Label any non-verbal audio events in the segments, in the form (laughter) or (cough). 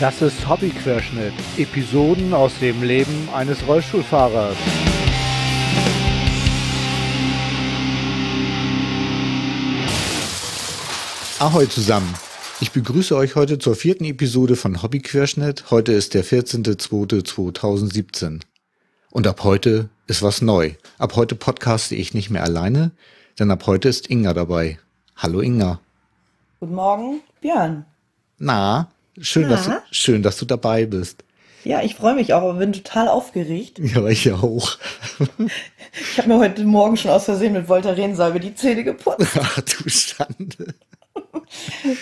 Das ist Hobbyquerschnitt. Episoden aus dem Leben eines Rollstuhlfahrers. Ahoi zusammen. Ich begrüße euch heute zur vierten Episode von Hobbyquerschnitt. Heute ist der 14.02.2017. Und ab heute ist was neu. Ab heute podcaste ich nicht mehr alleine, denn ab heute ist Inga dabei. Hallo Inga. Guten Morgen, Björn. Na, schön, Na? Dass, du, schön, dass du dabei bist. Ja, ich freue mich auch, aber bin total aufgeregt. Ja, ich auch. Ich habe mir heute Morgen schon aus Versehen mit Voltarensalbe die Zähne geputzt. (laughs) Ach du Schande.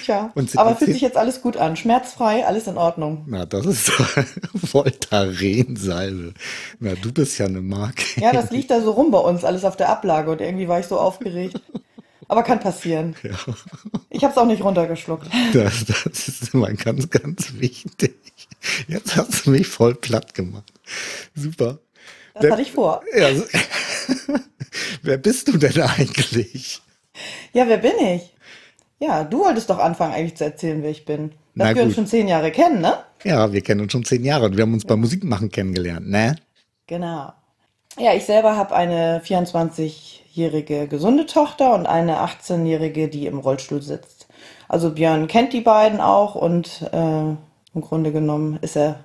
Tja, aber fühlt sich jetzt alles gut an. Schmerzfrei, alles in Ordnung. Na, das ist (laughs) Voltaren-Salbe. Na, du bist ja eine Marke. Ja, das liegt da so rum bei uns, alles auf der Ablage und irgendwie war ich so aufgeregt. (laughs) Aber kann passieren. Ja, Ich habe es auch nicht runtergeschluckt. das, das ist immer ganz, ganz wichtig. Jetzt hast du mich voll platt gemacht. Super. Das hatte ich vor. Ja, (laughs) wer bist du denn eigentlich? Ja, wer bin ich? Ja, du wolltest doch anfangen eigentlich zu erzählen, wer ich bin. Na Dass wir uns gut. schon zehn Jahre kennen, ne? Ja, wir kennen uns schon zehn Jahre und wir haben uns beim Musikmachen kennengelernt, ne? Genau. Ja, ich selber habe eine 24-jährige gesunde Tochter und eine 18-jährige, die im Rollstuhl sitzt. Also Björn kennt die beiden auch und äh, im Grunde genommen ist er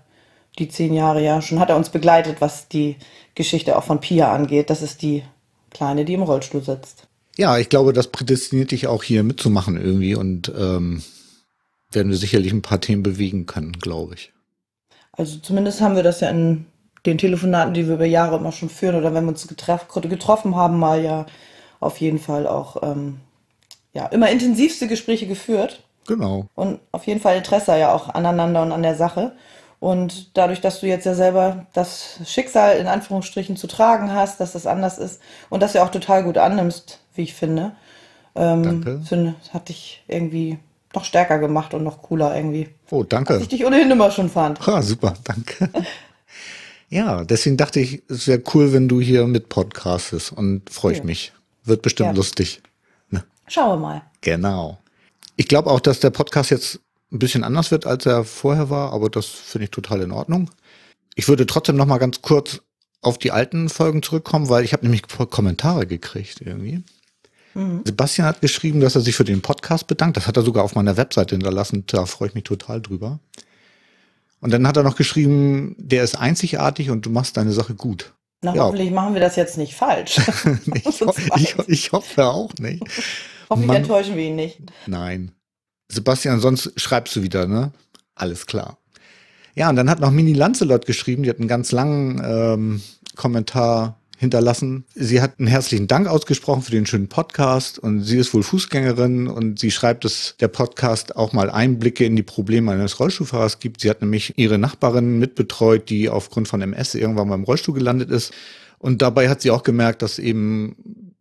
die zehn Jahre ja schon, hat er uns begleitet, was die Geschichte auch von Pia angeht. Das ist die Kleine, die im Rollstuhl sitzt. Ja, ich glaube, das prädestiniert dich auch hier mitzumachen irgendwie und ähm, werden wir sicherlich ein paar Themen bewegen können, glaube ich. Also zumindest haben wir das ja in den Telefonaten, die wir über Jahre immer schon führen oder wenn wir uns getraf, getroffen haben, mal ja auf jeden Fall auch ähm, ja, immer intensivste Gespräche geführt. Genau. und auf jeden Fall Interesse ja auch aneinander und an der Sache. Und dadurch, dass du jetzt ja selber das Schicksal in Anführungsstrichen zu tragen hast, dass das anders ist und das ja auch total gut annimmst, wie ich finde, ähm, Danke. finde hat dich irgendwie noch stärker gemacht und noch cooler irgendwie. Oh, danke. ich dich ohnehin immer schon fand. Ah, super, danke. (laughs) Ja, deswegen dachte ich, es wäre cool, wenn du hier mit podcastest und freue ich Ja. mich. Wird bestimmt Ja. lustig. Ne? Schauen wir mal. Genau. Ich glaube auch, dass der Podcast jetzt ein bisschen anders wird, als er vorher war, aber das finde ich total in Ordnung. Ich würde trotzdem noch mal ganz kurz auf die alten Folgen zurückkommen, weil ich habe nämlich Kommentare gekriegt irgendwie. Mhm. Sebastian hat geschrieben, dass er sich für den Podcast bedankt. Das hat er sogar auf meiner Webseite hinterlassen. Da freue ich mich total drüber. Und dann hat er noch geschrieben, der ist einzigartig und du machst deine Sache gut. Na, Ja. hoffentlich machen wir das jetzt nicht falsch. (laughs) Ich, ho ich, ich hoffe auch nicht. (laughs) hoffentlich Mann. enttäuschen wir ihn nicht. Nein. Sebastian, sonst schreibst du wieder, ne? Alles klar. Ja, und dann hat noch Mini Lancelot geschrieben, die hat einen ganz langen ähm, Kommentar hinterlassen. Sie hat einen herzlichen Dank ausgesprochen für den schönen Podcast und sie ist wohl Fußgängerin und sie schreibt, dass der Podcast auch mal Einblicke in die Probleme eines Rollstuhlfahrers gibt. Sie hat nämlich ihre Nachbarin mitbetreut, die aufgrund von MS irgendwann mal im Rollstuhl gelandet ist. Und dabei hat sie auch gemerkt, dass eben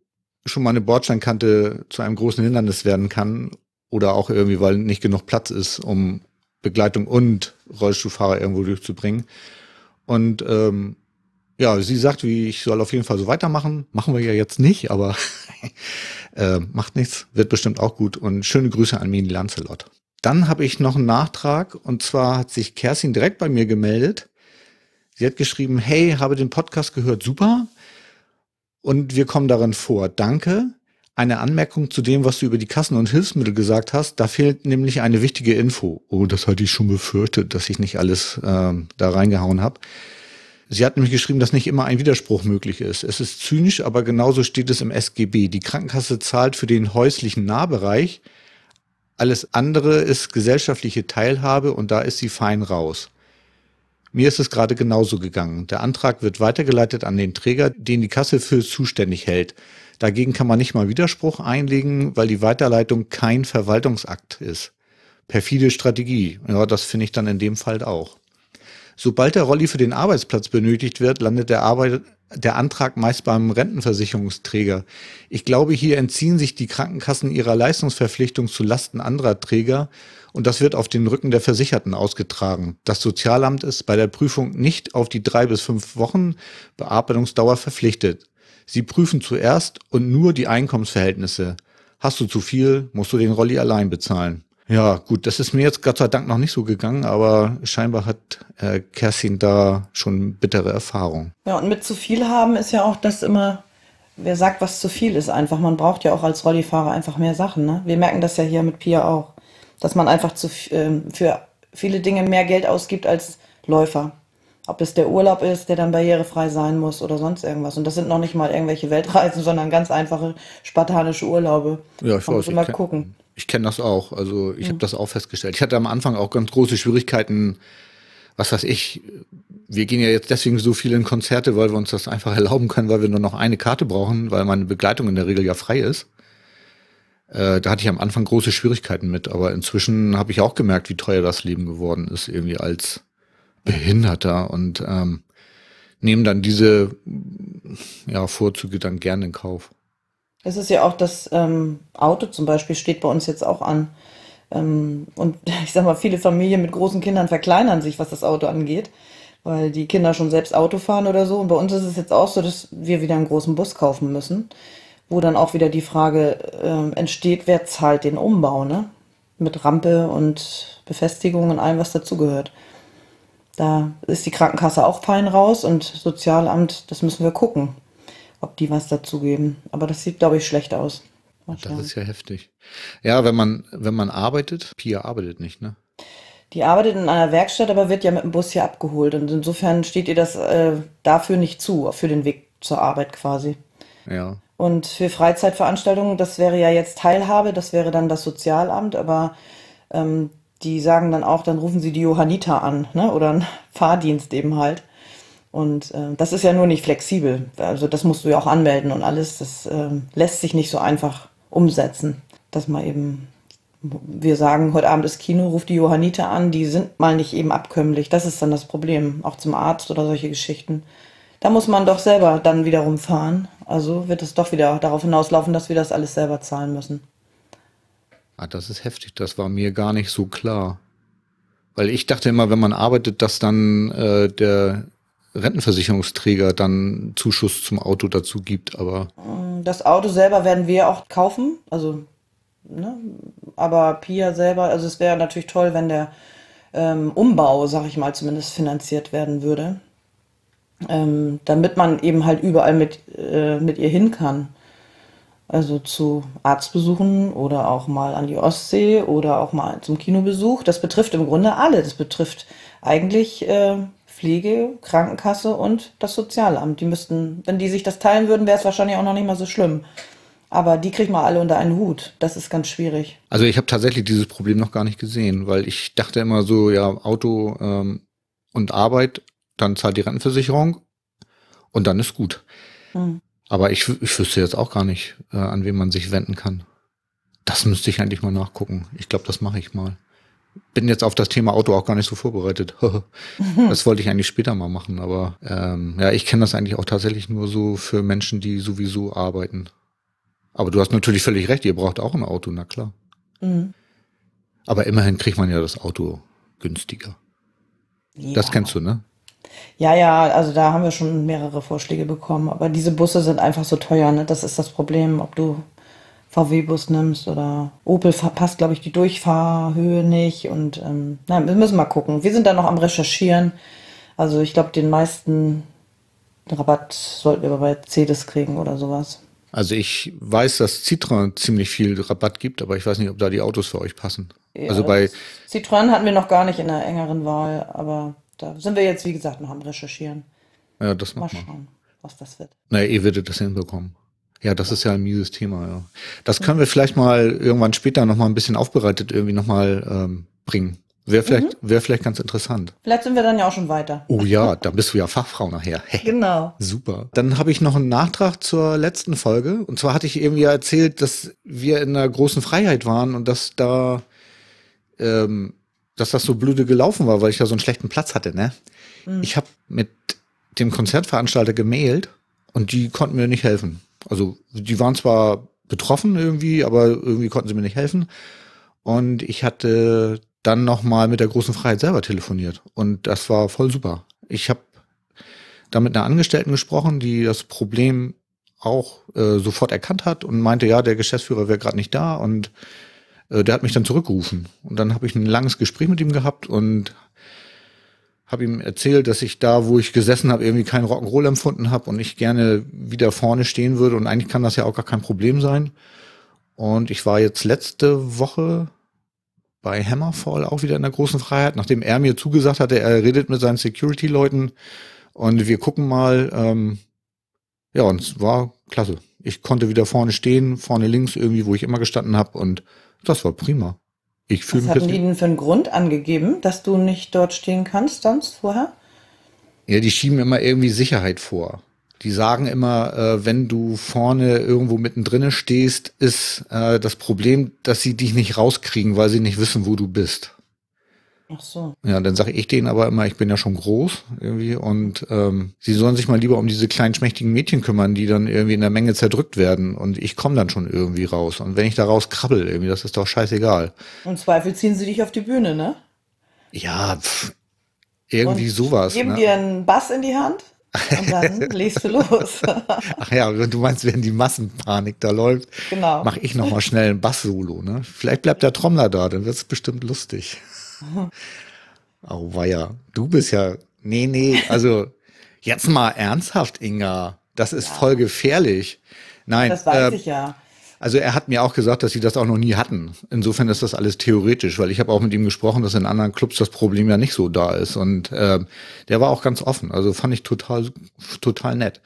schon mal eine Bordsteinkante zu einem großen Hindernis werden kann oder auch irgendwie, weil nicht genug Platz ist, um Begleitung und Rollstuhlfahrer irgendwo durchzubringen. Und ähm, ja, sie sagt, wie ich soll auf jeden Fall so weitermachen. Machen wir ja jetzt nicht, aber (laughs) äh, macht nichts, wird bestimmt auch gut. Und schöne Grüße an Mini Lancelot. Dann habe ich noch einen Nachtrag und zwar hat sich Kerstin direkt bei mir gemeldet. Sie hat geschrieben, hey, habe den Podcast gehört, super. Und wir kommen darin vor. Danke. Eine Anmerkung zu dem, was du über die Kassen und Hilfsmittel gesagt hast. Da fehlt nämlich eine wichtige Info. Oh, das hatte ich schon befürchtet, dass ich nicht alles ähm, da reingehauen habe. Sie hat nämlich geschrieben, dass nicht immer ein Widerspruch möglich ist. Es ist zynisch, aber genauso steht es im SGB. Die Krankenkasse zahlt für den häuslichen Nahbereich. Alles andere ist gesellschaftliche Teilhabe und da ist sie fein raus. Mir ist es gerade genauso gegangen. Der Antrag wird weitergeleitet an den Träger, den die Kasse für zuständig hält. Dagegen kann man nicht mal Widerspruch einlegen, weil die Weiterleitung kein Verwaltungsakt ist. Perfide Strategie. Ja, das finde ich dann in dem Fall auch. Sobald der Rolli für den Arbeitsplatz benötigt wird, landet der, Arbeit, der Antrag meist beim Rentenversicherungsträger. Ich glaube, hier entziehen sich die Krankenkassen ihrer Leistungsverpflichtung zu Lasten anderer Träger und das wird auf den Rücken der Versicherten ausgetragen. Das Sozialamt ist bei der Prüfung nicht auf die drei bis fünf Wochen Bearbeitungsdauer verpflichtet. Sie prüfen zuerst und nur die Einkommensverhältnisse. Hast du zu viel, musst du den Rolli allein bezahlen. Ja, gut, das ist mir jetzt Gott sei Dank noch nicht so gegangen, aber scheinbar hat äh, Kerstin da schon bittere Erfahrung. Ja, und mit zu viel haben ist ja auch das immer, wer sagt, was zu viel ist einfach. Man braucht ja auch als Rollifahrer einfach mehr Sachen. Ne? Wir merken das ja hier mit Pia auch, dass man einfach zu, äh, für viele Dinge mehr Geld ausgibt als Läufer. Ob es der Urlaub ist, der dann barrierefrei sein muss oder sonst irgendwas. Und das sind noch nicht mal irgendwelche Weltreisen, (laughs) sondern ganz einfache spartanische Urlaube. Ja, ich Man weiß. muss immer gucken. Ich kenne das auch. Also ich habe das auch festgestellt. Ich hatte am Anfang auch ganz große Schwierigkeiten. Was weiß ich. Wir gehen ja jetzt deswegen so viel in Konzerte, weil wir uns das einfach erlauben können, weil wir nur noch eine Karte brauchen, weil meine Begleitung in der Regel ja frei ist. Äh, da hatte ich am Anfang große Schwierigkeiten mit, aber inzwischen habe ich auch gemerkt, wie teuer das Leben geworden ist, irgendwie als Behinderter und ähm, nehmen dann diese ja, Vorzüge dann gerne in Kauf. Es ist ja auch das ähm, Auto zum Beispiel steht bei uns jetzt auch an. Ähm, und (laughs) ich sag mal, viele Familien mit großen Kindern verkleinern sich, was das Auto angeht, weil die Kinder schon selbst Auto fahren oder so. Und bei uns ist es jetzt auch so, dass wir wieder einen großen Bus kaufen müssen, wo dann auch wieder die Frage ähm, entsteht, wer zahlt den Umbau, ne? Mit Rampe und Befestigung und allem, was dazugehört. Da ist die Krankenkasse auch fein raus und Sozialamt, das müssen wir gucken, ob die was dazugeben. Aber das sieht, glaube ich, schlecht aus. Das ist ja heftig. Ja, wenn man, wenn man arbeitet, Pia arbeitet nicht, ne? Die arbeitet in einer Werkstatt, aber wird ja mit dem Bus hier abgeholt. Und insofern steht ihr das äh, dafür nicht zu, für den Weg zur Arbeit quasi. Ja. Und für Freizeitveranstaltungen, das wäre ja jetzt Teilhabe, das wäre dann das Sozialamt, aber ähm, die sagen dann auch, dann rufen sie die Johanniter an, ne? Oder einen Fahrdienst eben halt. Und äh, das ist ja nur nicht flexibel. Also das musst du ja auch anmelden und alles. Das ähm, lässt sich nicht so einfach umsetzen. Dass man eben, wir sagen, heute Abend ist Kino, ruft die Johanniter an, die sind mal nicht eben abkömmlich. Das ist dann das Problem. Auch zum Arzt oder solche Geschichten. Da muss man doch selber dann wiederum fahren. Also wird es doch wieder darauf hinauslaufen, dass wir das alles selber zahlen müssen. Ah, das ist heftig. Das war mir gar nicht so klar. Weil ich dachte immer, wenn man arbeitet, dass dann äh, der Rentenversicherungsträger dann Zuschuss zum Auto dazu gibt. Aber Das Auto selber werden wir auch kaufen. Also, ne? Aber Pia selber, also es wäre natürlich toll, wenn der ähm, Umbau, sag ich mal, zumindest finanziert werden würde. Ähm, damit man eben halt überall mit, äh, mit ihr hin kann. Also zu Arztbesuchen oder auch mal an die Ostsee oder auch mal zum Kinobesuch. Das betrifft im Grunde alle. Das betrifft eigentlich äh, Pflege, Krankenkasse und das Sozialamt. Die müssten, wenn die sich das teilen würden, wäre es wahrscheinlich auch noch nicht mal so schlimm. Aber die kriegt man alle unter einen Hut. Das ist ganz schwierig. also ich habe tatsächlich dieses Problem noch gar nicht gesehen, weil ich dachte immer so, ja, Auto ähm, und Arbeit, dann zahlt die Rentenversicherung und dann ist gut. Hm. Aber ich, ich wüsste jetzt auch gar nicht, äh, an wen man sich wenden kann. Das müsste ich eigentlich mal nachgucken. Ich glaube, das mache ich mal. Bin jetzt auf das Thema Auto auch gar nicht so vorbereitet. (laughs) das wollte ich eigentlich später mal machen, aber ähm, ja, ich kenne das eigentlich auch tatsächlich nur so für Menschen, die sowieso arbeiten. Aber du hast natürlich völlig recht, ihr braucht auch ein Auto, na klar. Mhm. Aber immerhin kriegt man ja das Auto günstiger. Das Ja. kennst du, ne? Ja, ja, also da haben wir schon mehrere Vorschläge bekommen. Aber diese Busse sind einfach so teuer, ne? Das ist das Problem, ob du VW-Bus nimmst oder Opel verpasst, glaube ich, die Durchfahrhöhe nicht. Und ähm, nein, wir müssen mal gucken. Wir sind da noch am Recherchieren. Also ich glaube, den meisten Rabatt sollten wir bei Mercedes kriegen oder sowas. Also ich weiß, dass Citroën ziemlich viel Rabatt gibt, aber ich weiß nicht, ob da die Autos für euch passen. Ja, also bei, Citroën hatten wir noch gar nicht in der engeren Wahl, aber da sind wir jetzt, wie gesagt, noch am Recherchieren. ja, das Mal man. schauen, was das wird. Naja, ihr werdet das hinbekommen. Ja, das ist ja ein mieses Thema, ja. Das können wir vielleicht mal irgendwann später nochmal ein bisschen aufbereitet irgendwie nochmal ähm, bringen. Wäre vielleicht, wäre vielleicht ganz interessant. Vielleicht sind wir dann ja auch schon weiter. Oh ja, da bist du ja Fachfrau nachher. (laughs) Genau. Super. Dann habe ich noch einen Nachtrag zur letzten Folge. Und zwar hatte ich irgendwie erzählt, dass wir in einer großen Freiheit waren und dass da, ähm, dass das so blöde gelaufen war, weil ich da so einen schlechten Platz hatte, ne? Ich habe mit dem Konzertveranstalter gemailt und die konnten mir nicht helfen. Also die waren zwar betroffen irgendwie, aber irgendwie konnten sie mir nicht helfen. Und ich hatte dann noch mal mit der großen Freiheit selber telefoniert und das war voll super. Ich habe da mit einer Angestellten gesprochen, die das Problem auch äh, sofort erkannt hat und meinte, ja, der Geschäftsführer wäre gerade nicht da und Äh, der hat mich dann zurückgerufen. Und dann habe ich ein langes Gespräch mit ihm gehabt und habe ihm erzählt, dass ich da, wo ich gesessen habe, irgendwie keinen Rock'n'Roll empfunden habe und ich gerne wieder vorne stehen würde. Und eigentlich kann das ja auch gar kein Problem sein. Und ich war jetzt letzte Woche bei Hammerfall auch wieder in der großen Freiheit, nachdem er mir zugesagt hatte, er redet mit seinen Security-Leuten und wir gucken mal. Ähm, ja, und es war klasse. Ich konnte wieder vorne stehen, vorne links irgendwie, wo ich immer gestanden habe und das war prima. Ich fühle mich. Was hatten die denn für einen Grund angegeben, dass du nicht dort stehen kannst sonst vorher? Ja, die schieben immer irgendwie Sicherheit vor. Die sagen immer, äh, wenn du vorne irgendwo mittendrin stehst, ist äh, das Problem, dass sie dich nicht rauskriegen, weil sie nicht wissen, wo du bist. Ach so. Ja, dann sage ich denen aber immer, ich bin ja schon groß irgendwie und ähm, sie sollen sich mal lieber um diese kleinen schmächtigen Mädchen kümmern, die dann irgendwie in der Menge zerdrückt werden und ich komme dann schon irgendwie raus. Und wenn ich da raus krabbel, irgendwie, das ist doch scheißegal. Im Zweifel ziehen sie dich auf die Bühne, ne? Ja, pff, irgendwie und sowas. Geben ne? dir einen Bass in die Hand? Und dann (laughs) legst du los. Ach ja, du meinst, wenn die Massenpanik da läuft, genau. mache ich nochmal schnell ein Bass-Solo. Ne? Vielleicht bleibt der Trommler da, dann wird es bestimmt lustig. (laughs) Oh, ja. Du bist ja. Nee, nee, also jetzt mal ernsthaft, Inga. Das ist ja. voll gefährlich. Nein. Das weiß äh, ich ja. Also er hat mir auch gesagt, dass sie das auch noch nie hatten. Insofern ist das alles theoretisch, weil ich habe auch mit ihm gesprochen, dass in anderen Clubs das Problem ja nicht so da ist. Und äh, der war auch ganz offen. Also fand ich total, total nett.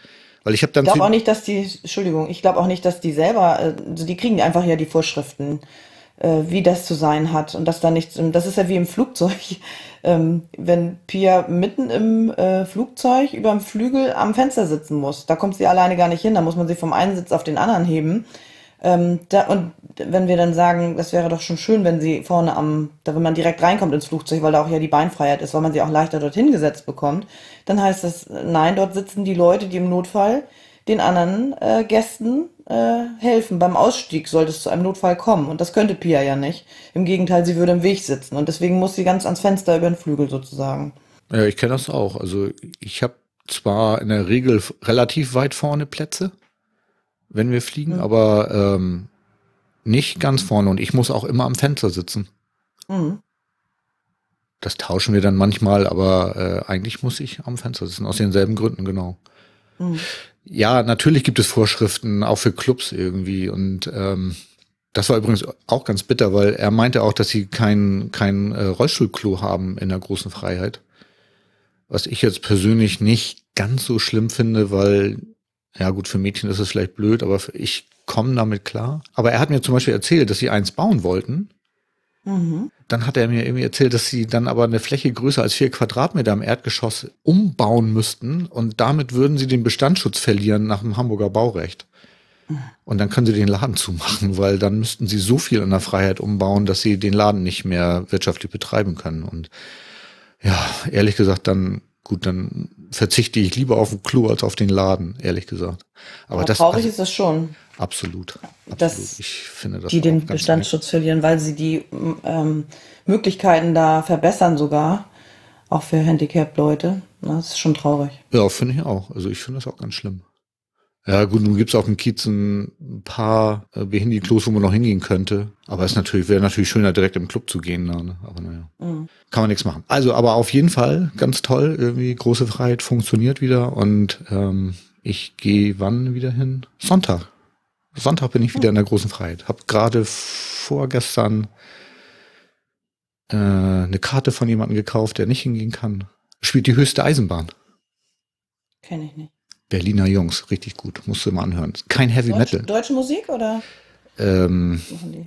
Weil ich habe dann. Ich glaube auch nicht, dass die, Entschuldigung, ich glaube auch nicht, dass die selber, also die kriegen einfach ja die Vorschriften äh, wie das zu sein hat und dass da nichts, das ist ja wie im Flugzeug, (laughs) ähm, wenn Pia mitten im äh, Flugzeug über dem Flügel am Fenster sitzen muss, da kommt sie alleine gar nicht hin, da muss man sie vom einen Sitz auf den anderen heben. Ähm, da, und wenn wir dann sagen, das wäre doch schon schön, wenn sie vorne am, da wenn man direkt reinkommt ins Flugzeug, weil da auch ja die Beinfreiheit ist, weil man sie auch leichter dorthin gesetzt bekommt, dann heißt das, nein, dort sitzen die Leute, die im Notfall den anderen äh, Gästen äh, helfen. Beim Ausstieg sollte es zu einem Notfall kommen. Und das könnte Pia ja nicht. Im Gegenteil, sie würde im Weg sitzen. Und deswegen muss sie ganz ans Fenster über den Flügel sozusagen. Ja, ich kenne das auch. Also ich habe zwar in der Regel relativ weit vorne Plätze, wenn wir fliegen, mhm. aber ähm, nicht ganz vorne. Und ich muss auch immer am Fenster sitzen. Mhm. Das tauschen wir dann manchmal, aber äh, eigentlich muss ich am Fenster sitzen, aus denselben Gründen, genau. Mhm. Ja, natürlich gibt es Vorschriften, auch für Clubs irgendwie. Und ähm, das war übrigens auch ganz bitter, weil er meinte auch, dass sie kein, kein äh, Rollstuhlklo haben in der großen Freiheit. Was ich jetzt persönlich nicht ganz so schlimm finde, weil, ja gut, für Mädchen ist es vielleicht blöd, aber ich komme damit klar. Aber er hat mir zum Beispiel erzählt, dass sie eins bauen wollten Mhm. Dann hat er mir irgendwie erzählt, dass sie dann aber eine Fläche größer als vier Quadratmeter im Erdgeschoss umbauen müssten und damit würden sie den Bestandsschutz verlieren nach dem Hamburger Baurecht. Mhm. Und dann können sie den Laden zumachen, weil dann müssten sie so viel in der Freiheit umbauen, dass sie den Laden nicht mehr wirtschaftlich betreiben können. Und ja, ehrlich gesagt, dann gut, dann verzichte ich lieber auf den Klo als auf den Laden, ehrlich gesagt. Aber, Aber das, traurig also, ist das schon. Absolut. absolut. Dass ich finde das die den Bestandsschutz nett. verlieren, weil sie die ähm, Möglichkeiten da verbessern sogar, auch für Handicap-Leute. Das ist schon traurig. Ja, finde ich auch. Also ich finde das auch ganz schlimm. Ja, gut, nun gibt's auf dem Kiez ein paar äh, Behindi-Klos, wo man noch hingehen könnte. Aber es natürlich, wäre natürlich schöner, direkt im Club zu gehen. Ne? Aber naja, mhm. kann man nichts machen. Also, aber auf jeden Fall ganz toll. Irgendwie große Freiheit funktioniert wieder. Und ähm, ich gehe wann wieder hin? Sonntag. Sonntag bin ich wieder in der großen Freiheit. Hab gerade vorgestern äh, eine Karte von jemandem gekauft, der nicht hingehen kann. Spielt die höchste Eisenbahn. Kenne ich nicht. Berliner Jungs, richtig gut. Musst du mal anhören. Kein Heavy Deutsch, Metal. Deutsche Musik oder? Ähm, die?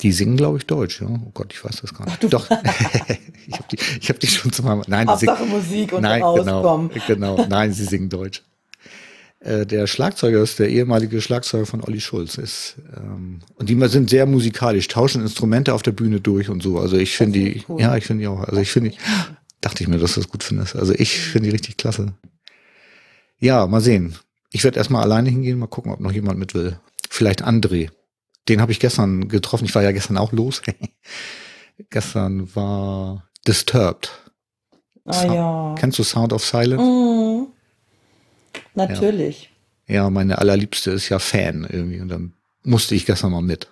die? singen, glaube ich, Deutsch, ja. Oh Gott, ich weiß das gar nicht. Ach, Doch. (laughs) ich habe die, ich hab die schon zu mal. Nein, Hauptsache Musik und nein, genau, genau. Nein, sie singen Deutsch. Äh, der Schlagzeuger ist der ehemalige Schlagzeuger von Olli Schulz. Ist, ähm, und die sind sehr musikalisch, tauschen Instrumente auf der Bühne durch und so. Also ich finde die, cool. ja, ich finde die auch. Also ich finde, dachte ich mir, dass du das gut findest. Also ich finde die richtig klasse. Ja, mal sehen. Ich werde erstmal alleine hingehen, mal gucken, ob noch jemand mit will. Vielleicht André. Den habe ich gestern getroffen. Ich war ja gestern auch los. (laughs) gestern war Disturbed. Ah Sound, ja. Kennst du Sound of Silence? Mm, natürlich. Ja. ja, meine allerliebste ist ja Fan irgendwie und dann musste ich gestern mal mit.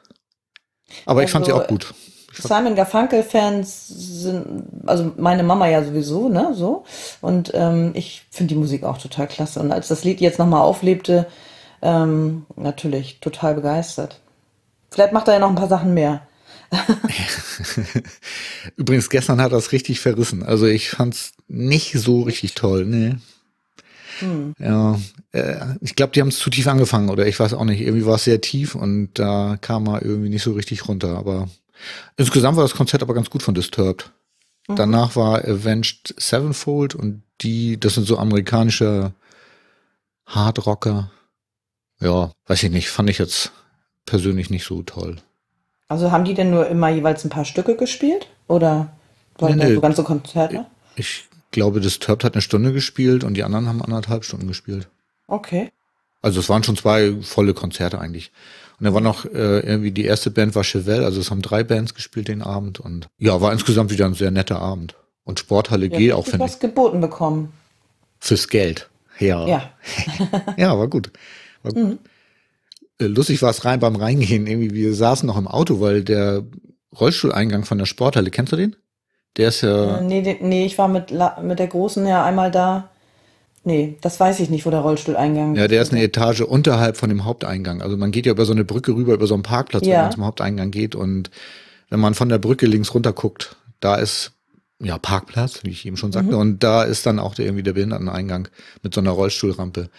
Aber ich fand sie Also auch gut. Simon Garfunkel-Fans sind, also meine Mama ja sowieso, ne, so. Und ähm, ich finde die Musik auch total klasse. Und als das Lied jetzt nochmal auflebte, ähm, natürlich total begeistert. Vielleicht macht er ja noch ein paar Sachen mehr. (laughs) Übrigens, gestern hat er es richtig verrissen. Also ich fand's nicht so richtig toll, nee. Ja, äh, ich glaube, die haben es zu tief angefangen oder ich weiß auch nicht. Irgendwie war es sehr tief und da kam er irgendwie nicht so richtig runter. Aber insgesamt war das Konzert aber ganz gut von Disturbed. Danach war Avenged Sevenfold und die, das sind so amerikanische Hardrocker. Ja, weiß ich nicht, fand ich jetzt persönlich nicht so toll. Also haben die denn nur immer jeweils ein paar Stücke gespielt? Oder waren Nee, nee. so ganze Konzerte? Ich glaube, Disturbed hat eine Stunde gespielt und die anderen haben anderthalb Stunden gespielt. Okay. Also es waren schon zwei volle Konzerte eigentlich. Und da war noch äh, irgendwie die erste Band war Chevelle, also es haben drei Bands gespielt den Abend und ja, war insgesamt wieder ein sehr netter Abend. Und Sporthalle Ja, G auch, finde ich. was geboten bekommen. Fürs Geld. Ja. Ja. (laughs) Ja, war gut. War gut. Äh, Lustig war es rein beim Reingehen. Irgendwie, wir saßen noch im Auto, weil der Rollstuhleingang von der Sporthalle, kennst du den? Der ist ja, Äh, nee, nee, ich war mit, mit der Großen ja einmal da. Nee, das weiß ich nicht, wo der Rollstuhleingang ja, der ist eine Etage unterhalb von dem Haupteingang. Also man geht ja über so eine Brücke rüber, über so einen Parkplatz, wenn Ja. man zum Haupteingang geht. Und wenn man von der Brücke links runter guckt, da ist ja Parkplatz, wie ich eben schon sagte. Und da ist dann auch der, irgendwie der Behinderteneingang mit so einer Rollstuhlrampe.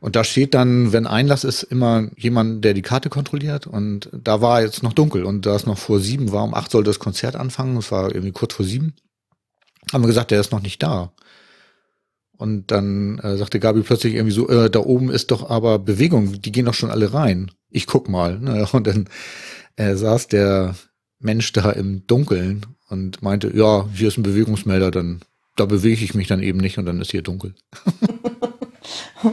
Und da steht dann, wenn Einlass ist, immer jemand, der die Karte kontrolliert. Und da war jetzt noch dunkel und da es noch vor sieben war, um acht sollte das Konzert anfangen. Es war irgendwie kurz vor sieben. Haben wir gesagt, der ist noch nicht da. Und dann äh, sagte Gabi plötzlich irgendwie so, äh, da oben ist doch aber Bewegung, die gehen doch schon alle rein. Ich guck mal. Ne? (laughs) Und dann äh, saß der Mensch da im Dunkeln und meinte, ja, hier ist ein Bewegungsmelder, dann da bewege ich mich dann eben nicht und dann ist hier dunkel. (laughs)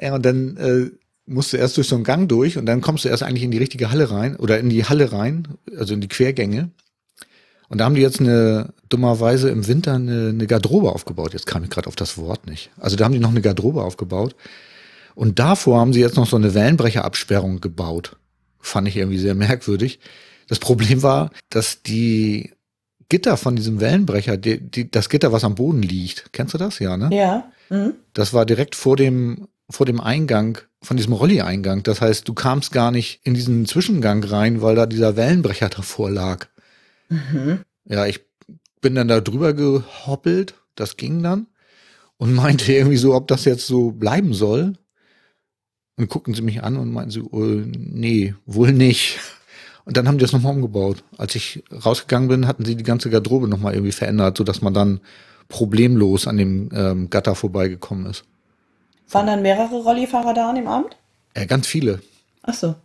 ja, und dann äh, musst du erst durch so einen Gang durch und dann kommst du erst eigentlich in die richtige Halle rein oder in die Halle rein, also in die Quergänge. Und da haben die jetzt eine dummerweise im Winter eine, eine Garderobe aufgebaut. Jetzt kam ich gerade auf das Wort nicht. Also da haben die noch eine Garderobe aufgebaut. Und davor haben sie jetzt noch so eine Wellenbrecherabsperrung gebaut. Fand ich irgendwie sehr merkwürdig. Das Problem war, dass die Gitter von diesem Wellenbrecher, die, die, das Gitter, was am Boden liegt, kennst du das? Ja, ne? Ja. Mhm. Das war direkt vor dem, vor dem Eingang, von diesem Rolli-Eingang. Das heißt, du kamst gar nicht in diesen Zwischengang rein, weil da dieser Wellenbrecher davor lag. Ja, ich bin dann da drüber gehoppelt, das ging dann und (laughs) meinte irgendwie so, ob das jetzt so bleiben soll. Und guckten sie mich an und meinten so, äh, nee, wohl nicht. (laughs) Und dann haben die das nochmal umgebaut. Als ich rausgegangen bin, hatten sie die ganze Garderobe nochmal irgendwie verändert, sodass man dann problemlos an dem ähm, Gatter vorbeigekommen ist. Waren dann mehrere Rollifahrer da an dem Abend? Äh, ganz viele. Ach so.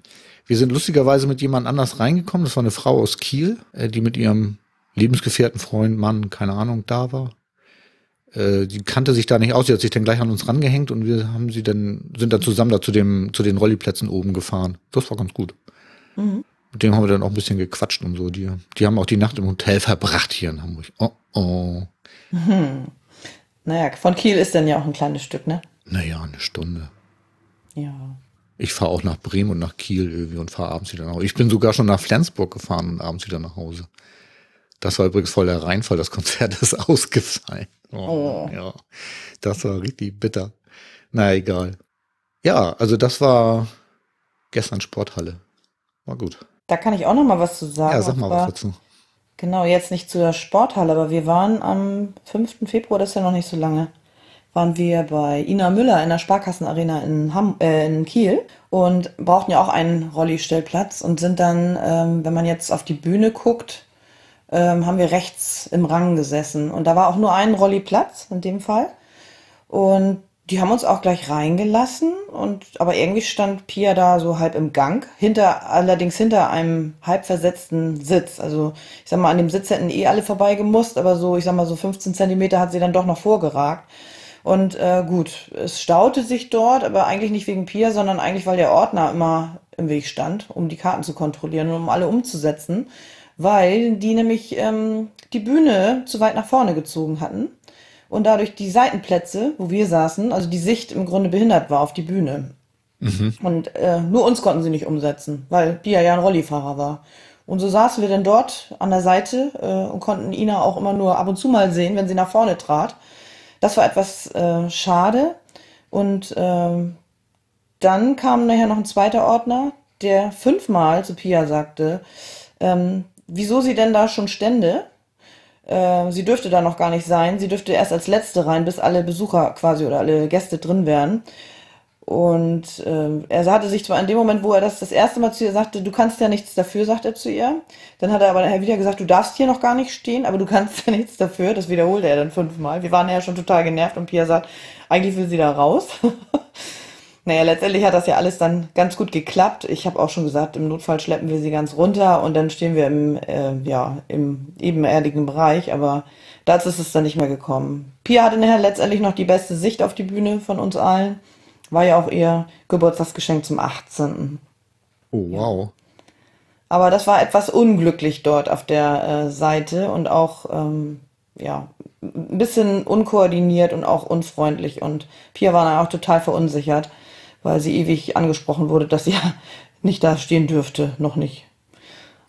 Wir sind lustigerweise mit jemand anders reingekommen. Das war eine Frau aus Kiel, äh, die mit ihrem Lebensgefährten, Freund, Mann, keine Ahnung, da war. Äh, die kannte sich da nicht aus. Sie hat sich dann gleich an uns rangehängt und wir haben sie dann, sind dann zusammen da zu dem, zu den Rolliplätzen oben gefahren. Das war ganz gut. Mit dem haben wir dann auch ein bisschen gequatscht und so. Die, die haben auch die Nacht im Hotel verbracht hier in Hamburg. Oh, oh. Naja, von Kiel ist dann ja auch ein kleines Stück, ne? Naja, eine Stunde. Ja. Ich fahre auch nach Bremen und nach Kiel irgendwie und fahre abends wieder nach Hause. Ich bin sogar schon nach Flensburg gefahren und abends wieder nach Hause. Das war übrigens voll der Reinfall. Das Konzert (laughs) ist ausgefallen. Oh, Oh. Ja, das war richtig bitter. Na egal. Ja, also das war gestern Sporthalle. War gut. Da kann ich auch noch mal was zu sagen. Ja, sag mal was dazu. Genau, jetzt nicht zur Sporthalle, aber wir waren am 5. Februar, das ist ja noch nicht so lange, waren wir bei Ina Müller in der Sparkassenarena in, Ham äh, in Kiel und brauchten ja auch einen Rolli-Stellplatz und sind dann, ähm, wenn man jetzt auf die Bühne guckt, ähm, haben wir rechts im Rang gesessen. Und da war auch nur ein Rolli-Platz in dem Fall. Und die haben uns auch gleich reingelassen und aber irgendwie stand Pia da so halb im Gang, hinter allerdings hinter einem halb versetzten Sitz. Also ich sag mal, an dem Sitz hätten eh alle vorbeigemusst, aber so, ich sag mal, so 15 Zentimeter hat sie dann doch noch vorgeragt. Und äh, gut, es staute sich dort, aber eigentlich nicht wegen Pia, sondern eigentlich, weil der Ordner immer im Weg stand, um die Karten zu kontrollieren und um alle umzusetzen, weil die nämlich ähm, die Bühne zu weit nach vorne gezogen hatten und dadurch die Seitenplätze, wo wir saßen, also die Sicht im Grunde behindert war auf die Bühne. Mhm. Und äh, nur uns konnten sie nicht umsetzen, weil Pia ja ein Rollifahrer war. Und so saßen wir dann dort an der Seite äh, und konnten Ina auch immer nur ab und zu mal sehen, wenn sie nach vorne trat. Das war etwas äh, schade. Und ähm, dann kam nachher noch ein zweiter Ordner, der fünfmal zu Pia sagte, ähm, wieso sie denn da schon stände. Äh, sie dürfte da noch gar nicht sein. Sie dürfte erst als letzte rein, bis alle Besucher quasi oder alle Gäste drin wären. Und äh, er hatte sich zwar in dem Moment, wo er das das erste Mal zu ihr sagte, du kannst ja nichts dafür, sagt er zu ihr. Dann hat er aber nachher wieder gesagt, du darfst hier noch gar nicht stehen, aber du kannst ja nichts dafür. Das wiederholte er dann fünfmal. Wir waren ja schon total genervt und Pia sagt, eigentlich will sie da raus. (laughs) naja, letztendlich hat das ja alles dann ganz gut geklappt. Ich habe auch schon gesagt, im Notfall schleppen wir sie ganz runter und dann stehen wir im, äh, ja, im ebenerdigen Bereich, aber dazu ist es dann nicht mehr gekommen. Pia hatte nachher letztendlich noch die beste Sicht auf die Bühne von uns allen. War ja auch ihr Geburtstagsgeschenk zum 18. Oh, wow. Aber das war etwas unglücklich dort auf der äh, Seite und auch, ähm, ja, ein bisschen unkoordiniert und auch unfreundlich. Und Pia war dann auch total verunsichert, weil sie ewig angesprochen wurde, dass sie (laughs) ja nicht da stehen dürfte, noch nicht.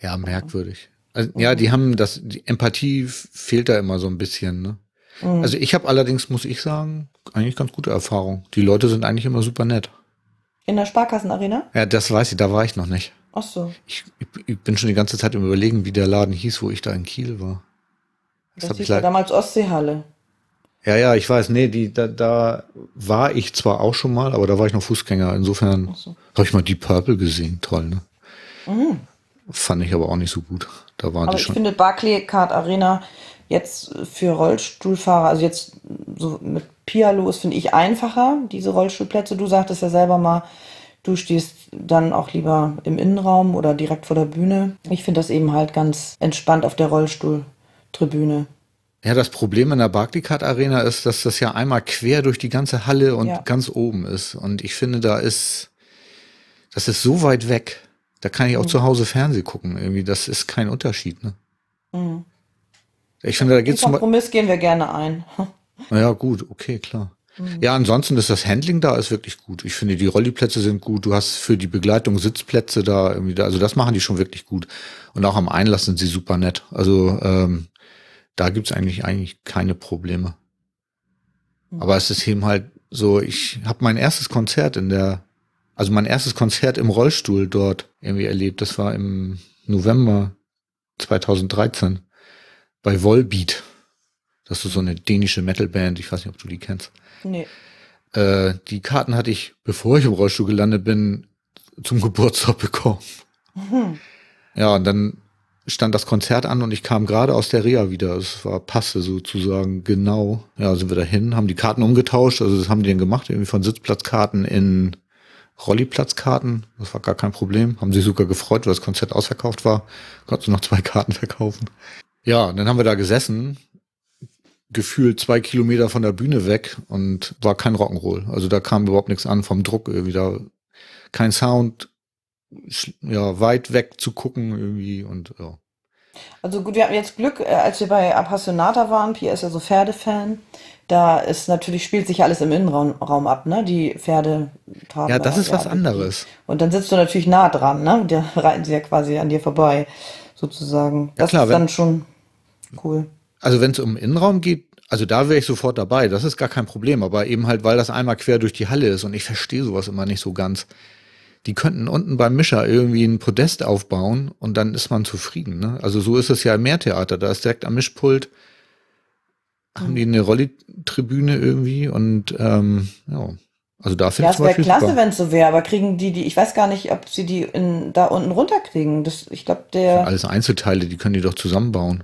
Ja, merkwürdig. Also, ja, die haben das, die Empathie fehlt da immer so ein bisschen, ne? Mhm. Also ich habe allerdings, muss ich sagen, eigentlich ganz gute Erfahrung. Die Leute sind eigentlich immer super nett. In der Sparkassenarena? Ja, das weiß ich, da war ich noch nicht. Ach so. Ich, ich bin schon die ganze Zeit im Überlegen, wie der Laden hieß, wo ich da in Kiel war. Das, das hieß ja damals Ostseehalle. Ja, ja, ich weiß, nee, die, da, da war ich zwar auch schon mal, aber da war ich noch Fußgänger. Insofern so. habe ich mal die Purple gesehen. Toll, ne? Mhm. Fand ich aber auch nicht so gut. Da waren aber die schon. Ich finde Barclaycard Arena Jetzt für Rollstuhlfahrer, also jetzt so mit Pialo ist, finde ich, einfacher, diese Rollstuhlplätze. Du sagtest ja selber mal, du stehst dann auch lieber im Innenraum oder direkt vor der Bühne. Ich finde das eben halt ganz entspannt auf der Rollstuhltribüne. Ja, das Problem in der Barclaycard Arena ist, dass das ja einmal quer durch die ganze Halle und ja. ganz oben ist. Und ich finde, da ist, das ist so weit weg. Da kann ich auch mhm. zu Hause Fernseh gucken. Irgendwie, das ist kein Unterschied, ne? Mhm. Ich finde, da geht's zum Kompromiss gehen wir gerne ein. Naja, gut, okay, klar. Mhm. Ja, ansonsten ist das Handling da ist wirklich gut. Ich finde, die Rolliplätze sind gut. Du hast für die Begleitung Sitzplätze da irgendwie da. Also das machen die schon wirklich gut. Und auch am Einlass sind sie super nett. Also ähm, da gibt's eigentlich eigentlich keine Probleme. Mhm. Aber es ist eben halt so, ich habe mein erstes Konzert in der, also mein erstes Konzert im Rollstuhl dort irgendwie erlebt. Das war im November 2013 bei Volbeat. Das ist so eine dänische Metalband. Ich weiß nicht, ob du die kennst. Nee. Äh, die Karten hatte ich, bevor ich im Rollstuhl gelandet bin, zum (laughs) Geburtstag bekommen. Mhm. Ja, und dann stand das Konzert an und ich kam gerade aus der Reha wieder. Es war passe sozusagen genau. Ja, sind wir dahin, haben die Karten umgetauscht. Also das haben die dann gemacht, irgendwie von Sitzplatzkarten in Rolliplatzkarten. Das war gar kein Problem. Haben sich sogar gefreut, weil das Konzert ausverkauft war. Konntest du noch zwei Karten verkaufen. Ja, dann haben wir da gesessen, gefühlt zwei Kilometer von der Bühne weg und war kein Rock'n'Roll. Also da kam überhaupt nichts an vom Druck irgendwie da. Kein Sound, ja, weit weg zu gucken irgendwie und ja. Also gut, wir hatten jetzt Glück, äh, als wir bei Appassionata waren, Pierre ist ja so Pferdefan, da ist natürlich, spielt sich alles im Innenraum Raum ab, ne? Die Pferde traben. Ja, das ist was anderes. Und dann sitzt du natürlich nah dran, ne? Da (laughs) reiten sie ja quasi an dir vorbei, sozusagen. Das ja, klar, ist dann schon Cool. Also wenn es um Innenraum geht, also da wäre ich sofort dabei, das ist gar kein Problem, aber eben halt, weil das einmal quer durch die Halle ist und ich verstehe sowas immer nicht so ganz. Die könnten unten beim Mischer irgendwie ein Podest aufbauen und dann ist man zufrieden. Ne? Also so ist es ja im Meertheater, da ist direkt am Mischpult, haben die eine Rolli-Tribüne irgendwie und ähm, ja. Also da finde ja, ich es wäre klasse, wenn es so wäre, aber kriegen die die, ich weiß gar nicht, ob sie die in, da unten runterkriegen. Das, ich glaube, der. Alles Einzelteile, die können die doch zusammenbauen.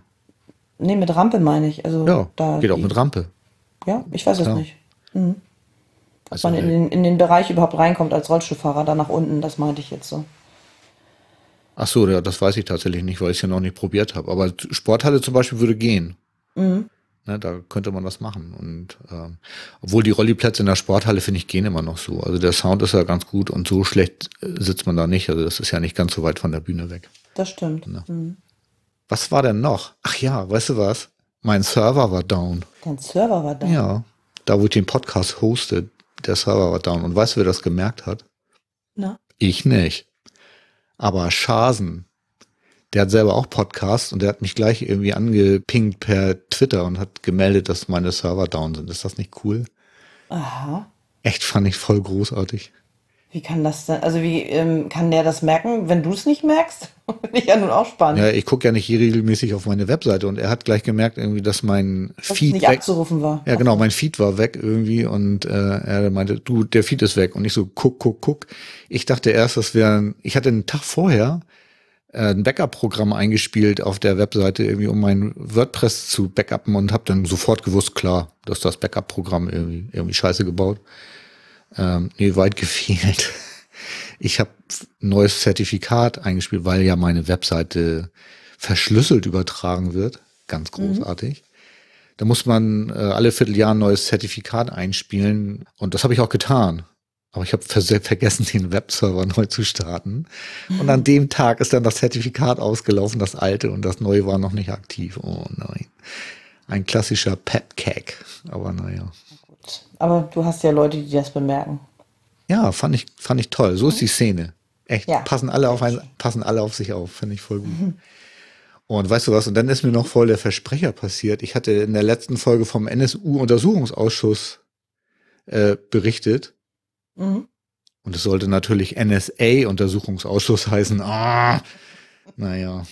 Nee, mit Rampe meine ich. Also ja, da geht auch mit Rampe. Ja, ich weiß es nicht. Mhm. Ob also man in den, in den Bereich überhaupt reinkommt als Rollstuhlfahrer, da nach unten, das meinte ich jetzt so. Ach so, ja, das weiß ich tatsächlich nicht, weil ich es ja noch nicht probiert habe. Aber Sporthalle zum Beispiel würde gehen. Mhm. Ne, da könnte man was machen. Und ähm, obwohl die Rolliplätze in der Sporthalle, finde ich, gehen immer noch so. Also der Sound ist ja ganz gut und so schlecht äh, sitzt man da nicht. Also das ist ja nicht ganz so weit von der Bühne weg. Das stimmt. Ne? Mhm. Was war denn noch? Ach ja, weißt du was? Mein Server war down. Dein Server war down? Ja. Da, wo ich den Podcast hoste, der Server war down. Und weißt du, wer das gemerkt hat? Na? Ich nicht. Aber Schasen, der hat selber auch Podcast und der hat mich gleich irgendwie angepinkt per Twitter und hat gemeldet, dass meine Server down sind. Ist das nicht cool? Aha. Echt fand ich voll großartig. Wie kann das denn, also wie ähm, kann der das merken, wenn du es nicht merkst? (laughs) Finde ich ja nun auch spannend. Ja, ich gucke ja nicht hier regelmäßig auf meine Webseite und er hat gleich gemerkt irgendwie, dass mein dass Feed nicht weg, abzurufen war. ja genau, mein Feed war weg irgendwie und äh, er meinte, du, der Feed ist weg und ich so, guck, guck, guck. Ich dachte erst, das wäre, ich hatte einen Tag vorher äh, ein Backup-Programm eingespielt auf der Webseite irgendwie, um mein WordPress zu backuppen und habe dann sofort gewusst, klar, dass das Backup-Programm irgendwie irgendwie scheiße gebaut. Ähm, nee, weit (laughs) gefehlt. Ich habe neues Zertifikat eingespielt, weil ja meine Webseite verschlüsselt übertragen wird. Ganz großartig. Da muss man äh, alle Vierteljahr ein neues Zertifikat einspielen und das habe ich auch getan. Aber ich habe vergessen, den Webserver neu zu starten. Und an dem Tag ist dann das Zertifikat ausgelaufen, das alte, und das neue war noch nicht aktiv. Oh nein. Ein klassischer Pet-Cack. Aber naja. Aber du hast ja Leute, die das bemerken. Ja, fand ich, fand ich toll. So ist die Szene. Echt. Ja. Passen alle auf ein, passen alle auf sich auf. Finde ich voll gut. Und weißt du was? Und dann ist mir noch voll der Versprecher passiert. Ich hatte in der letzten Folge vom NSU-Untersuchungsausschuss äh, berichtet. Mhm. Und es sollte natürlich NSA-Untersuchungsausschuss heißen. Ah, naja.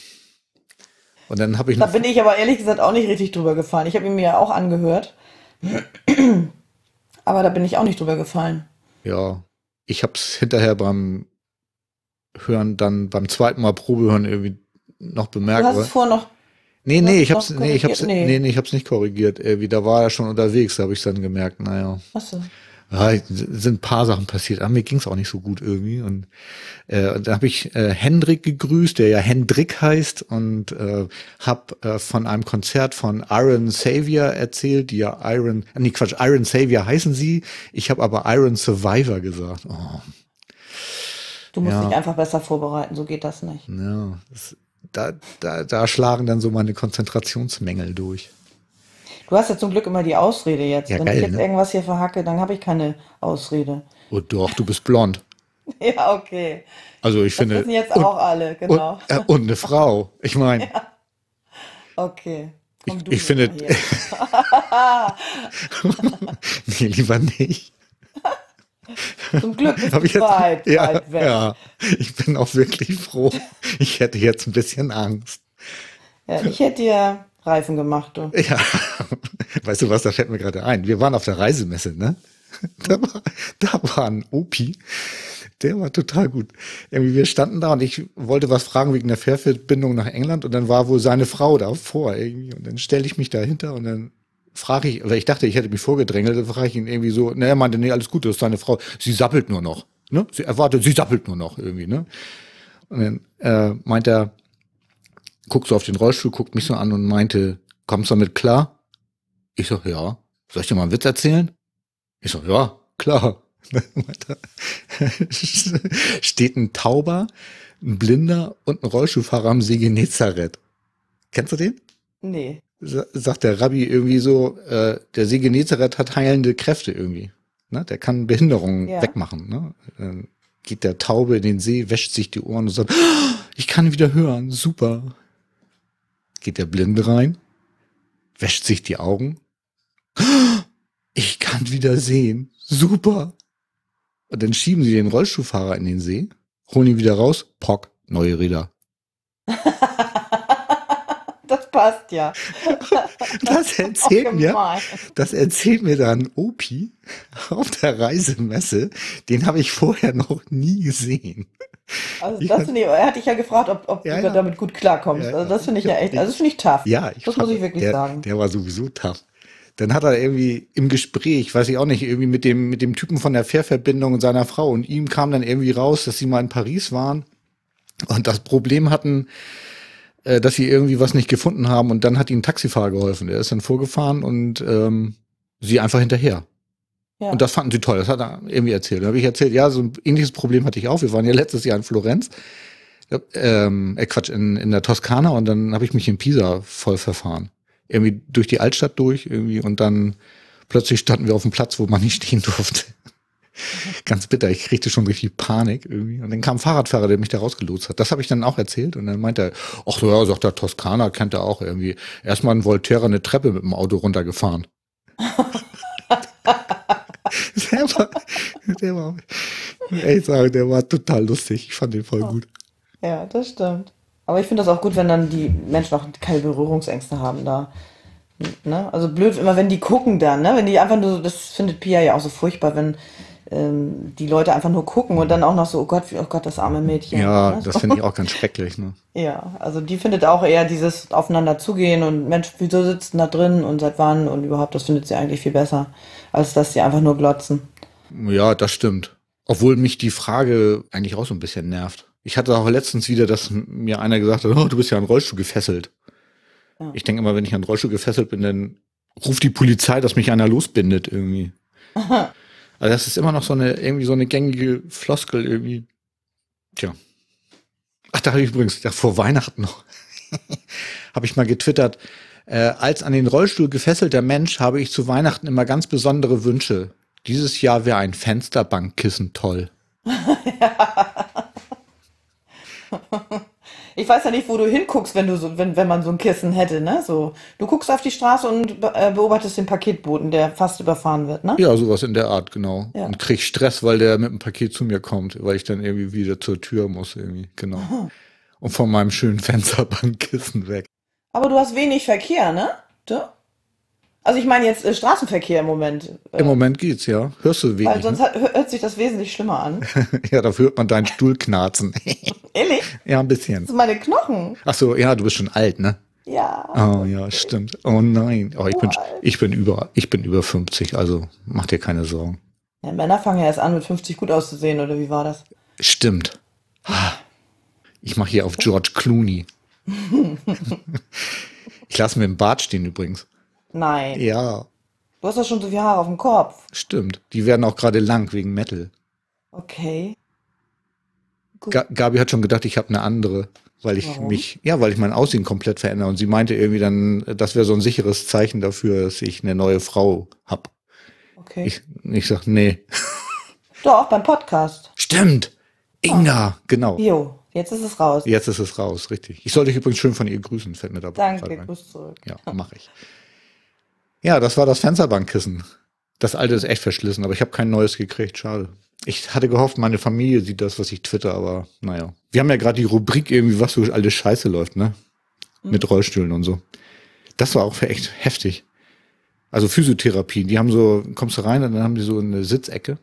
Und dann habe ich Da bin ich aber ehrlich gesagt auch nicht richtig drüber gefallen. Ich habe ihn mir ja auch angehört. Aber da bin ich auch nicht drüber gefallen. Ja, ich habe es hinterher beim Hören dann beim zweiten Mal Probehören irgendwie noch Du bemerkt. hast aber- es vorher noch. Nee, Du nee, hast ich es hab's, nee, ich hab's, nee. Nee. nee, ich hab's nicht korrigiert. Irgendwie, da war er schon unterwegs, da habe ich dann gemerkt, naja, Achso. Ja, sind ein paar Sachen passiert. Aber mir ging's auch nicht so gut irgendwie. Und äh, da habe ich äh, Hendrik gegrüßt, der ja Hendrik heißt, und äh, habe äh, von einem Konzert von Iron Savior erzählt, die ja Iron, nee, Quatsch, Iron Savior heißen sie. Ich habe aber Iron Survivor gesagt. Oh, Du musst Ja. dich einfach besser vorbereiten, so geht das nicht. ja, das, da, da, da schlagen dann so meine Konzentrationsmängel durch. Du hast ja zum Glück immer die Ausrede jetzt. Ja, Wenn geil, ich jetzt ne? irgendwas hier verhacke, dann habe ich keine Ausrede. Oh doch, du bist blond. (laughs) Ja, okay. Also ich Das finde. wissen jetzt und, auch alle, genau. Und, äh, und eine Frau. Ich meine, (laughs) Okay. Komm Ich- ich finde- (laughs) nee, lieber nicht. Zum Glück bist du ich jetzt, weit, ja, weit weg. ja, ich bin auch wirklich froh. Ich hätte jetzt ein bisschen Angst. Ja, ich hätte dir Reifen gemacht, du. Ja, (laughs) weißt du was, da fällt mir gerade ein. Wir waren auf der Reisemesse, ne? (laughs) Da war, da war ein Opi, der war total gut. Irgendwie, wir standen da und ich wollte was fragen wegen der Fährverbindung nach England und dann war wohl seine Frau da vor irgendwie und dann stelle ich mich dahinter und dann frage ich, weil ich dachte, ich hätte mich vorgedrängelt, dann frage ich ihn irgendwie so, ne, er meinte, nee, alles gut, das ist seine Frau. Sie sappelt nur noch, ne? Sie erwartet, sie sappelt nur noch irgendwie, ne? Und dann äh, meint er, guckt so auf den Rollstuhl, guckt mich so an und meinte, kommst du damit klar? Ich so, ja. Soll ich dir mal einen Witz erzählen? Ich so, ja, klar. (laughs) Steht ein Tauber, ein Blinder und ein Rollstuhlfahrer am See Genezareth. Kennst du den? Nee. Sa- Sagt der Rabbi irgendwie so, äh, der See Genezareth hat heilende Kräfte irgendwie. Ne? Der kann Behinderungen Ja. wegmachen. Ne? Dann geht der Taube in den See, wäscht sich die Ohren und sagt, "Oh, ich kann wieder hören, super. Geht der Blinde rein, wäscht sich die Augen. (gasps) Ich kann wieder sehen. Super. Und dann schieben sie den Rollstuhlfahrer in den See, holen ihn wieder raus, pock, neue Räder. (laughs) Das passt ja. (laughs) Das erzählt mir, das erzählt mir dann Opi auf der Reisemesse. Den habe ich vorher noch nie gesehen. Also Ich das finde ich, er hat dich ja gefragt, ob, ob Ja, du ja. damit gut klarkommst. Ja. Also das finde ich ja echt, also das finde ich tough. Ja, ich das fand- muss ich wirklich der, sagen. Der war sowieso tough. Dann hat er irgendwie im Gespräch, weiß ich auch nicht, irgendwie mit dem, mit dem Typen von der Fährverbindung und seiner Frau und ihm kam dann irgendwie raus, dass sie mal in Paris waren und das Problem hatten, äh, dass sie irgendwie was nicht gefunden haben und dann hat ihnen ein Taxifahrer geholfen. Der ist dann vorgefahren und ähm, sie einfach hinterher. Ja. Und das fanden sie toll. Das hat er irgendwie erzählt. Da habe ich erzählt, ja, so ein ähnliches Problem hatte ich auch. Wir waren ja letztes Jahr in Florenz. Ähm, äh, Quatsch, in, in der Toskana und dann habe ich mich in Pisa voll verfahren. Irgendwie durch die Altstadt durch irgendwie und dann plötzlich standen wir auf dem Platz, wo man nicht stehen durfte. (laughs) Ganz bitter, ich kriegte schon richtig Panik irgendwie. Und dann kam ein Fahrradfahrer, der mich da rausgelotst hat. Das habe ich dann auch erzählt. Und dann meinte er, ach so, ja, sagt der Toskana, kennt er auch irgendwie. Erstmal ein Volterra eine Treppe mit dem Auto runtergefahren. (laughs) der war, der war, ey, sagen, der war total lustig. Ich fand den voll gut. Ja, das stimmt. Aber ich finde das auch gut, wenn dann die Menschen auch keine Berührungsängste haben da. Ne? Also blöd, immer wenn die gucken dann, ne? Wenn die einfach nur, das findet Pia ja auch so furchtbar, wenn ähm, die Leute einfach nur gucken und dann auch noch so, oh Gott, oh Gott, das arme Mädchen. Ja, ne? das finde ich auch (laughs) ganz schrecklich, ne? Ja, also die findet auch eher dieses aufeinander zugehen und Mensch, wieso sitzen da drin und seit wann und überhaupt, das findet sie eigentlich viel besser, als dass sie einfach nur glotzen. Ja, das stimmt. Obwohl mich die Frage eigentlich auch so ein bisschen nervt. Ich hatte auch letztens wieder, dass mir einer gesagt hat, oh, du bist ja an Rollstuhl gefesselt. Ja. Ich denke immer, wenn ich an Rollstuhl gefesselt bin, dann ruft die Polizei, dass mich einer losbindet irgendwie. (laughs) Also das ist immer noch so eine, irgendwie so eine gängige Floskel irgendwie. Tja. Ach, da habe ich übrigens, ja, vor Weihnachten noch, (laughs) habe ich mal getwittert, äh, als an den Rollstuhl gefesselter Mensch habe ich zu Weihnachten immer ganz besondere Wünsche. Dieses Jahr wäre ein Fensterbankkissen toll. (laughs) Ich weiß ja nicht, wo du hinguckst, wenn du so, wenn, wenn man so ein Kissen hätte, ne? So, du guckst auf die Straße und äh, beobachtest den Paketboten, der fast überfahren wird, ne? Ja, sowas in der Art, genau. Ja. Und krieg Stress, weil der mit dem Paket zu mir kommt, weil ich dann irgendwie wieder zur Tür muss, irgendwie, genau. Aha. Und von meinem schönen Fensterbankkissen weg. Aber du hast wenig Verkehr, ne? Du? Also ich meine jetzt äh, Straßenverkehr im Moment. Äh, Im Moment geht's, ja. Hörst du wenig. Weil sonst ne? hat, hört sich das wesentlich schlimmer an. (laughs) ja, dafür hört man deinen Stuhl knarzen. (laughs) Ehrlich? Ja, ein bisschen. Das sind meine Knochen. Ach so, ja, du bist schon alt, ne? Ja. Oh ja, stimmt. Oh nein. Oh, ich, bin, ich bin über, ich bin über 50, also mach dir keine Sorgen. Ja, Männer fangen ja erst an, mit 50 gut auszusehen, oder wie war das? Stimmt. Ich mache hier auf George Clooney. (laughs) ich lasse mir im Bart stehen übrigens. Nein. Ja. Du hast doch schon so viele Haare auf dem Kopf. Stimmt. Die werden auch gerade lang wegen Metal. Okay. Ga Gabi hat schon gedacht, ich habe eine andere, weil ich Warum? mich, ja, weil ich mein Aussehen komplett verändere. Und sie meinte irgendwie dann, das wäre so ein sicheres Zeichen dafür, dass ich eine neue Frau hab. Okay. Ich, ich sag, nee. Doch, beim Podcast. Stimmt. Inga, oh. genau. Jo, jetzt ist es raus. Jetzt ist es raus, richtig. Ich soll dich übrigens schön von ihr grüßen, fällt mir dabei. Danke, Grüß zurück. Ja, mache ich. (laughs) Ja, das war das Fensterbankkissen. Das alte ist echt verschlissen, aber ich habe kein neues gekriegt. Schade. Ich hatte gehofft, meine Familie sieht das, was ich twitter, aber naja. Wir haben ja gerade die Rubrik irgendwie, was so alles scheiße läuft, ne? Mhm. Mit Rollstühlen und so. Das war auch echt heftig. Also Physiotherapie, die haben so, kommst du rein und dann haben die so eine Sitzecke,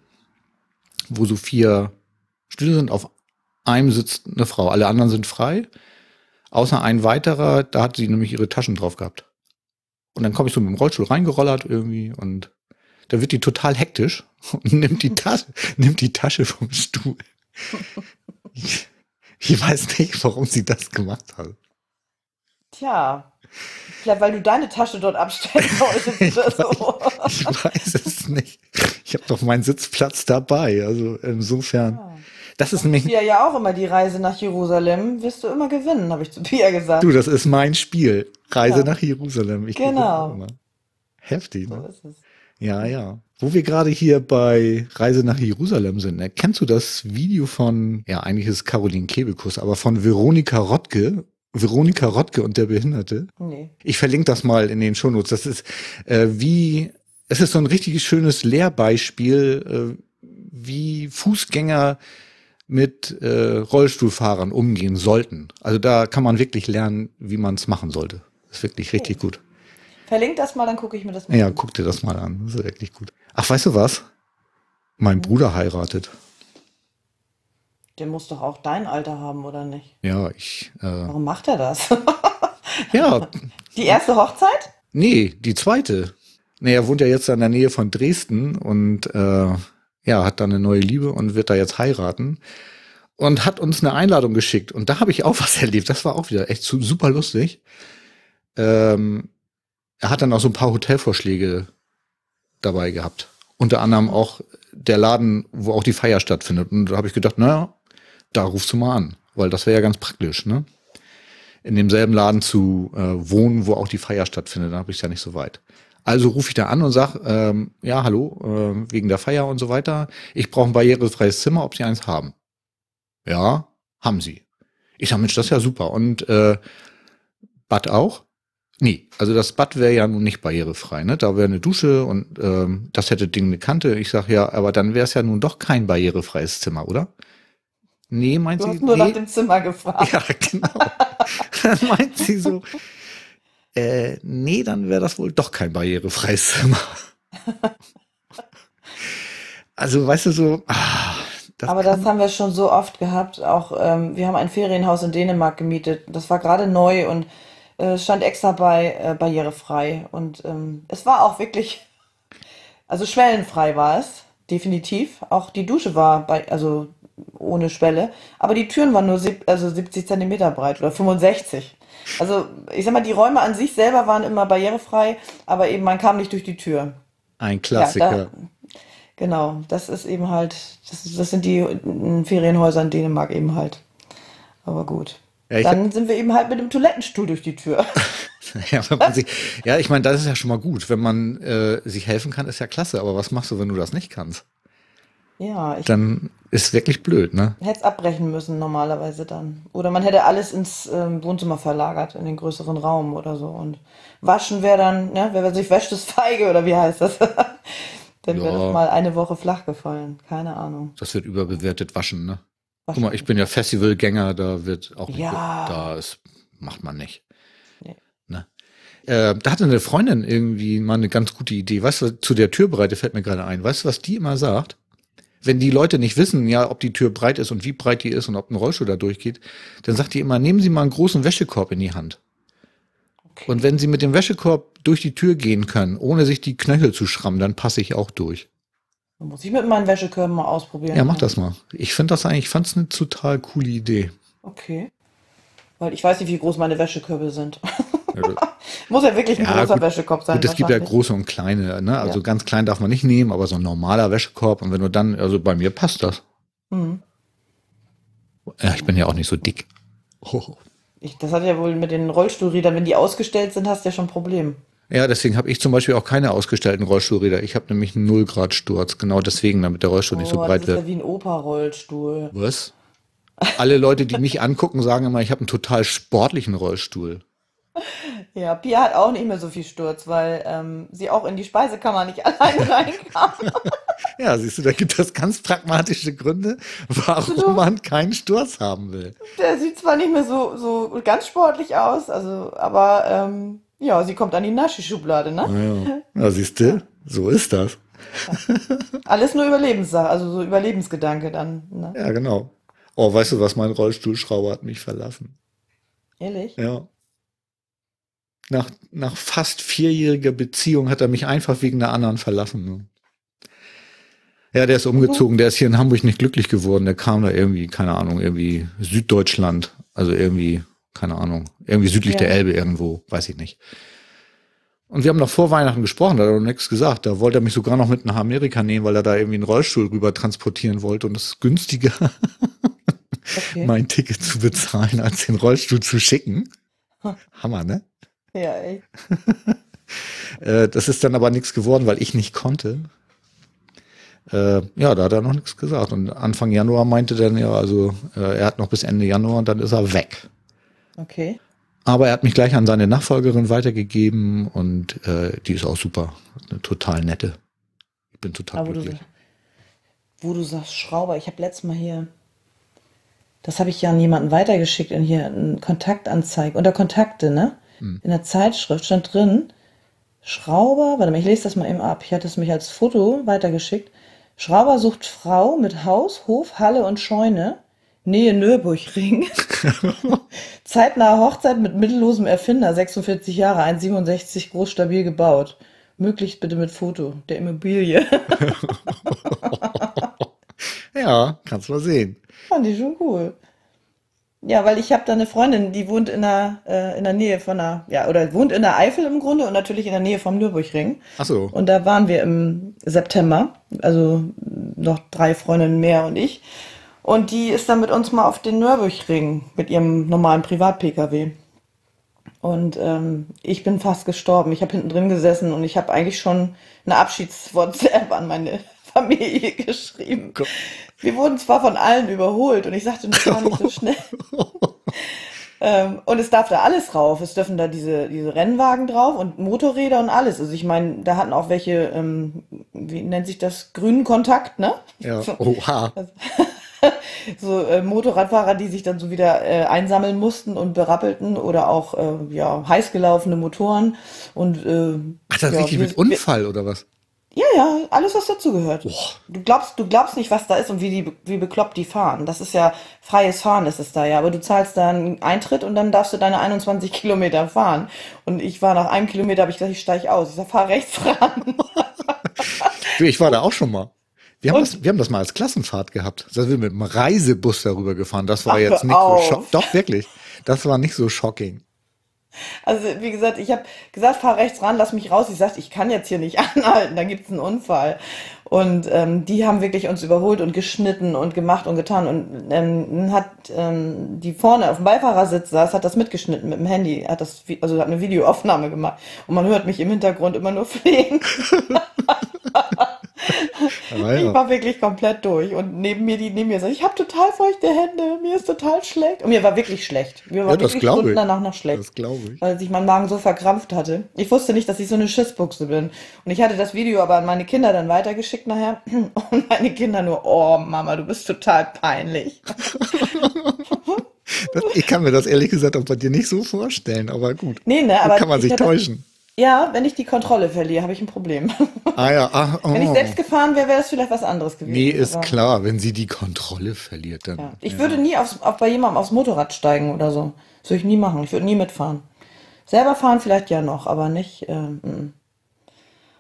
wo so vier Stühle sind. Auf einem sitzt eine Frau, alle anderen sind frei. Außer ein weiterer, da hat sie nämlich ihre Taschen drauf gehabt. Und dann komme ich so mit dem Rollstuhl reingerollert irgendwie und da wird die total hektisch (laughs) und nimmt die Tasche, (laughs) nimmt die Tasche vom Stuhl. Ich, (laughs) ich weiß nicht, warum sie das gemacht hat. Tja, vielleicht weil du deine Tasche dort abstellen wolltest ich, oder so. ich weiß es nicht. Ich habe doch meinen Sitzplatz dabei, also insofern. Ja. Das ist nämlich. Pia ja auch immer die Reise nach Jerusalem. Wirst du immer gewinnen, habe ich zu Pia gesagt. Du, das ist mein Spiel. Reise ja. nach Jerusalem. Ich genau. Heftig, ne? So ist es. Ja, ja. Wo wir gerade hier bei Reise nach Jerusalem sind, ne? kennst du das Video von, ja, eigentlich ist es Caroline Kebekus, aber von Veronika Rottke, Veronika Rottke und der Behinderte? Nee. Ich verlinke das mal in den Shownotes. Das ist äh, wie, es ist so ein richtig schönes Lehrbeispiel, äh, wie Fußgänger mit äh, Rollstuhlfahrern umgehen sollten. Also da kann man wirklich lernen, wie man es machen sollte. Das ist wirklich richtig oh. gut. Verlink das mal, dann gucke ich mir das mal ja, an. Ja, guck dir das mal an. Das ist wirklich gut. Ach, weißt du was? Mein mhm. Bruder heiratet. Der muss doch auch dein Alter haben, oder nicht? Ja, ich. Äh, Warum macht er das? (laughs) ja. Die erste Hochzeit? Nee, die zweite. Nee, er wohnt ja jetzt in der Nähe von Dresden und äh, ja, hat da eine neue Liebe und wird da jetzt heiraten und hat uns eine Einladung geschickt. Und da habe ich auch was (laughs) erlebt. Das war auch wieder echt super lustig. Ähm, er hat dann auch so ein paar Hotelvorschläge dabei gehabt. Unter anderem auch der Laden, wo auch die Feier stattfindet. Und da habe ich gedacht, naja, da rufst du mal an, weil das wäre ja ganz praktisch, ne? In demselben Laden zu äh, wohnen, wo auch die Feier stattfindet, dann habe ich es ja nicht so weit. Also rufe ich da an und sag, ähm, ja, hallo, äh, wegen der Feier und so weiter. Ich brauche ein barrierefreies Zimmer, ob Sie eins haben. Ja, haben Sie. Ich sag, Mensch, das ist ja super. Und äh, Bad auch? Nee, also das Bad wäre ja nun nicht barrierefrei, ne? Da wäre eine Dusche und ähm, das hätte Ding eine Kante. Ich sag ja, aber dann wäre es ja nun doch kein barrierefreies Zimmer, oder? Nee, meint Du sie. hast nur nee. nach dem Zimmer (laughs) gefragt. Ja, genau. (laughs) dann meint sie so, äh, nee, dann wäre das wohl doch kein barrierefreies Zimmer. (laughs) also, weißt du, so, ah, das Aber das haben wir schon so oft gehabt. Auch ähm, wir haben ein Ferienhaus in Dänemark gemietet. Das war gerade neu und äh, stand extra bei äh, barrierefrei. Und ähm, es war auch wirklich, also schwellenfrei war es, definitiv. Auch die Dusche war bei, also ohne Schwelle. Aber die Türen waren nur sieb, also 70 Zentimeter breit oder 65. Also ich sag mal, die Räume an sich selber waren immer barrierefrei, aber eben man kam nicht durch die Tür. ein Klassiker. Ja, da, genau, das ist eben halt, das, das sind die Ferienhäuser in Dänemark eben halt. Aber gut. Ja, Dann sind wir eben halt mit dem Toilettenstuhl durch die Tür. (laughs) Ja, sich, ja, ich meine, das ist ja schon mal gut. Wenn man äh, sich helfen kann, ist ja klasse. Aber was machst du, wenn du das nicht kannst? Ja, ich Dann ist wirklich blöd, ne? hätte es abbrechen müssen normalerweise dann. Oder man hätte alles ins ähm, Wohnzimmer verlagert, in den größeren Raum oder so. Und waschen wäre dann, ne, wer sich wäscht, ist feige oder wie heißt das? (laughs) dann wäre Ja. das mal eine Woche flach gefallen. Keine Ahnung. Das wird überbewertet waschen, ne? Guck Waschen. mal, ich bin ja Festivalgänger, da wird auch nicht, Ja. da ist, macht man nicht. Nee. Ne? Äh, da hatte eine Freundin irgendwie mal eine ganz gute Idee. Weißt du, zu der Türbreite fällt mir gerade ein. Weißt du, was die immer sagt? Wenn die Leute nicht wissen, ja, ob die Tür breit ist und wie breit die ist und ob ein Rollstuhl da durchgeht, dann sagt die immer, nehmen Sie mal einen großen Wäschekorb in die Hand. Okay. Und wenn Sie mit dem Wäschekorb durch die Tür gehen können, ohne sich die Knöchel zu schrammen, dann passe ich auch durch. Dann muss ich mit meinen Wäschekörben mal ausprobieren. Ja, mach das mal. Ich finde das eigentlich, ich fand es eine total coole Idee. Okay. Weil ich weiß nicht, wie groß meine Wäschekörbe sind. (laughs) (laughs) Muss ja wirklich ein Ja, großer gut. Wäschekorb sein. Gut, es gibt ja große und kleine, ne? Also Ja. ganz klein darf man nicht nehmen, aber so ein normaler Wäschekorb. Und wenn du dann, also bei mir passt das. Mhm. Ja, ich bin ja auch nicht so dick. Oh. Ich, das hat ja wohl mit den Rollstuhlrädern, wenn die ausgestellt sind, hast du ja schon ein Problem. Ja, deswegen habe ich zum Beispiel auch keine ausgestellten Rollstuhlräder. Ich habe nämlich einen Null-Grad-Sturz. Genau deswegen, damit der Rollstuhl nicht so Oh, breit das ist wird. ja wie ein Opa-Rollstuhl. Was? Alle Leute, die mich angucken, sagen immer, ich habe einen total sportlichen Rollstuhl. Ja, Pia hat auch nicht mehr so viel Sturz, weil ähm, sie auch in die Speisekammer nicht (laughs) alleine reinkam. Ja, siehst du, da gibt es ganz pragmatische Gründe, warum Genau. man keinen Sturz haben will. Der sieht zwar nicht mehr so, so ganz sportlich aus, also, aber ähm, ja, sie kommt an die Naschi-Schublade, ne? Ja, ja siehst du, so ist das. Alles nur Überlebenssache, also so Überlebensgedanke dann. Ne? Ja, genau. Oh, weißt du was, mein Rollstuhlschrauber hat mich verlassen. Ehrlich? Ja. Nach, nach fast vierjähriger Beziehung hat er mich einfach wegen einer anderen verlassen. Ja, der ist umgezogen, der ist hier in Hamburg nicht glücklich geworden. Der kam da irgendwie, keine Ahnung, irgendwie Süddeutschland, also irgendwie, keine Ahnung, irgendwie südlich Ja. der Elbe irgendwo, weiß ich nicht. Und wir haben noch vor Weihnachten gesprochen, da hat er noch nichts gesagt. Da wollte er mich sogar noch mit nach Amerika nehmen, weil er da irgendwie einen Rollstuhl rüber transportieren wollte und es ist günstiger, Okay. (laughs) mein Ticket zu bezahlen, als den Rollstuhl zu schicken. Hammer, ne? Ja, echt. (laughs) Äh, das ist dann aber nichts geworden, weil ich nicht konnte. Äh, ja, da hat er noch nichts gesagt. Und Anfang Januar meinte dann ja, also äh, er hat noch bis Ende Januar und dann ist er weg. Okay. Aber er hat mich gleich an seine Nachfolgerin weitergegeben und äh, die ist auch super. Eine total nette. Ich bin total Aber wo du, glücklich. wo du sagst Schrauber, ich habe letztes Mal hier, das habe ich ja an jemanden weitergeschickt in hier eine Kontaktanzeige, unter Kontakte, ne? In der Zeitschrift stand drin, Schrauber, warte mal, ich lese das mal eben ab. Ich hatte es mich als Foto weitergeschickt. Schrauber sucht Frau mit Haus, Hof, Halle und Scheune. Nähe Nürburgring. (laughs) Zeitnahe Hochzeit mit mittellosem Erfinder, 46 Jahre, 1,67 groß, stabil gebaut. Möglichst bitte mit Foto der Immobilie. (laughs) Ja, kannst mal sehen. Fand ich schon cool. Ja, weil ich habe da eine Freundin, die wohnt in der, äh, in der Nähe von der, ja, oder wohnt in der Eifel im Grunde und natürlich in der Nähe vom Nürburgring. Ach so. Und da waren wir im September, also noch drei Freundinnen mehr und ich. Und die ist dann mit uns mal auf den Nürburgring mit ihrem normalen Privat-Pkw. Und ähm, ich bin fast gestorben. Ich habe hinten drin gesessen und ich habe eigentlich schon eine Abschieds-WhatsApp an meine (laughs) Familie geschrieben. Wir wurden zwar von allen überholt und ich sagte, das war nicht so (laughs) schnell. ähm, und es darf da alles drauf. Es dürfen da diese, diese Rennwagen drauf und Motorräder und alles. Also ich meine, da hatten auch welche, ähm, wie nennt sich das, grünen Kontakt, ne? Ja, (laughs) oha. Also, (laughs) so äh, Motorradfahrer, die sich dann so wieder äh, einsammeln mussten und berappelten oder auch äh, ja heiß gelaufene Motoren und äh, Ach, das ja, richtig wir, mit Unfall oder was? Ja, ja, alles was dazugehört. Du glaubst, du glaubst nicht, was da ist und wie die, wie bekloppt die fahren. Das ist ja freies Fahren ist es da ja, aber du zahlst da einen Eintritt und dann darfst du deine 21 (laughs) Kilometer fahren. Und ich war nach einem Kilometer, habe ich gesagt, ich steige aus. Ich sag, fahr rechts ran. (laughs) du, ich war da auch schon mal. Wir haben, das, wir haben das mal als Klassenfahrt gehabt. Da sind wir mit einem Reisebus darüber gefahren. Das war Ach, jetzt nicht auf. so schock. Doch, wirklich. Das war nicht so shocking. Also, wie gesagt, ich habe gesagt, fahr rechts ran, lass mich raus. Ich sagte, ich kann jetzt hier nicht (laughs) anhalten, da gibt's einen Unfall. Und ähm, die haben wirklich uns überholt und geschnitten und gemacht und getan. Und ähm, hat ähm, die vorne auf dem Beifahrersitz saß, hat das mitgeschnitten mit dem Handy, hat das, also hat eine Videoaufnahme gemacht. Und man hört mich im Hintergrund immer nur (laughs) flehen. (laughs) Ja. Ich war wirklich komplett durch. Und neben mir, die neben mir sagt, ich habe total feuchte Hände, mir ist total schlecht. Und mir war wirklich schlecht. Mir war ja, wirklich Stunden ich. danach noch schlecht. Das glaube ich. Weil sich mein Magen so verkrampft hatte. Ich wusste nicht, dass ich so eine Schissbuchse bin. Und ich hatte das Video aber an meine Kinder dann weitergeschickt nachher. (clears throat) Und meine Kinder nur, oh Mama, du bist total peinlich. (laughs) Das, ich kann mir das ehrlich gesagt auch bei dir nicht so vorstellen, aber gut. Nee, ne, aber kann man sich täuschen. Ja, wenn ich die Kontrolle verliere, habe ich ein Problem. (laughs) Ah ja, ach, oh. Wenn ich oh. selbst gefahren wäre, wäre das vielleicht was anderes gewesen. Nee, ist aber, klar, wenn sie die Kontrolle verliert, dann. Ja. Ich ja. würde nie aufs, auf, bei jemandem aufs Motorrad steigen oder so. Das würde ich nie machen. Ich würde nie mitfahren. Selber fahren vielleicht ja noch, aber nicht. Ähm,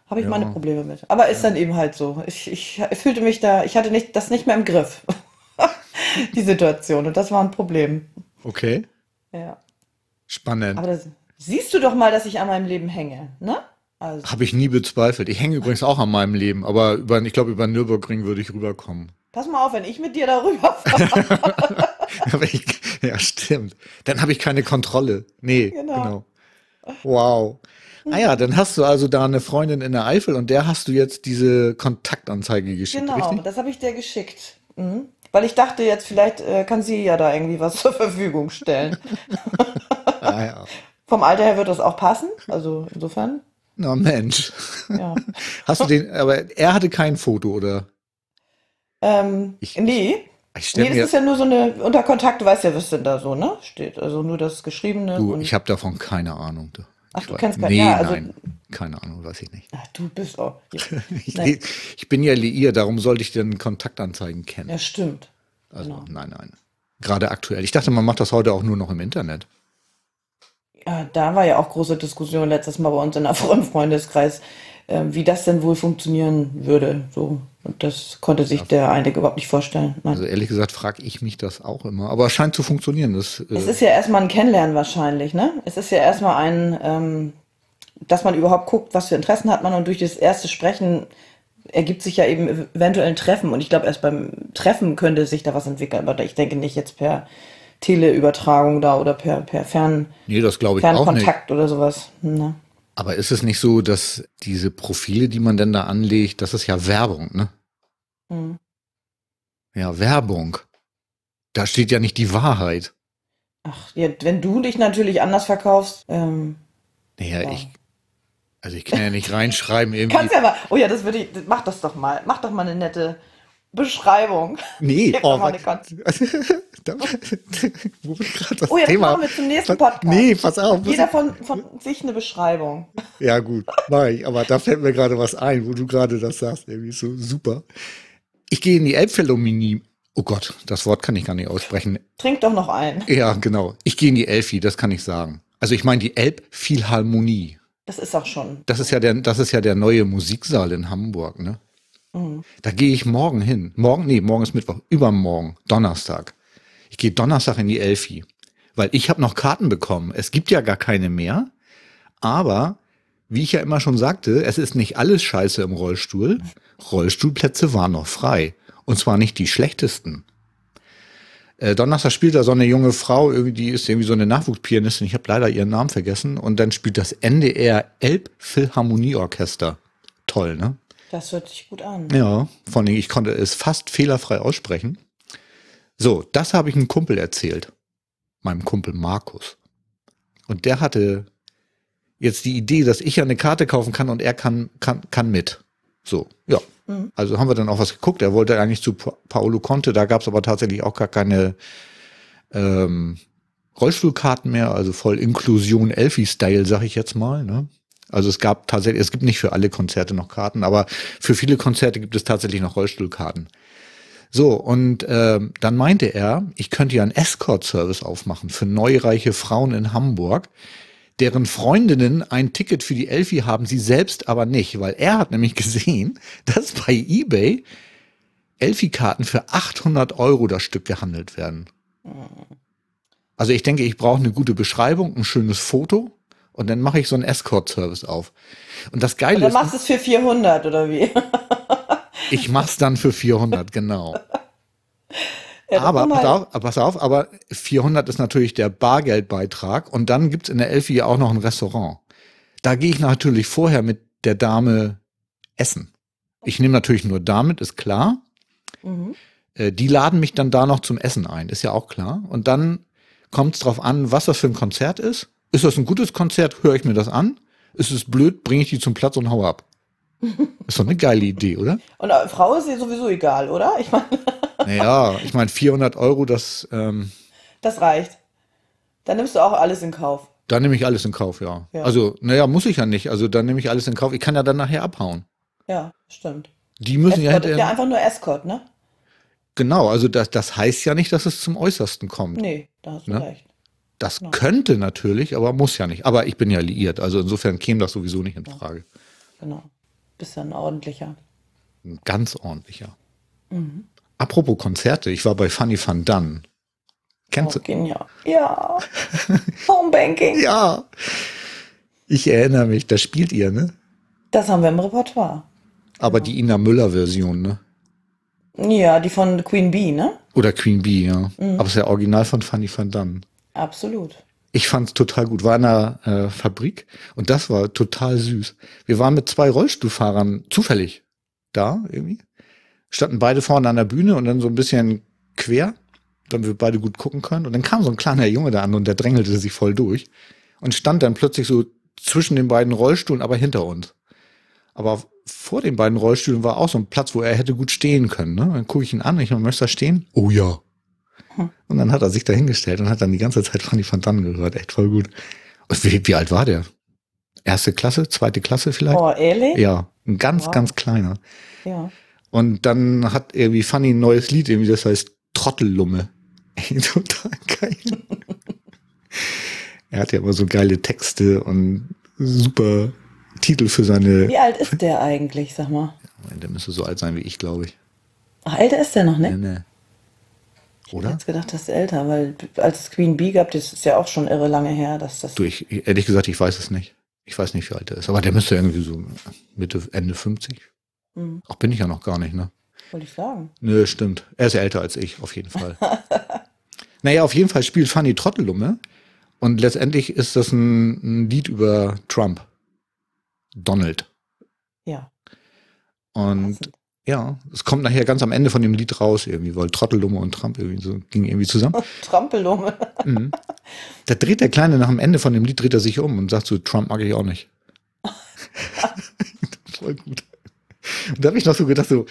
habe ich ja. meine Probleme mit. Aber ist dann eben halt so. Ich, ich, ich fühlte mich da, ich hatte nicht, das nicht mehr im Griff. (laughs) die Situation. Und das war ein Problem. Okay. Ja. Spannend. Aber das, Siehst du doch mal, dass ich an meinem Leben hänge, ne? Also. Habe ich nie bezweifelt. Ich hänge übrigens auch an meinem Leben, aber über, ich glaube, über Nürburgring würde ich rüberkommen. Pass mal auf, wenn ich mit dir darüber fahre. (laughs) ja, stimmt. Dann habe ich keine Kontrolle. Nee, genau. genau. Wow. Ah ja, dann hast du also da eine Freundin in der Eifel und der hast du jetzt diese Kontaktanzeige geschickt. Genau, richtig? das habe ich dir geschickt. Mhm. Weil ich dachte jetzt, vielleicht äh, kann sie ja da irgendwie was (laughs) zur Verfügung stellen. ah ja. Vom Alter her wird das auch passen, also insofern. Na Mensch. Ja. (laughs) Hast du den, aber er hatte kein Foto, oder? Ähm, ich, nee. Ich nee, das ist ja nur so eine, unter Kontakt, du weißt ja, was denn da so, ne? Steht. Also nur das Geschriebene. Du, ich habe davon keine Ahnung. Du. Ach, du kennst keine nee, ja, also, nein, keine Ahnung, weiß ich nicht. Ach, du bist auch. (laughs) ich, ich, bin ja liiert, darum sollte ich den Kontaktanzeigen kennen. Ja, stimmt. Also, genau. nein, nein. Gerade aktuell. Ich dachte, man macht das heute auch nur noch im Internet. Ja, da war ja auch große Diskussion letztes Mal bei uns in der (laughs) Freundeskreis, äh, wie das denn wohl funktionieren würde. So. Und das konnte sich der einige überhaupt nicht vorstellen. Nein. Also ehrlich gesagt frage ich mich das auch immer. Aber es scheint zu funktionieren. Das, äh es ist ja erstmal ein Kennenlernen wahrscheinlich, ne? Es ist ja erstmal ein, ähm, dass man überhaupt guckt, was für Interessen hat man und durch das erste Sprechen ergibt sich ja eben eventuell ein Treffen. Und ich glaube, erst beim Treffen könnte sich da was entwickeln. Aber ich denke nicht jetzt per Teleübertragung da oder per, per Fern, nee, das ich Fernkontakt oder sowas. Ne? Aber ist es nicht so, dass diese Profile, die man denn da anlegt, das ist ja Werbung, ne? Mhm. Ja, Werbung. Da steht ja nicht die Wahrheit. Ach, ja, wenn du dich natürlich anders verkaufst. Ähm, naja, ja. ich. Also ich kann ja nicht reinschreiben (laughs) irgendwie. Kannst ja mal. Oh ja, das würde ich. Mach das doch mal. Mach doch mal eine nette Beschreibung. Nee, oh, mal (laughs) da, (laughs) wo ich gerade das Oh, jetzt Thema? kommen wir zum nächsten Podcast. Nee, pass auf. Jeder von, von sich eine Beschreibung. Ja, gut, mach ich. Aber da fällt mir gerade was ein, wo du gerade das sagst. Irgendwie so super. Ich gehe in die Elbphilharmonie. Oh Gott, das Wort kann ich gar nicht aussprechen. Trink doch noch ein. Ja, genau. Ich gehe in die Elfi, das kann ich sagen. Also ich meine die Elbphilharmonie. Das ist auch schon. Das ist ja der, das ist ja der neue Musiksaal in Hamburg, ne? Mhm. Da gehe ich morgen hin. Morgen, nee, morgen ist Mittwoch. Übermorgen, Donnerstag. Ich gehe Donnerstag in die Elfi. Weil ich habe noch Karten bekommen. Es gibt ja gar keine mehr. Aber, wie ich ja immer schon sagte, es ist nicht alles scheiße im Rollstuhl. Rollstuhlplätze waren noch frei. Und zwar nicht die schlechtesten. Äh, Donnerstag spielt da so eine junge Frau, irgendwie, die ist irgendwie so eine Nachwuchspianistin, ich habe leider ihren Namen vergessen. Und dann spielt das NDR Elbphilharmonieorchester. Toll, ne? Das hört sich gut an. Ja, vor allem, ich konnte es fast fehlerfrei aussprechen. So, das habe ich einem Kumpel erzählt. Meinem Kumpel Markus. Und der hatte jetzt die Idee, dass ich ja eine Karte kaufen kann und er kann, kann, kann mit. So, ja. Mhm. Also haben wir dann auch was geguckt. Er wollte eigentlich zu pa Paolo Conte, da gab es aber tatsächlich auch gar keine ähm, Rollstuhlkarten mehr, also voll Inklusion Elfie-Style, sag ich jetzt mal. Ne? Also es gab tatsächlich, es gibt nicht für alle Konzerte noch Karten, aber für viele Konzerte gibt es tatsächlich noch Rollstuhlkarten. So, und äh, dann meinte er, ich könnte ja einen Escort-Service aufmachen für neureiche Frauen in Hamburg, deren Freundinnen ein Ticket für die Elfi haben, sie selbst aber nicht, weil er hat nämlich (laughs) gesehen, dass bei eBay Elfi-Karten für 800 Euro das Stück gehandelt werden. Also ich denke, ich brauche eine gute Beschreibung, ein schönes Foto und dann mache ich so einen Escort-Service auf. Und das Geile und dann machst du es für 400 oder wie? (laughs) ich mach's dann für 400, genau. (laughs) Ja, aber pass auf, pass auf, aber 400 ist natürlich der Bargeldbeitrag und dann gibt's in der Elfi ja auch noch ein Restaurant. Da gehe ich natürlich vorher mit der Dame essen. Ich nehme natürlich nur damit, ist klar. Mhm. Äh, die laden mich dann da noch zum Essen ein, ist ja auch klar. Und dann kommt es drauf an, was das für ein Konzert ist. Ist das ein gutes Konzert, höre ich mir das an. Ist es blöd, bringe ich die zum Platz und hau ab. (laughs) Ist doch eine geile Idee, oder? Und Frau ist dir sowieso egal, oder? Ich meine. (laughs) Naja, ich meine 400 Euro, das. Ähm, das reicht. Dann nimmst du auch alles in Kauf. Dann nehme ich alles in Kauf, ja. ja. Also, naja, muss ich ja nicht. Also dann nehme ich alles in Kauf. Ich kann ja dann nachher abhauen. Ja, stimmt. Die müssen Escort ja. Ist ja einfach nur Escort, ne? Genau, also das, das heißt ja nicht, dass es zum Äußersten kommt. Nee, da hast du ne? recht. Das genau. könnte natürlich, aber muss ja nicht. Aber ich bin ja liiert, also insofern käme das sowieso nicht in Frage. Genau. Bist ja ein ordentlicher. Ein ganz ordentlicher. Mhm. Apropos Konzerte, ich war bei Funny Van Dunn. Kennst oh, du? Genial. Ja. Homebanking. (laughs) ja. Ich erinnere mich, da spielt ihr, ne? Das haben wir im Repertoire. Aber genau. die Ina Müller-Version, ne? Ja, die von Queen Bee, ne? Oder Queen Bee, ja. Mhm. Aber es ist ja original von Funny Van Dunn. Absolut. Ich fand's total gut. War in einer äh, Fabrik und das war total süß. Wir waren mit zwei Rollstuhlfahrern zufällig da irgendwie standen beide vorne an der Bühne und dann so ein bisschen quer, damit wir beide gut gucken können. Und dann kam so ein kleiner Junge da an und der drängelte sich voll durch und stand dann plötzlich so zwischen den beiden Rollstühlen, aber hinter uns. Aber vor den beiden Rollstühlen war auch so ein Platz, wo er hätte gut stehen können. Ne? Dann gucke ich ihn an, ich möchte da stehen? Oh ja. Und dann hat er sich da hingestellt und hat dann die ganze Zeit Fanny van Dannen gehört. Echt voll gut. Und wie, wie alt war der? Erste Klasse, zweite Klasse vielleicht? Oh, ehrlich? Ja, ein ganz, wow. ganz kleiner. Ja. Und dann hat irgendwie Funny ein neues Lied, irgendwie das heißt Trottellumme. (laughs) Total geil. (laughs) er hat ja immer so geile Texte und super Titel für seine. Wie alt ist der eigentlich, sag mal? der müsste so alt sein wie ich, glaube ich. Ach, älter ist der noch, ne? Nee, nee. Oder? Ich hätte gedacht, das ist älter, weil als es Queen Bee gab, das ist ja auch schon irre lange her, dass das. Du, ich, ehrlich gesagt, ich weiß es nicht. Ich weiß nicht, wie alt er ist. Aber der müsste irgendwie so Mitte, Ende 50, Mhm. Ach, bin ich ja noch gar nicht, ne? Wollte ich sagen. Nö, stimmt. Er ist älter als ich, auf jeden Fall. (laughs) naja, auf jeden Fall spielt Fanny Trottelumme. Und letztendlich ist das ein, ein Lied über Trump. Donald. Ja. Und Passend. Ja, es kommt nachher ganz am Ende von dem Lied raus, irgendwie, weil Trottelumme und Trump irgendwie so ging irgendwie zusammen. (laughs) Trampelumme. mhm. Da dreht der Kleine nach dem Ende von dem Lied, dreht er sich um und sagt so, Trump mag ich auch nicht. (laughs) Voll gut. Und da habe ich noch so gedacht, so,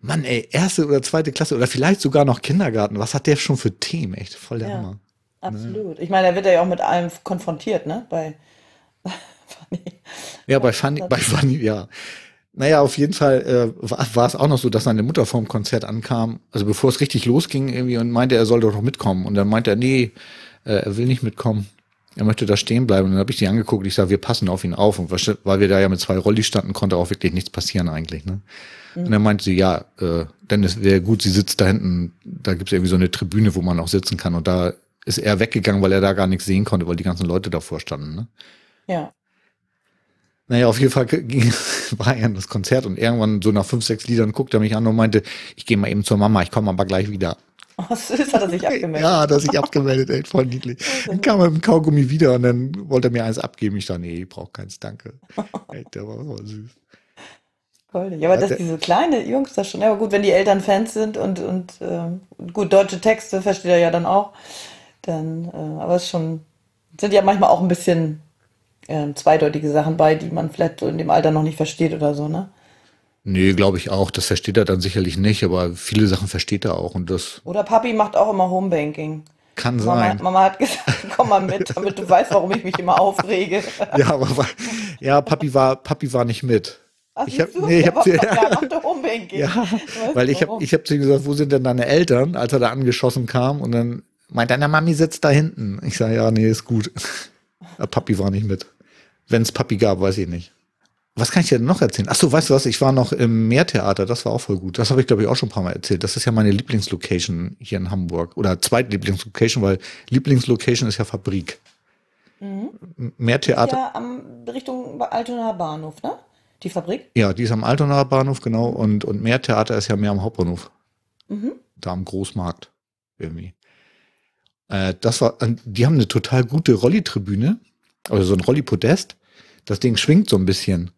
Mann, ey, erste oder zweite Klasse oder vielleicht sogar noch Kindergarten. Was hat der schon für Themen? Echt voll der ja, Hammer. Absolut. Ne? Ich meine, da wird er ja auch mit allem konfrontiert, ne? Bei (laughs) Fanny. Ja, bei Fanny, bei Fanny, ja. Naja, auf jeden Fall äh, war, es auch noch so, dass seine Mutter vorm Konzert ankam, also bevor es richtig losging irgendwie und meinte, er soll doch noch mitkommen. Und dann meinte er, nee, äh, er will nicht mitkommen er möchte da stehen bleiben. Und dann habe ich die angeguckt und ich sage, wir passen auf ihn auf. Und weil wir da ja mit zwei Rolli standen, konnte auch wirklich nichts passieren eigentlich. Ne? Mhm. Und dann meinte sie, ja, äh, Dennis, wäre gut, sie sitzt da hinten, da gibt es irgendwie so eine Tribüne, wo man auch sitzen kann. Und da ist er weggegangen, weil er da gar nichts sehen konnte, weil die ganzen Leute davor standen. Ne? Ja. Naja, auf jeden Fall ging, (laughs) war er in das Konzert und irgendwann so nach fünf, sechs Liedern guckte er mich an und meinte, ich gehe mal eben zur Mama, ich komme aber gleich wieder. Oh, süß, hat er sich abgemeldet. Ja, hat er sich abgemeldet, ey, voll niedlich. Dann kam er mit dem Kaugummi wieder und dann wollte er mir eins abgeben. Ich dachte, nee, ich brauche keins, danke. (laughs) Ey, der war voll süß. Cool. Ja, aber Ja, dass diese kleine Jungs das schon, ja, aber gut, wenn die Eltern Fans sind und, und ähm, gut, deutsche Texte versteht er ja dann auch, dann, äh, aber es ist schon, sind ja manchmal auch ein bisschen ähm, zweideutige Sachen bei, die man vielleicht so in dem Alter noch nicht versteht oder so, ne? Nee, glaube ich auch. Das versteht er dann sicherlich nicht, aber viele Sachen versteht er auch und das Oder Papi macht auch immer Homebanking. kann Mama, sein. Mama hat gesagt, (laughs) komm mal mit, damit du weißt, warum ich mich immer aufrege. (laughs) Ja, aber ja, Papi war, Papi war nicht mit. Ach, Ich hab- siehst du? nee, ich hab (laughs) sie- ja. Ja, weil ich habe ich hab zu ihm gesagt, wo sind denn deine Eltern, als er da angeschossen kam und dann meint deine Mami sitzt da hinten. Ich sage, ja, nee, ist gut. Papi war nicht mit. Wenn es Papi gab, weiß ich nicht. Was kann ich dir denn noch erzählen? Ach so, weißt du was? Ich war noch im Meertheater, das war auch voll gut. Das habe ich, glaube ich, auch schon ein paar Mal erzählt. Das ist ja meine Lieblingslocation hier in Hamburg. Oder zweitlieblingslocation, weil Lieblingslocation ist ja Fabrik. Mhm. Meertheater. Ja, am, Richtung Altonaer Bahnhof, ne? Die Fabrik? Ja, die ist am Altonaer Bahnhof, genau. Und, und Meertheater ist ja mehr am Hauptbahnhof. Mhm. Da am Großmarkt. Irgendwie. Äh, das war, die haben eine total gute Rolli-Tribüne. Also so ein Rolli-Podest. Das Ding schwingt so ein bisschen.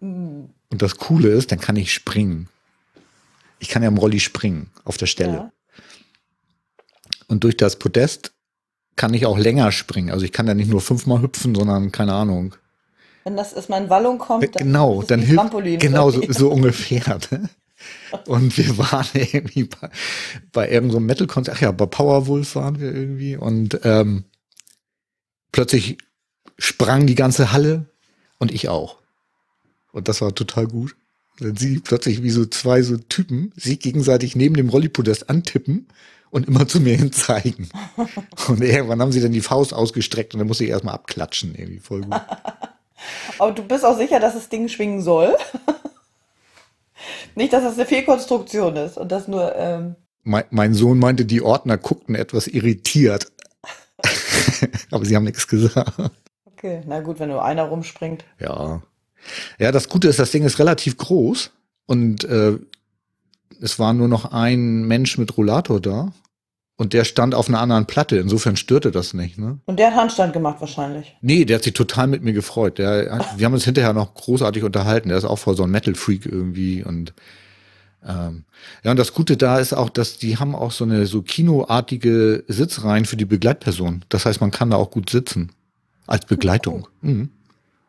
Mhm. Und das Coole ist, dann kann ich springen. Ich kann ja am Rolli springen auf der Stelle. Ja. Und durch das Podest kann ich auch länger springen. Also ich kann da nicht nur fünfmal hüpfen, sondern keine Ahnung. Wenn das erstmal in Wallung kommt, dann genau, ist dann hilft Trampolin. genau so, so ungefähr. Ne? Und wir waren (laughs) irgendwie bei, bei irgendeinem so Metal-Konzert, ach ja, bei Powerwolf waren wir irgendwie und ähm, plötzlich sprang die ganze Halle und ich auch. Und das war total gut. Dann sie plötzlich wie so zwei so Typen sich gegenseitig neben dem Rollipodest antippen und immer zu mir (laughs) hin zeigen. Und irgendwann haben sie dann die Faust ausgestreckt und dann musste ich erstmal abklatschen, irgendwie voll gut. (laughs) Aber du bist auch sicher, dass das Ding schwingen soll? Nicht, dass das eine Fehlkonstruktion ist und das nur, ähm, Mein, mein Sohn meinte, die Ordner guckten etwas irritiert. (laughs) Aber sie haben nichts gesagt. Okay, na gut, wenn nur einer rumspringt. Ja. Ja, das Gute ist, das Ding ist relativ groß und äh, es war nur noch ein Mensch mit Rollator da und der stand auf einer anderen Platte. Insofern störte das nicht. Ne? Und der hat Handstand gemacht wahrscheinlich. Nee, der hat sich total mit mir gefreut. Der hat, wir haben uns hinterher noch großartig unterhalten. Der ist auch voll so ein Metal-Freak irgendwie und ähm, ja, und das Gute da ist auch, dass die haben auch so eine so kinoartige Sitzreihen für die Begleitperson. Das heißt, man kann da auch gut sitzen als Begleitung. Mhm.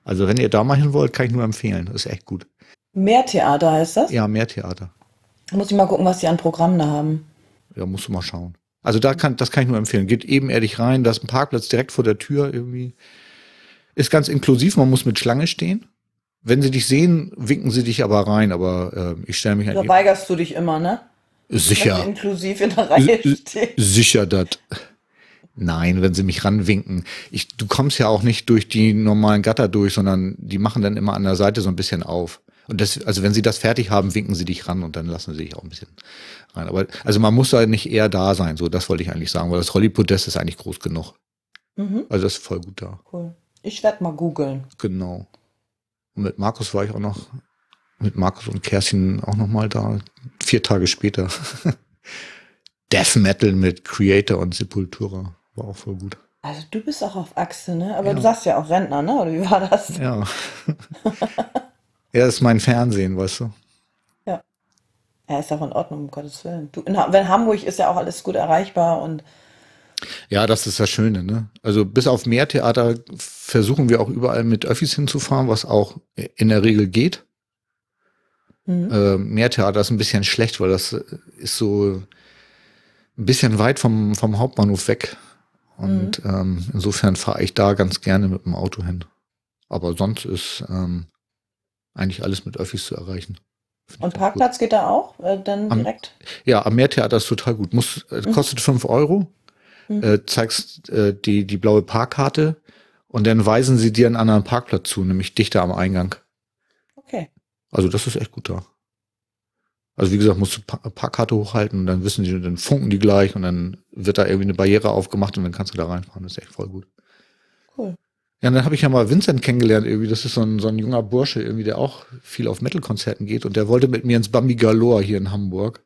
Also wenn ihr da mal hin wollt, kann ich nur empfehlen. Das ist echt gut. Mehrtheater heißt das? Ja, mehr Theater. Muss ich mal gucken, was die an Programmen da haben. Ja, musst du mal schauen. Also da kann, das kann ich nur empfehlen. Geht ebenerdig rein, da ist ein Parkplatz direkt vor der Tür irgendwie. Ist ganz inklusiv, man muss mit Schlange stehen. Wenn sie dich sehen, winken sie dich aber rein, aber äh, ich stelle mich Da an weigerst du dich immer, ne? Sicher, inklusiv in der Reihe stehen. sicher das. Nein, wenn sie mich ranwinken. Ich, du kommst ja auch nicht durch die normalen Gatter durch, sondern die machen dann immer an der Seite so ein bisschen auf. Und das, also wenn sie das fertig haben, winken sie dich ran und dann lassen sie dich auch ein bisschen rein. Aber also man muss da nicht eher da sein, so das wollte ich eigentlich sagen, weil das Rollipodest ist eigentlich groß genug. Mhm, Also das ist voll gut da. cool. Ich werde mal googeln. Genau. Und mit Markus war ich auch noch, mit Markus und Kerstin auch noch mal da, vier Tage später. (laughs) Death Metal mit Creator und Sepultura. War auch voll gut. Also du bist auch auf Achse, ne? Aber Ja. du sagst ja auch Rentner, ne? Oder wie war das? Ja. ja, das (laughs) ist mein Fernsehen, weißt du. Ja, ist auch in Ordnung, um Gottes Willen. Du, in, wenn Hamburg ist ja auch alles gut erreichbar und Ja, das ist das Schöne, ne? Also bis auf Meertheater versuchen wir auch überall mit Öffis hinzufahren, was auch in der Regel geht. mhm. Äh, Meertheater ist ein bisschen schlecht, weil das ist so ein bisschen weit vom, vom Hauptbahnhof weg. Und ähm, insofern fahre ich da ganz gerne mit dem Auto hin. Aber sonst ist ähm, eigentlich alles mit Öffis zu erreichen. Find und Parkplatz geht da auch äh, dann Am- direkt? Ja, am Meertheater ist total gut. Muss, äh, kostet fünf Euro. Mhm. Äh, zeigst äh, die, die blaue Parkkarte und dann weisen sie dir einen anderen Parkplatz zu, nämlich dichter am Eingang. Okay. Also das ist echt gut da. Also wie gesagt, musst du Pa- Parkkarte hochhalten und dann wissen die, dann funken die gleich und dann wird da irgendwie eine Barriere aufgemacht und dann kannst du da reinfahren. Das ist echt voll gut. Cool. Ja, dann habe ich ja mal Vincent kennengelernt irgendwie. Das ist so ein, so ein junger Bursche irgendwie, der auch viel auf Metal-Konzerten geht. Und der wollte mit mir ins Bambi Galore hier in Hamburg.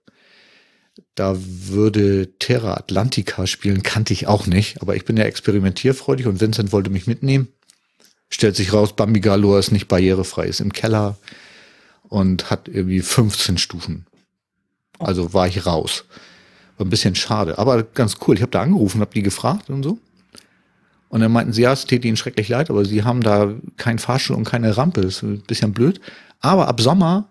Da würde Terra Atlantica spielen, kannte ich auch nicht. Aber ich bin ja experimentierfreudig und Vincent wollte mich mitnehmen. Stellt sich raus, Bambi Galore ist nicht barrierefrei, ist im Keller und hat irgendwie 15 Stufen. Also war ich raus. War ein bisschen schade, aber ganz cool. Ich habe da angerufen, habe die gefragt und so. Und dann meinten sie, ja, es täte ihnen schrecklich leid, aber sie haben da keinen Fahrstuhl und keine Rampe. Das ist ein bisschen blöd. Aber ab Sommer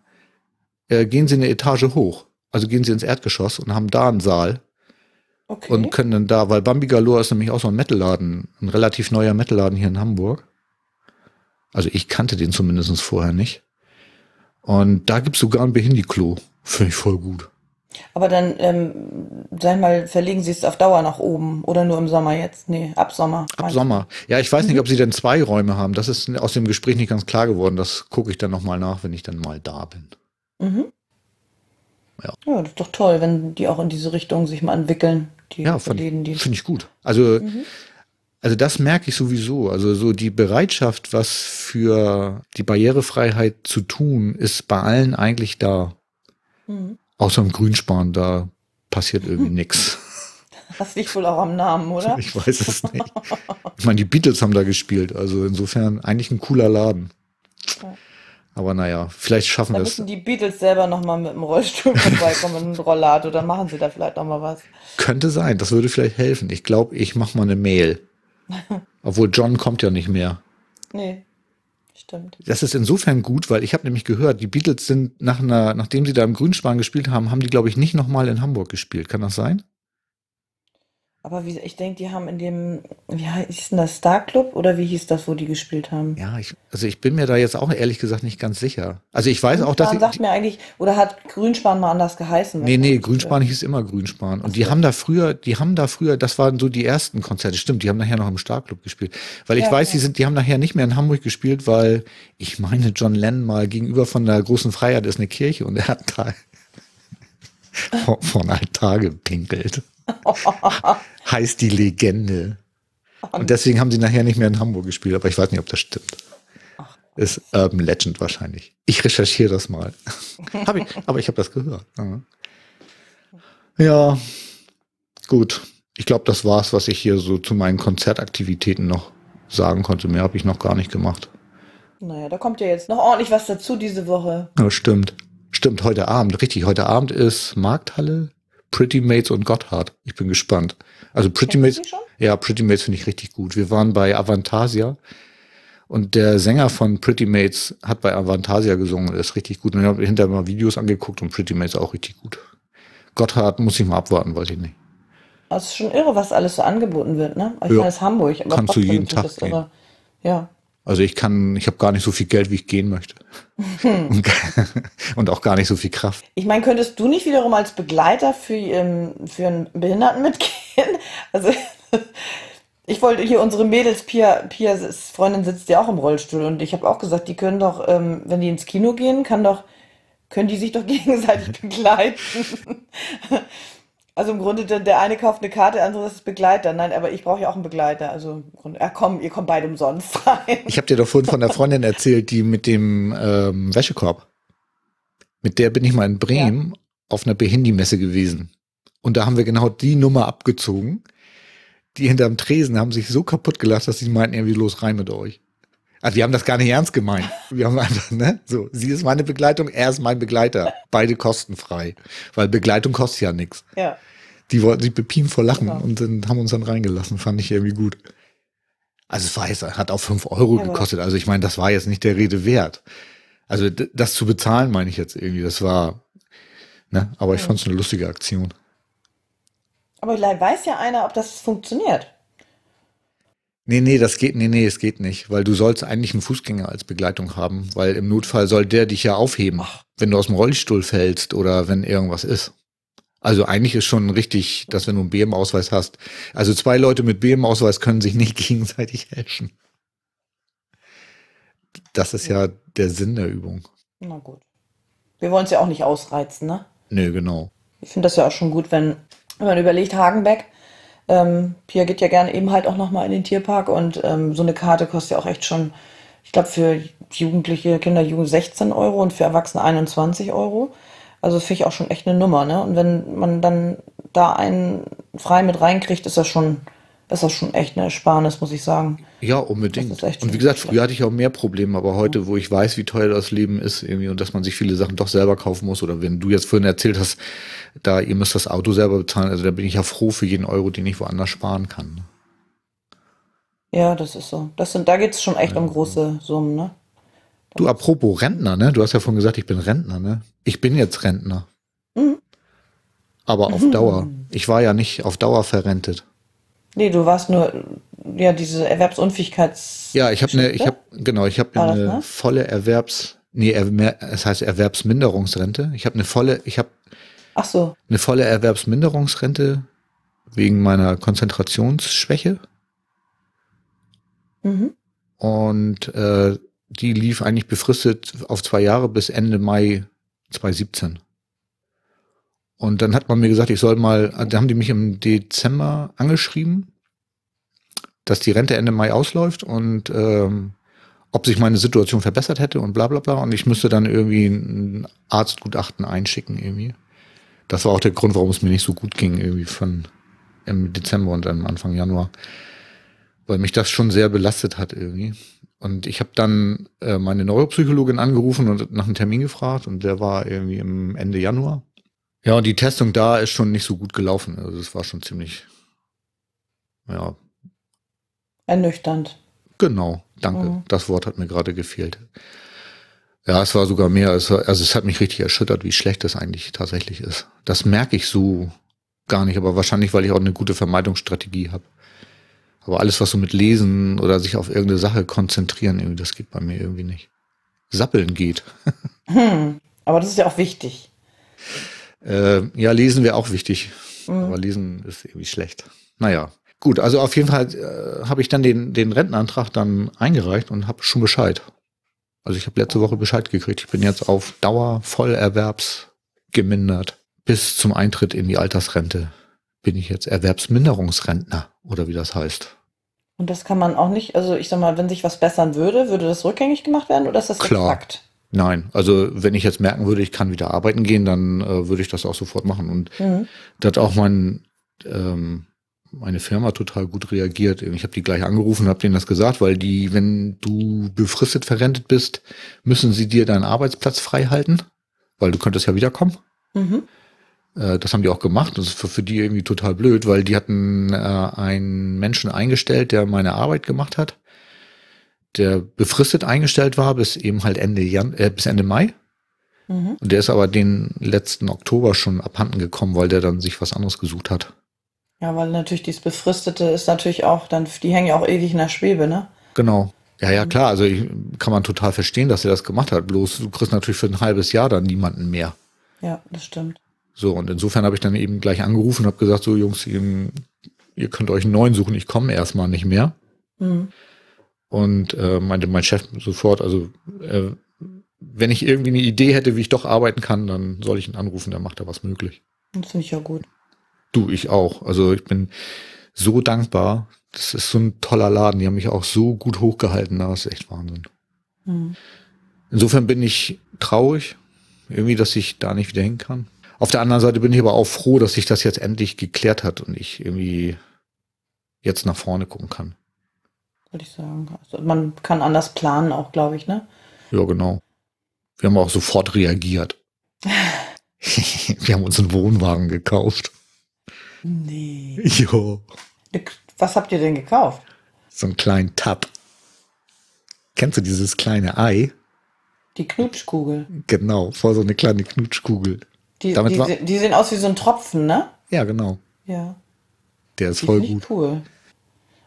äh, gehen sie eine Etage hoch. Also gehen sie ins Erdgeschoss und haben da einen Saal. Okay. Und können dann da, weil Bambi Galore ist nämlich auch so ein Metalladen, ein relativ neuer Metalladen hier in Hamburg. Also ich kannte den zumindest vorher nicht. Und da gibt's sogar ein Behindi-Klo. Finde ich voll gut. Aber dann, ähm, sag mal, verlegen Sie es auf Dauer nach oben oder nur im Sommer jetzt? Nee, ab Sommer. Ab Sommer. Ja, ich weiß mhm. nicht, ob Sie denn zwei Räume haben. Das ist aus dem Gespräch nicht ganz klar geworden. Das gucke ich dann nochmal nach, wenn ich dann mal da bin. Mhm. Ja. ja, das ist doch toll, wenn die auch in diese Richtung sich mal entwickeln. Die ja, finde ich gut. Also, mhm. Also das merke ich sowieso. Also so die Bereitschaft, was für die Barrierefreiheit zu tun, ist bei allen eigentlich da. Mhm. Außer im Grünspan, da passiert irgendwie (laughs) nichts. Das liegt wohl auch am Namen, oder? Ich weiß es nicht. Ich meine, die Beatles haben da gespielt, also insofern eigentlich ein cooler Laden. Ja. Aber naja, vielleicht schaffen wir es. Da müssen die Beatles selber nochmal mit dem Rollstuhl (laughs) vorbeikommen, mit einem Rollator, dann machen sie da vielleicht nochmal was. Könnte sein, das würde vielleicht helfen. Ich glaube, ich mache mal eine Mail. Obwohl John kommt ja nicht mehr. Nee. Stimmt. Das ist insofern gut, weil ich habe nämlich gehört, die Beatles sind nach einer, nachdem sie da im Grünspan gespielt haben, haben die, glaube ich, nicht nochmal in Hamburg gespielt. Kann das sein? Aber wie, ich denke, die haben in dem, wie hieß denn das, Star Club oder wie hieß das, wo die gespielt haben? Ja, ich, also ich bin mir da jetzt auch ehrlich gesagt nicht ganz sicher. Also ich weiß Grünspan auch, dass. sagt mir eigentlich, oder hat Grünspan mal anders geheißen? Nee, nee, Grünspan hieß immer Grünspan. Und die haben da früher, die haben da früher, das waren so die ersten Konzerte, stimmt, die haben nachher noch im Star Club gespielt. Weil ich ja, weiß, ja. die sind, die haben nachher nicht mehr in Hamburg gespielt, weil ich meine, John Lennon mal gegenüber von der großen Freiheit ist eine Kirche und er hat da (laughs) von Altar gepinkelt. (laughs) heißt die Legende. Und deswegen haben sie nachher nicht mehr in Hamburg gespielt, aber ich weiß nicht, ob das stimmt. Ist Urban Legend wahrscheinlich. Ich recherchiere das mal. (laughs) hab ich, aber ich habe das gehört. Ja, gut. Ich glaube, das war's, was ich hier so zu meinen Konzertaktivitäten noch sagen konnte. Mehr habe ich noch gar nicht gemacht. Naja, da kommt ja jetzt noch ordentlich was dazu diese Woche. Ja, stimmt. Stimmt, heute Abend, richtig. Heute Abend ist Markthalle, Pretty Mates und Gotthard. Ich bin gespannt. Also Pretty Mates, ja, Pretty Mates finde ich richtig gut. Wir waren bei Avantasia und der Sänger von Pretty Mates hat bei Avantasia gesungen. Das ist richtig gut. Und ich habe hinterher mal Videos angeguckt und Pretty Mates auch richtig gut. Gotthard muss ich mal abwarten, weiß ich nicht. Das ist schon irre, was alles so angeboten wird, ne? Ich ja, meine, das ist Hamburg, aber kannst du jeden Tag gehen. Ja. Also ich kann, ich habe gar nicht so viel Geld, wie ich gehen möchte. Hm. (laughs) und auch gar nicht so viel Kraft. Ich meine, könntest du nicht wiederum als Begleiter für, ähm, für einen Behinderten mitgehen? (laughs) Also ich wollte hier unsere Mädels, Pia, Pias Freundin sitzt ja auch im Rollstuhl und ich habe auch gesagt, die können doch, ähm, wenn die ins Kino gehen, kann doch, können die sich doch (laughs) gegenseitig begleiten. Also im Grunde, der, der eine kauft eine Karte, der andere ist Begleiter. Nein, aber ich brauche ja auch einen Begleiter. Also im Grunde, ja komm, ihr kommt beide umsonst (laughs) rein. Ich habe dir doch vorhin von der Freundin erzählt, die mit dem ähm, Wäschekorb. Mit der bin ich mal in Bremen ja. auf einer Behindi-Messe gewesen. Und da haben wir genau die Nummer abgezogen. Die hinterm Tresen haben sich so kaputt gelacht, dass sie meinten, irgendwie los rein mit euch. Also wir haben das gar nicht ernst gemeint. Wir haben einfach, ne, so, sie ist meine Begleitung, er ist mein Begleiter. Beide kostenfrei. Weil Begleitung kostet ja nichts. Ja. Die wollten sich bepien vor Lachen genau. und dann haben uns dann reingelassen. Fand ich irgendwie gut. Also es war jetzt, hat auch fünf Euro ja, gekostet. Also ich meine, das war jetzt nicht der Rede wert. Also das zu bezahlen, meine ich jetzt irgendwie. Das war, ne, aber ich fand es eine lustige Aktion. Aber vielleicht weiß ja einer, ob das funktioniert. Nee, nee, das geht, nee, nee, es geht nicht, weil du sollst eigentlich einen Fußgänger als Begleitung haben, weil im Notfall soll der dich ja aufheben, Ach. wenn du aus dem Rollstuhl fällst oder wenn irgendwas ist. Also eigentlich ist schon richtig, dass wenn du einen BM-Ausweis hast, also zwei Leute mit BM-Ausweis können sich nicht (laughs) gegenseitig helfen. Das ist ja der Sinn der Übung. Na gut. Wir wollen es ja auch nicht ausreizen, ne? Nö, genau. Ich finde das ja auch schon gut, wenn, wenn man überlegt, Hagenbeck, Ähm, Pia geht ja gerne eben halt auch nochmal in den Tierpark und ähm, so eine Karte kostet ja auch echt schon, ich glaube, für Jugendliche, Kinder, Jugend 16 Euro und für Erwachsene 21 Euro. Also finde ich auch schon echt eine Nummer, ne? Und wenn man dann da einen frei mit reinkriegt, ist das schon, ist das schon echt eine Ersparnis, muss ich sagen. Ja, unbedingt. Und wie gesagt, früher hatte ich auch mehr Probleme, aber heute, wo ich weiß, wie teuer das Leben ist, irgendwie, und dass man sich viele Sachen doch selber kaufen muss, oder wenn du jetzt vorhin erzählt hast, da ihr müsst das Auto selber bezahlen, also da bin ich ja froh für jeden Euro, den ich woanders sparen kann. Ne? Ja, das ist so. Das sind, da geht es schon echt ja. um große Summen, ne? Du, apropos Rentner, ne? Du hast ja vorhin gesagt, ich bin Rentner, ne? Ich bin jetzt Rentner. Mhm. Aber auf mhm. Dauer. Ich war ja nicht auf Dauer verrentet. Nee, du warst nur, ja, diese Erwerbsunfähigkeits. Ja, ich habe eine, ich habe, genau, ich habe eine ne? volle Erwerbs, nee, es heißt Erwerbsminderungsrente. Ich habe eine volle, ich habe Ach so. eine volle Erwerbsminderungsrente wegen meiner Konzentrationsschwäche. Mhm. Und äh, die lief eigentlich befristet auf zwei Jahre bis Ende Mai 2017. Und dann hat man mir gesagt, ich soll mal, da haben die mich im Dezember angeschrieben, dass die Rente Ende Mai ausläuft und ähm, ob sich meine Situation verbessert hätte und bla bla bla. Und ich müsste dann irgendwie ein Arztgutachten einschicken irgendwie. Das war auch der Grund, warum es mir nicht so gut ging, irgendwie von im Dezember und dann Anfang Januar. Weil mich das schon sehr belastet hat irgendwie. Und ich habe dann äh, meine Neuropsychologin angerufen und nach einem Termin gefragt und der war irgendwie im Ende Januar. Ja, und die Testung da ist schon nicht so gut gelaufen. Also das war schon ziemlich, ja. Ernüchternd. Genau, danke. Mhm. Das Wort hat mir gerade gefehlt. Ja, es war sogar mehr, also, also es hat mich richtig erschüttert, wie schlecht das eigentlich tatsächlich ist. Das merke ich so gar nicht, aber wahrscheinlich, weil ich auch eine gute Vermeidungsstrategie habe. Aber alles, was so mit Lesen oder sich auf irgendeine Sache konzentrieren, irgendwie, das geht bei mir irgendwie nicht. Sappeln geht. (laughs) Hm, aber das ist ja auch wichtig. Äh, ja, lesen wäre auch wichtig. Mhm. Aber lesen ist irgendwie schlecht. Naja. Gut, also auf jeden Fall äh, habe ich dann den, den Rentenantrag dann eingereicht und habe schon Bescheid. Also ich habe letzte Woche Bescheid gekriegt. Ich bin jetzt auf Dauer vollerwerbsgemindert. Bis zum Eintritt in die Altersrente bin ich jetzt Erwerbsminderungsrentner oder wie das heißt. Und das kann man auch nicht, also ich sag mal, wenn sich was bessern würde, würde das rückgängig gemacht werden oder ist das Klar. exakt? Nein, also wenn ich jetzt merken würde, ich kann wieder arbeiten gehen, dann äh, würde ich das auch sofort machen. Und mhm. da hat auch mein, ähm, meine Firma total gut reagiert. Ich habe die gleich angerufen und habe denen das gesagt, weil die, wenn du befristet verrentet bist, müssen sie dir deinen Arbeitsplatz frei halten, weil du könntest ja wiederkommen. Mhm. Äh, das haben die auch gemacht. Das ist für, für die irgendwie total blöd, weil die hatten äh, einen Menschen eingestellt, der meine Arbeit gemacht hat, der befristet eingestellt war bis eben halt Ende Jan äh, bis Ende Mai. Mhm. Und der ist aber den letzten Oktober schon abhanden gekommen, weil der dann sich was anderes gesucht hat. Ja, weil natürlich dieses Befristete ist natürlich auch, dann, die hängen ja auch ewig in der Schwebe, ne? Genau. Ja, ja, klar. Also ich, kann man total verstehen, dass er das gemacht hat. Bloß du kriegst natürlich für ein halbes Jahr dann niemanden mehr. Ja, das stimmt. So, und insofern habe ich dann eben gleich angerufen und habe gesagt, so Jungs, ihr, ihr könnt euch einen neuen suchen, ich komme erstmal nicht mehr. Mhm. Und äh, meinte mein Chef sofort, also äh, wenn ich irgendwie eine Idee hätte, wie ich doch arbeiten kann, dann soll ich ihn anrufen, der macht da was möglich. Das finde ich ja gut. Du, ich auch. Also ich bin so dankbar. Das ist so ein toller Laden. Die haben mich auch so gut hochgehalten. Das ist echt Wahnsinn. Mhm. Insofern bin ich traurig, irgendwie, dass ich da nicht wieder hin kann. Auf der anderen Seite bin ich aber auch froh, dass sich das jetzt endlich geklärt hat und ich irgendwie jetzt nach vorne gucken kann. Würde ich sagen. Also man kann anders planen auch, glaube ich, ne? Ja, genau. Wir haben auch sofort reagiert. (laughs) Wir haben uns einen Wohnwagen gekauft. Nee. (laughs) Jo. Was habt ihr denn gekauft? So einen kleinen Tab. Kennst du dieses kleine Ei? Die Knutschkugel. Genau, voll so eine kleine Knutschkugel. Die, Damit die, die, sehen aus wie so ein Tropfen, ne? Ja, genau. Ja. Der ist die voll gut. cool.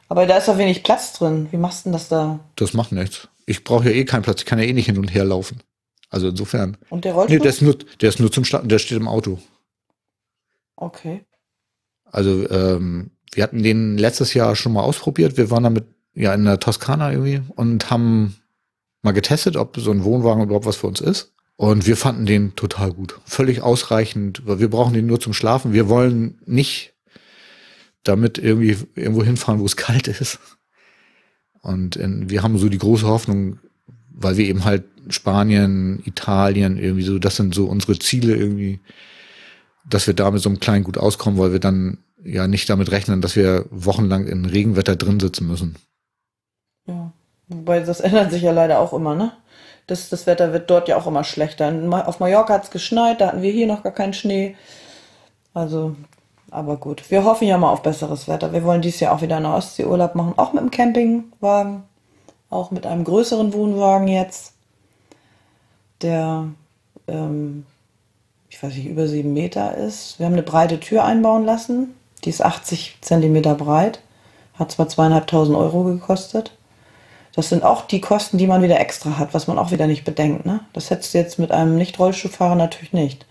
Aber da ist doch wenig Platz drin. Wie machst du denn das da? Das macht nichts. Ich brauche ja eh keinen Platz. Ich kann ja eh nicht hin und her laufen. Also insofern. Und der Rollstuhl? Nee, der ist nur, der ist nur zum Starten. Der steht im Auto. Okay. Also ähm, wir hatten den letztes Jahr schon mal ausprobiert. Wir waren damit ja in der Toskana irgendwie und haben mal getestet, ob so ein Wohnwagen überhaupt was für uns ist. Und wir fanden den total gut. Völlig ausreichend. Wir brauchen den nur zum Schlafen. Wir wollen nicht damit irgendwie irgendwo hinfahren, wo es kalt ist. Und in, wir haben so die große Hoffnung, weil wir eben halt Spanien, Italien irgendwie so, das sind so unsere Ziele irgendwie, dass wir da mit so einem kleinen Gut auskommen, weil wir dann ja nicht damit rechnen, dass wir wochenlang in Regenwetter drin sitzen müssen. Ja, wobei das ändert sich ja leider auch immer, ne? Das, das Wetter wird dort ja auch immer schlechter. Auf Mallorca hat es geschneit, da hatten wir hier noch gar keinen Schnee. Also, aber gut. Wir hoffen ja mal auf besseres Wetter. Wir wollen dieses Jahr auch wieder einen Ostseeurlaub machen, auch mit dem Campingwagen, auch mit einem größeren Wohnwagen jetzt, der, ähm, ich weiß nicht, über sieben Meter ist. Wir haben eine breite Tür einbauen lassen. Die ist 80 Zentimeter breit. Hat zwar zweieinhalbtausend Euro gekostet. Das sind auch die Kosten, die man wieder extra hat, was man auch wieder nicht bedenkt. Ne? Das hättest du jetzt mit einem Nicht-Rollstuhlfahrer natürlich nicht.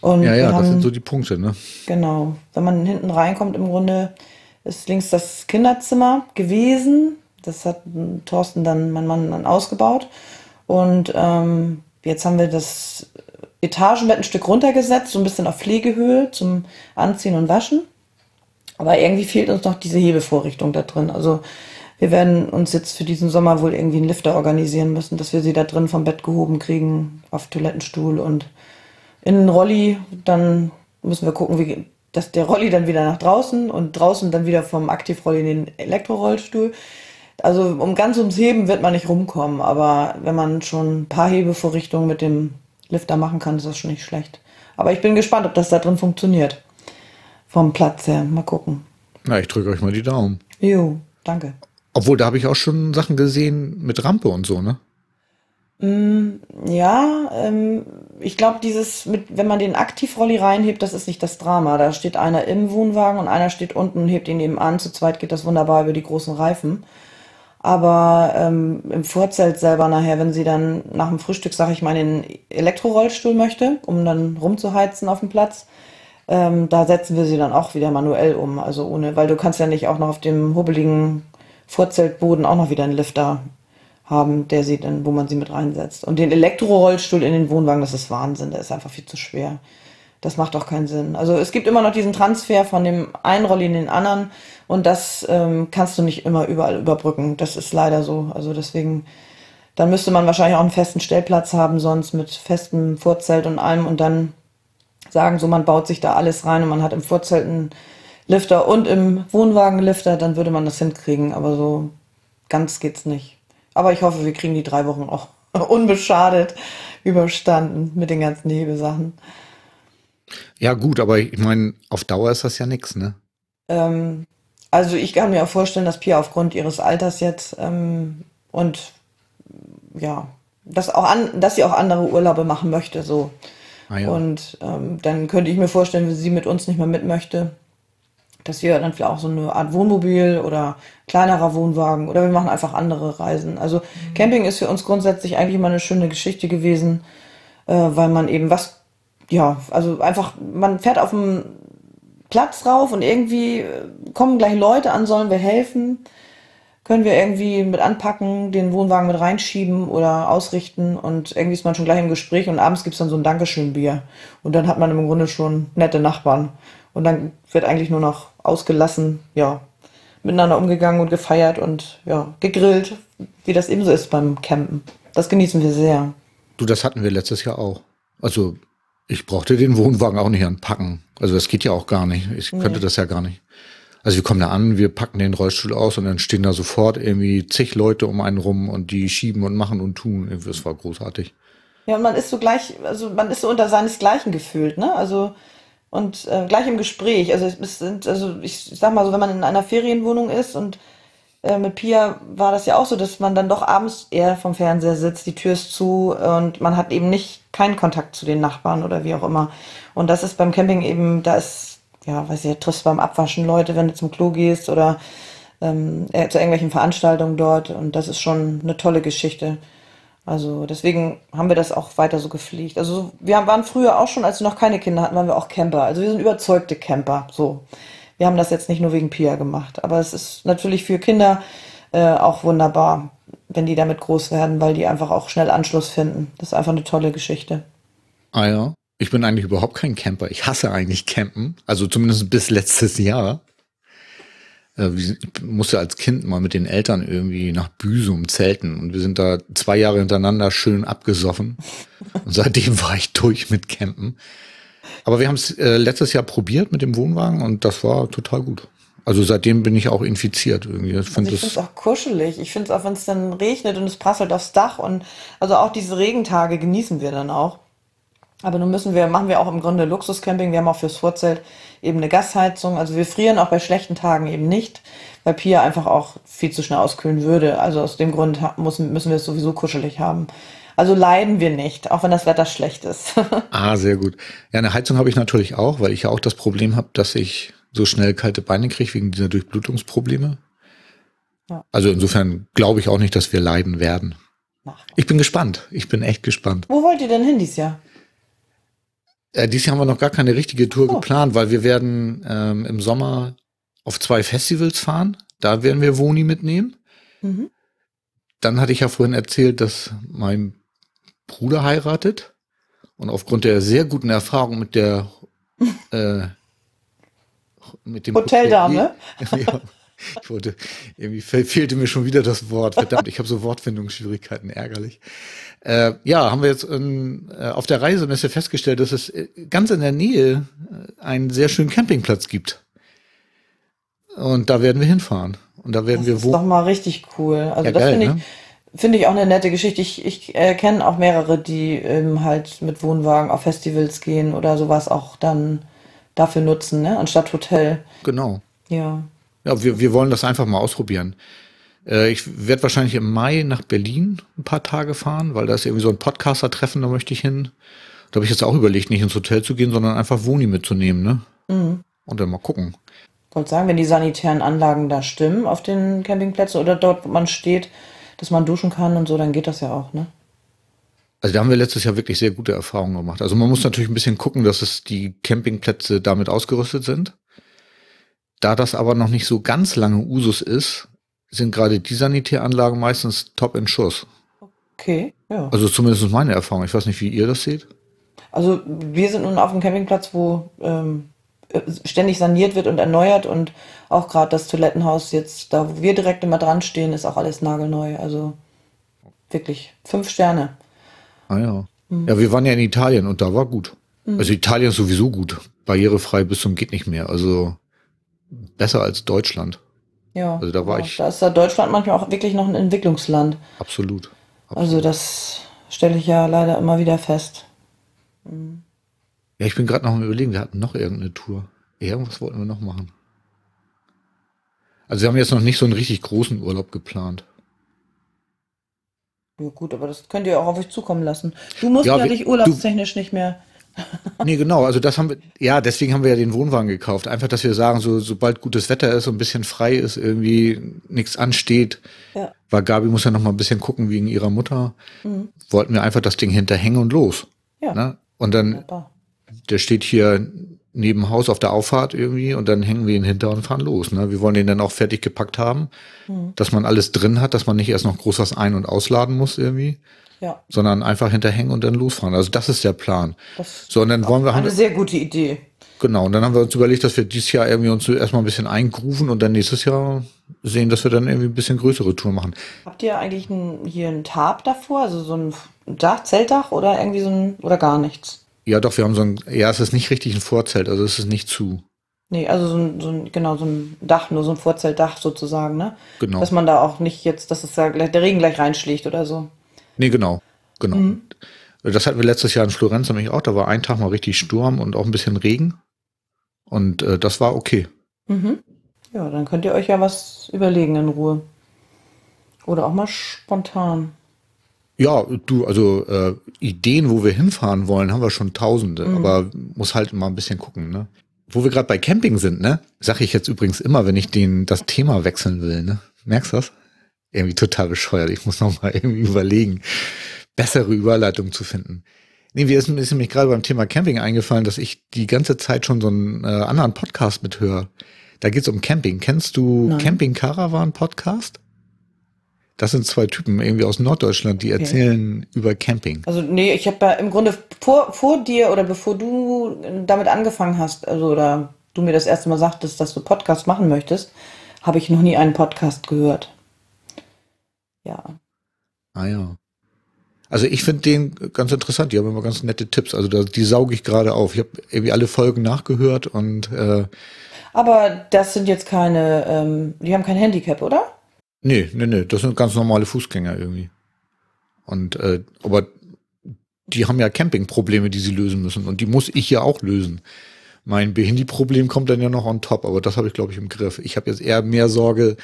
Und ja, ja, haben, das sind so die Punkte, ne? Genau. Wenn man hinten reinkommt, im Grunde ist links das Kinderzimmer gewesen. Das hat Thorsten dann, mein Mann, dann ausgebaut. Und ähm, jetzt haben wir das Etagenbett ein Stück runtergesetzt, so ein bisschen auf Pflegehöhe zum Anziehen und Waschen. Aber irgendwie fehlt uns noch diese Hebevorrichtung da drin. Also wir werden uns jetzt für diesen Sommer wohl irgendwie einen Lifter organisieren müssen, dass wir sie da drin vom Bett gehoben kriegen, auf Toilettenstuhl und in den Rolli. Dann müssen wir gucken, wie, dass der Rolli dann wieder nach draußen und draußen dann wieder vom Aktivrolli in den Elektrorollstuhl. Also um ganz ums Heben wird man nicht rumkommen, aber wenn man schon ein paar Hebevorrichtungen mit dem Lifter machen kann, ist das schon nicht schlecht. Aber ich bin gespannt, ob das da drin funktioniert. Vom Platz her. Mal gucken. Na, ich drücke euch mal die Daumen. Jo, danke. Obwohl, da habe ich auch schon Sachen gesehen mit Rampe und so, ne? Mm, ja, ähm, ich glaube, dieses, mit, wenn man den Aktivrolli reinhebt, das ist nicht das Drama. Da steht einer im Wohnwagen und einer steht unten und hebt ihn eben an. Zu zweit geht das wunderbar über die großen Reifen. Aber ähm, im Vorzelt selber nachher, wenn sie dann nach dem Frühstück, sage ich mal, in den Elektrorollstuhl möchte, um dann rumzuheizen auf dem Platz, ähm, da setzen wir sie dann auch wieder manuell um. Also ohne, weil du kannst ja nicht auch noch auf dem hubbeligen Vorzeltboden auch noch wieder einen Lifter haben, der sie dann, wo man sie mit reinsetzt. Und den Elektrorollstuhl in den Wohnwagen, das ist Wahnsinn, der ist einfach viel zu schwer. Das macht auch keinen Sinn. Also es gibt immer noch diesen Transfer von dem einen Rolli in den anderen und das ähm, kannst du nicht immer überall überbrücken. Das ist leider so. Also deswegen, dann müsste man wahrscheinlich auch einen festen Stellplatz haben, sonst mit festem Vorzelt und allem und dann sagen, so man baut sich da alles rein und man hat im Vorzelt einen Lifter und im Wohnwagen Lifter, dann würde man das hinkriegen. Aber so ganz geht's nicht. Aber ich hoffe, wir kriegen die drei Wochen auch (laughs) unbeschadet überstanden mit den ganzen Hebesachen. Ja, gut, aber ich meine, auf Dauer ist das ja nichts, ne? Ähm, also ich kann mir auch vorstellen, dass Pia aufgrund ihres Alters jetzt ähm, und ja, dass auch an, dass sie auch andere Urlaube machen möchte, so. Ah, ja. Und ähm, dann könnte ich mir vorstellen, wenn sie mit uns nicht mehr mit möchte, dass wir dann vielleicht auch so eine Art Wohnmobil oder kleinerer Wohnwagen oder wir machen einfach andere Reisen. Also mhm. Camping ist für uns grundsätzlich eigentlich immer eine schöne Geschichte gewesen, äh, weil man eben was, ja, also einfach, man fährt auf dem Platz rauf und irgendwie äh, kommen gleich Leute an, sollen wir helfen, können wir irgendwie mit anpacken, den Wohnwagen mit reinschieben oder ausrichten und irgendwie ist man schon gleich im Gespräch und abends gibt's dann so ein Dankeschön-Bier und dann hat man im Grunde schon nette Nachbarn und dann wird eigentlich nur noch ausgelassen, ja, miteinander umgegangen und gefeiert und ja, gegrillt, wie das eben so ist beim Campen. Das genießen wir sehr. Du, das hatten wir letztes Jahr auch. Also ich brauchte den Wohnwagen auch nicht anpacken. Also das geht ja auch gar nicht. Ich könnte nee. das ja gar nicht. Also wir kommen da an, wir packen den Rollstuhl aus und dann stehen da sofort irgendwie zig Leute um einen rum und die schieben und machen und tun. Das war großartig. Ja, und man ist so gleich, also man ist so unter seinesgleichen gefühlt, ne? Also und äh, gleich im Gespräch. Also es sind, also ich sag mal so, wenn man in einer Ferienwohnung ist und äh, mit Pia war das ja auch so, dass man dann doch abends eher vom Fernseher sitzt, die Tür ist zu und man hat eben nicht keinen Kontakt zu den Nachbarn oder wie auch immer. Und das ist beim Camping eben, da ist, ja, weiß ich, triffst beim Abwaschen Leute, wenn du zum Klo gehst oder ähm, äh, zu irgendwelchen Veranstaltungen dort und das ist schon eine tolle Geschichte. Also deswegen haben wir das auch weiter so gepflegt. Also wir waren früher auch schon, als wir noch keine Kinder hatten, waren wir auch Camper. Also wir sind überzeugte Camper. So, wir haben das jetzt nicht nur wegen Pia gemacht, aber es ist natürlich für Kinder äh, auch wunderbar, wenn die damit groß werden, weil die einfach auch schnell Anschluss finden. Das ist einfach eine tolle Geschichte. Ah ja. Ich bin eigentlich überhaupt kein Camper. Ich hasse eigentlich Campen. Also zumindest bis letztes Jahr. Äh, ich musste als Kind mal mit den Eltern irgendwie nach Büsum zelten und wir sind da zwei Jahre hintereinander schön abgesoffen. Und seitdem (laughs) war ich durch mit Campen. Aber wir haben es äh, letztes Jahr probiert mit dem Wohnwagen und das war total gut. Also seitdem bin ich auch infiziert irgendwie. Ich finde also es auch kuschelig. Ich finde es auch, wenn es dann regnet und es prasselt aufs Dach und also auch diese Regentage genießen wir dann auch. Aber nun müssen wir, machen wir auch im Grunde Luxuscamping. Wir haben auch fürs Vorzelt eben eine Gasheizung. Also wir frieren auch bei schlechten Tagen eben nicht, weil Pia einfach auch viel zu schnell auskühlen würde. Also aus dem Grund müssen, müssen wir es sowieso kuschelig haben. Also leiden wir nicht, auch wenn das Wetter schlecht ist. (laughs) ah, sehr gut. Ja, eine Heizung habe ich natürlich auch, weil ich ja auch das Problem habe, dass ich so schnell kalte Beine kriege wegen dieser Durchblutungsprobleme. Ja. Also insofern glaube ich auch nicht, dass wir leiden werden. Ich bin gespannt. Ich bin echt gespannt. Wo wollt ihr denn hin dieses Jahr? Äh, dieses Jahr haben wir noch gar keine richtige Tour oh. geplant, weil wir werden ähm, im Sommer auf zwei Festivals fahren. Da werden wir Woni mitnehmen. Mhm. Dann hatte ich ja vorhin erzählt, dass mein Bruder heiratet. Und aufgrund der sehr guten Erfahrung mit der (laughs) äh, mit dem Hoteldame. (laughs) ja, ich wollte, irgendwie fehlte mir schon wieder das Wort. Verdammt, ich habe so Wortfindungsschwierigkeiten, ärgerlich. Äh, ja, haben wir jetzt in, äh, auf der Reisemesse festgestellt, dass es äh, ganz in der Nähe äh, einen sehr schönen Campingplatz gibt. Und da werden wir hinfahren. Und da werden das wir wo. Das ist doch mal richtig cool. Also ja, das finde ich, ne? finde ich auch eine nette Geschichte. Ich, ich äh, kenne auch mehrere, die ähm, halt mit Wohnwagen auf Festivals gehen oder sowas auch dann dafür nutzen, ne? anstatt Hotel. Genau. Ja. Ja, wir, wir wollen das einfach mal ausprobieren. Äh, ich werde wahrscheinlich im Mai nach Berlin ein paar Tage fahren, weil da ist irgendwie so ein Podcaster-Treffen, da möchte ich hin. Da habe ich jetzt auch überlegt, nicht ins Hotel zu gehen, sondern einfach Woni mitzunehmen, ne? Mhm. Und dann mal gucken. Ich wollte sagen, wenn die sanitären Anlagen da stimmen auf den Campingplätzen oder dort, wo man steht, dass man duschen kann und so, dann geht das ja auch, ne? Also da haben wir letztes Jahr wirklich sehr gute Erfahrungen gemacht. Also man muss natürlich ein bisschen gucken, dass es die Campingplätze damit ausgerüstet sind. Da das aber noch nicht so ganz lange Usus ist, sind gerade die Sanitäranlagen meistens top in Schuss. Okay, ja. Also zumindest meine Erfahrung. Ich weiß nicht, wie ihr das seht. Also wir sind nun auf einem Campingplatz, wo ähm, ständig saniert wird und erneuert und auch gerade das Toilettenhaus jetzt, da wo wir direkt immer dran stehen, ist auch alles nagelneu. Also wirklich fünf Sterne. Ah ja. Mhm. Ja, wir waren ja in Italien und da war gut. Mhm. Also Italien ist sowieso gut. Barrierefrei bis zum geht nicht mehr. Also besser als Deutschland. Ja. Also da war ich. Da ist da Deutschland manchmal auch wirklich noch ein Entwicklungsland. Absolut. Absolut. Also das stelle ich ja leider immer wieder fest. Mhm. Ja, ich bin gerade noch am überlegen, wir hatten noch irgendeine Tour. Irgendwas wollten wir noch machen. Also wir haben jetzt noch nicht so einen richtig großen Urlaub geplant. Ja gut, aber das könnt ihr auch auf euch zukommen lassen. Du musst ja, ja dich urlaubstechnisch du, nicht mehr. Nee, genau, also das haben wir, ja, deswegen haben wir ja den Wohnwagen gekauft. Einfach, dass wir sagen, so, sobald gutes Wetter ist und ein bisschen frei ist, irgendwie nichts ansteht. Ja. Weil Gabi muss ja noch mal ein bisschen gucken wegen ihrer Mutter. Mhm. Wollten wir einfach das Ding hinterhängen und los. Ja. Ne? Und dann, der steht hier neben Haus auf der Auffahrt irgendwie und dann hängen wir ihn hinter und fahren los. Ne? Wir wollen den dann auch fertig gepackt haben, mhm. dass man alles drin hat, dass man nicht erst noch groß was ein- und ausladen muss irgendwie. Ja. Sondern einfach hinterhängen und dann losfahren. Also das ist der Plan. Das so, und dann wollen wir eine sehr gute Idee. Genau, und dann haben wir uns überlegt, dass wir dieses Jahr irgendwie uns erstmal ein bisschen eingrufen und dann nächstes Jahr sehen, dass wir dann irgendwie ein bisschen größere Tour machen. Habt ihr eigentlich ein, hier ein Tarp davor, also so ein Dach, Zeltdach oder irgendwie so ein, oder gar nichts? Ja, doch, wir haben so ein, ja, es ist nicht richtig ein Vorzelt, also es ist nicht zu. Nee, also so ein, so ein, genau, so ein Dach, nur so ein Vorzeltdach sozusagen, ne? Genau. Dass man da auch nicht jetzt, dass es da gleich, der Regen gleich reinschlägt oder so. Nee, genau, genau. Mhm. Das hatten wir letztes Jahr in Florenz nämlich auch, da war ein Tag mal richtig Sturm und auch ein bisschen Regen. Und äh, das war okay. Mhm. Ja, dann könnt ihr euch ja was überlegen in Ruhe. Oder auch mal spontan. Ja, du, also äh, Ideen, wo wir hinfahren wollen, haben wir schon tausende, mhm. aber muss halt mal ein bisschen gucken, ne? Wo wir gerade bei Camping sind, ne? Sag ich jetzt übrigens immer, wenn ich den das Thema wechseln will, ne? Merkst du das? Irgendwie total bescheuert. Ich muss noch mal (laughs) irgendwie überlegen, bessere Überleitung zu finden. Nee, mir ist, ist nämlich gerade beim Thema Camping eingefallen, dass ich die ganze Zeit schon so einen äh, anderen Podcast mithöre. Da geht's um Camping. Kennst du Nein. Camping Caravan Podcast? Das sind zwei Typen irgendwie aus Norddeutschland, die erzählen okay. über Camping. Also nee, ich habe ja im Grunde vor, vor dir oder bevor du damit angefangen hast, also oder du mir das erste Mal sagtest, dass du Podcast machen möchtest, habe ich noch nie einen Podcast gehört. Ja. Ah ja. Also ich finde den ganz interessant. Die haben immer ganz nette Tipps. Also da, die sauge ich gerade auf. Ich habe irgendwie alle Folgen nachgehört und. Äh, Aber das sind jetzt keine. Ähm, die haben kein Handicap, oder? Nee, nee, nee. Das sind ganz normale Fußgänger irgendwie. Und äh, aber die haben ja Campingprobleme, die sie lösen müssen. Und die muss ich ja auch lösen. Mein Behindy-Problem kommt dann ja noch on top, aber das habe ich, glaube ich, im Griff. Ich habe jetzt eher mehr Sorge,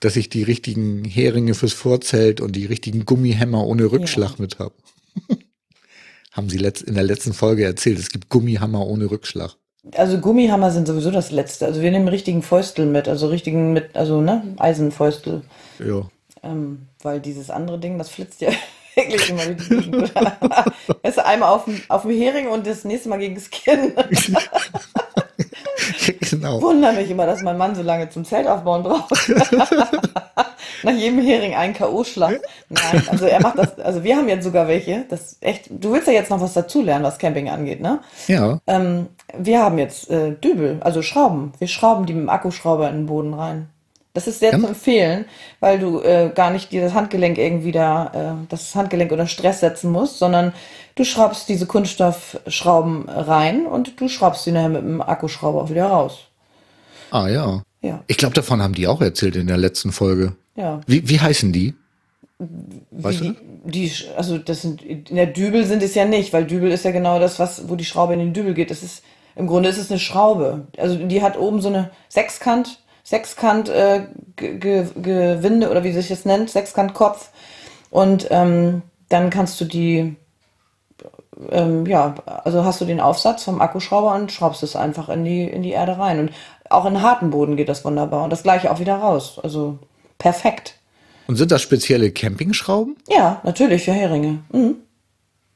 dass ich die richtigen Heringe fürs Vorzelt und die richtigen Gummihämmer ohne Rückschlag ja. mit habe. (laughs) Haben Sie in der letzten Folge erzählt, es gibt Gummihammer ohne Rückschlag. Also Gummihammer sind sowieso das Letzte. Also wir nehmen richtigen Fäustel mit, also richtigen mit, also ne, Eisenfäustel. Ja. Ähm, weil dieses andere Ding, das flitzt ja (laughs) wirklich immer wie Weißt du, einmal auf dem, auf dem Hering und das nächste Mal gegen das Kinn. (laughs) (laughs) genau. Wunder mich immer, dass mein Mann so lange zum Zelt aufbauen braucht. (laughs) Nach jedem Hering einen K.O.-Schlag. Nein, also er macht das, also wir haben jetzt sogar welche, das echt, du willst ja jetzt noch was dazulernen, was Camping angeht, ne? Ja. Ähm, wir haben jetzt äh, Dübel, also Schrauben. Wir schrauben die mit dem Akkuschrauber in den Boden rein. Das ist sehr ja. zu empfehlen, weil du äh, gar nicht dir das Handgelenk irgendwie da, äh, das Handgelenk unter Stress setzen musst, sondern du schraubst diese Kunststoffschrauben rein und du schraubst sie nachher mit dem Akkuschrauber auch wieder raus. Ah ja. Ja. Ich glaube, davon haben die auch erzählt in der letzten Folge. Ja. Wie, wie heißen die? Weißt wie, du? Die, also das sind in der Dübel sind es ja nicht, weil Dübel ist ja genau das, was, wo die Schraube in den Dübel geht. Das ist im Grunde ist es eine Schraube. Also die hat oben so eine Sechskant Sechskant äh, Gewinde oder wie sich das nennt, Sechskantkopf. Und ähm, dann kannst du die, ähm, ja, also hast du den Aufsatz vom Akkuschrauber und schraubst es einfach in die, in die Erde rein. Und auch in harten Boden geht das wunderbar. Und das gleiche auch wieder raus. Also perfekt. Und sind das spezielle Campingschrauben? Ja, natürlich für Heringe. Mhm.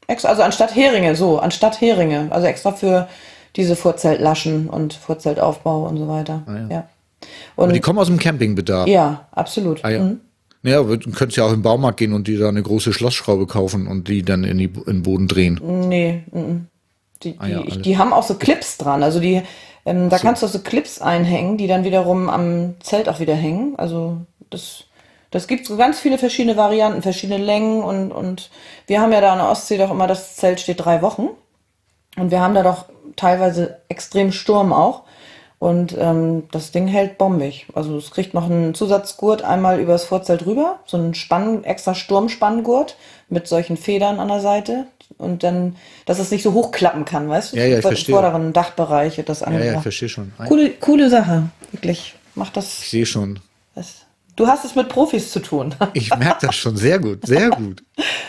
Also anstatt Heringe, so, anstatt Heringe. Also extra für diese Vorzeltlaschen und Vorzeltaufbau und so weiter. Ah, ja. ja. Und Aber die kommen aus dem Campingbedarf. Ja, absolut. Ah, ja. Mhm. Ja, du könntest ja auch im Baumarkt gehen und die da eine große Schlossschraube kaufen und die dann in, die, in den Boden drehen. Nee, m die, ah, ja, die, die, haben auch so Clips dran. Also die, ähm, da so. kannst du auch so Clips einhängen, die dann wiederum am Zelt auch wieder hängen. Also das, das gibt so ganz viele verschiedene Varianten, verschiedene Längen und, und wir haben ja da an der Ostsee doch immer, das Zelt steht drei Wochen. Und wir haben da doch teilweise extrem Sturm auch. Und ähm, das Ding hält bombig. Also es kriegt noch einen Zusatzgurt einmal übers Vorzelt rüber, so einen Spann, extra Sturmspanngurt mit solchen Federn an der Seite. Und dann, dass es nicht so hochklappen kann, weißt du? Ja, ja, ich verstehe. Im vorderen Dachbereich wird das angebracht. Ja, ja, ich verstehe schon. Coole, coole Sache, wirklich. Mach das. Ich sehe schon. Das, du hast es mit Profis zu tun. (laughs) ich merke das schon sehr gut, sehr gut.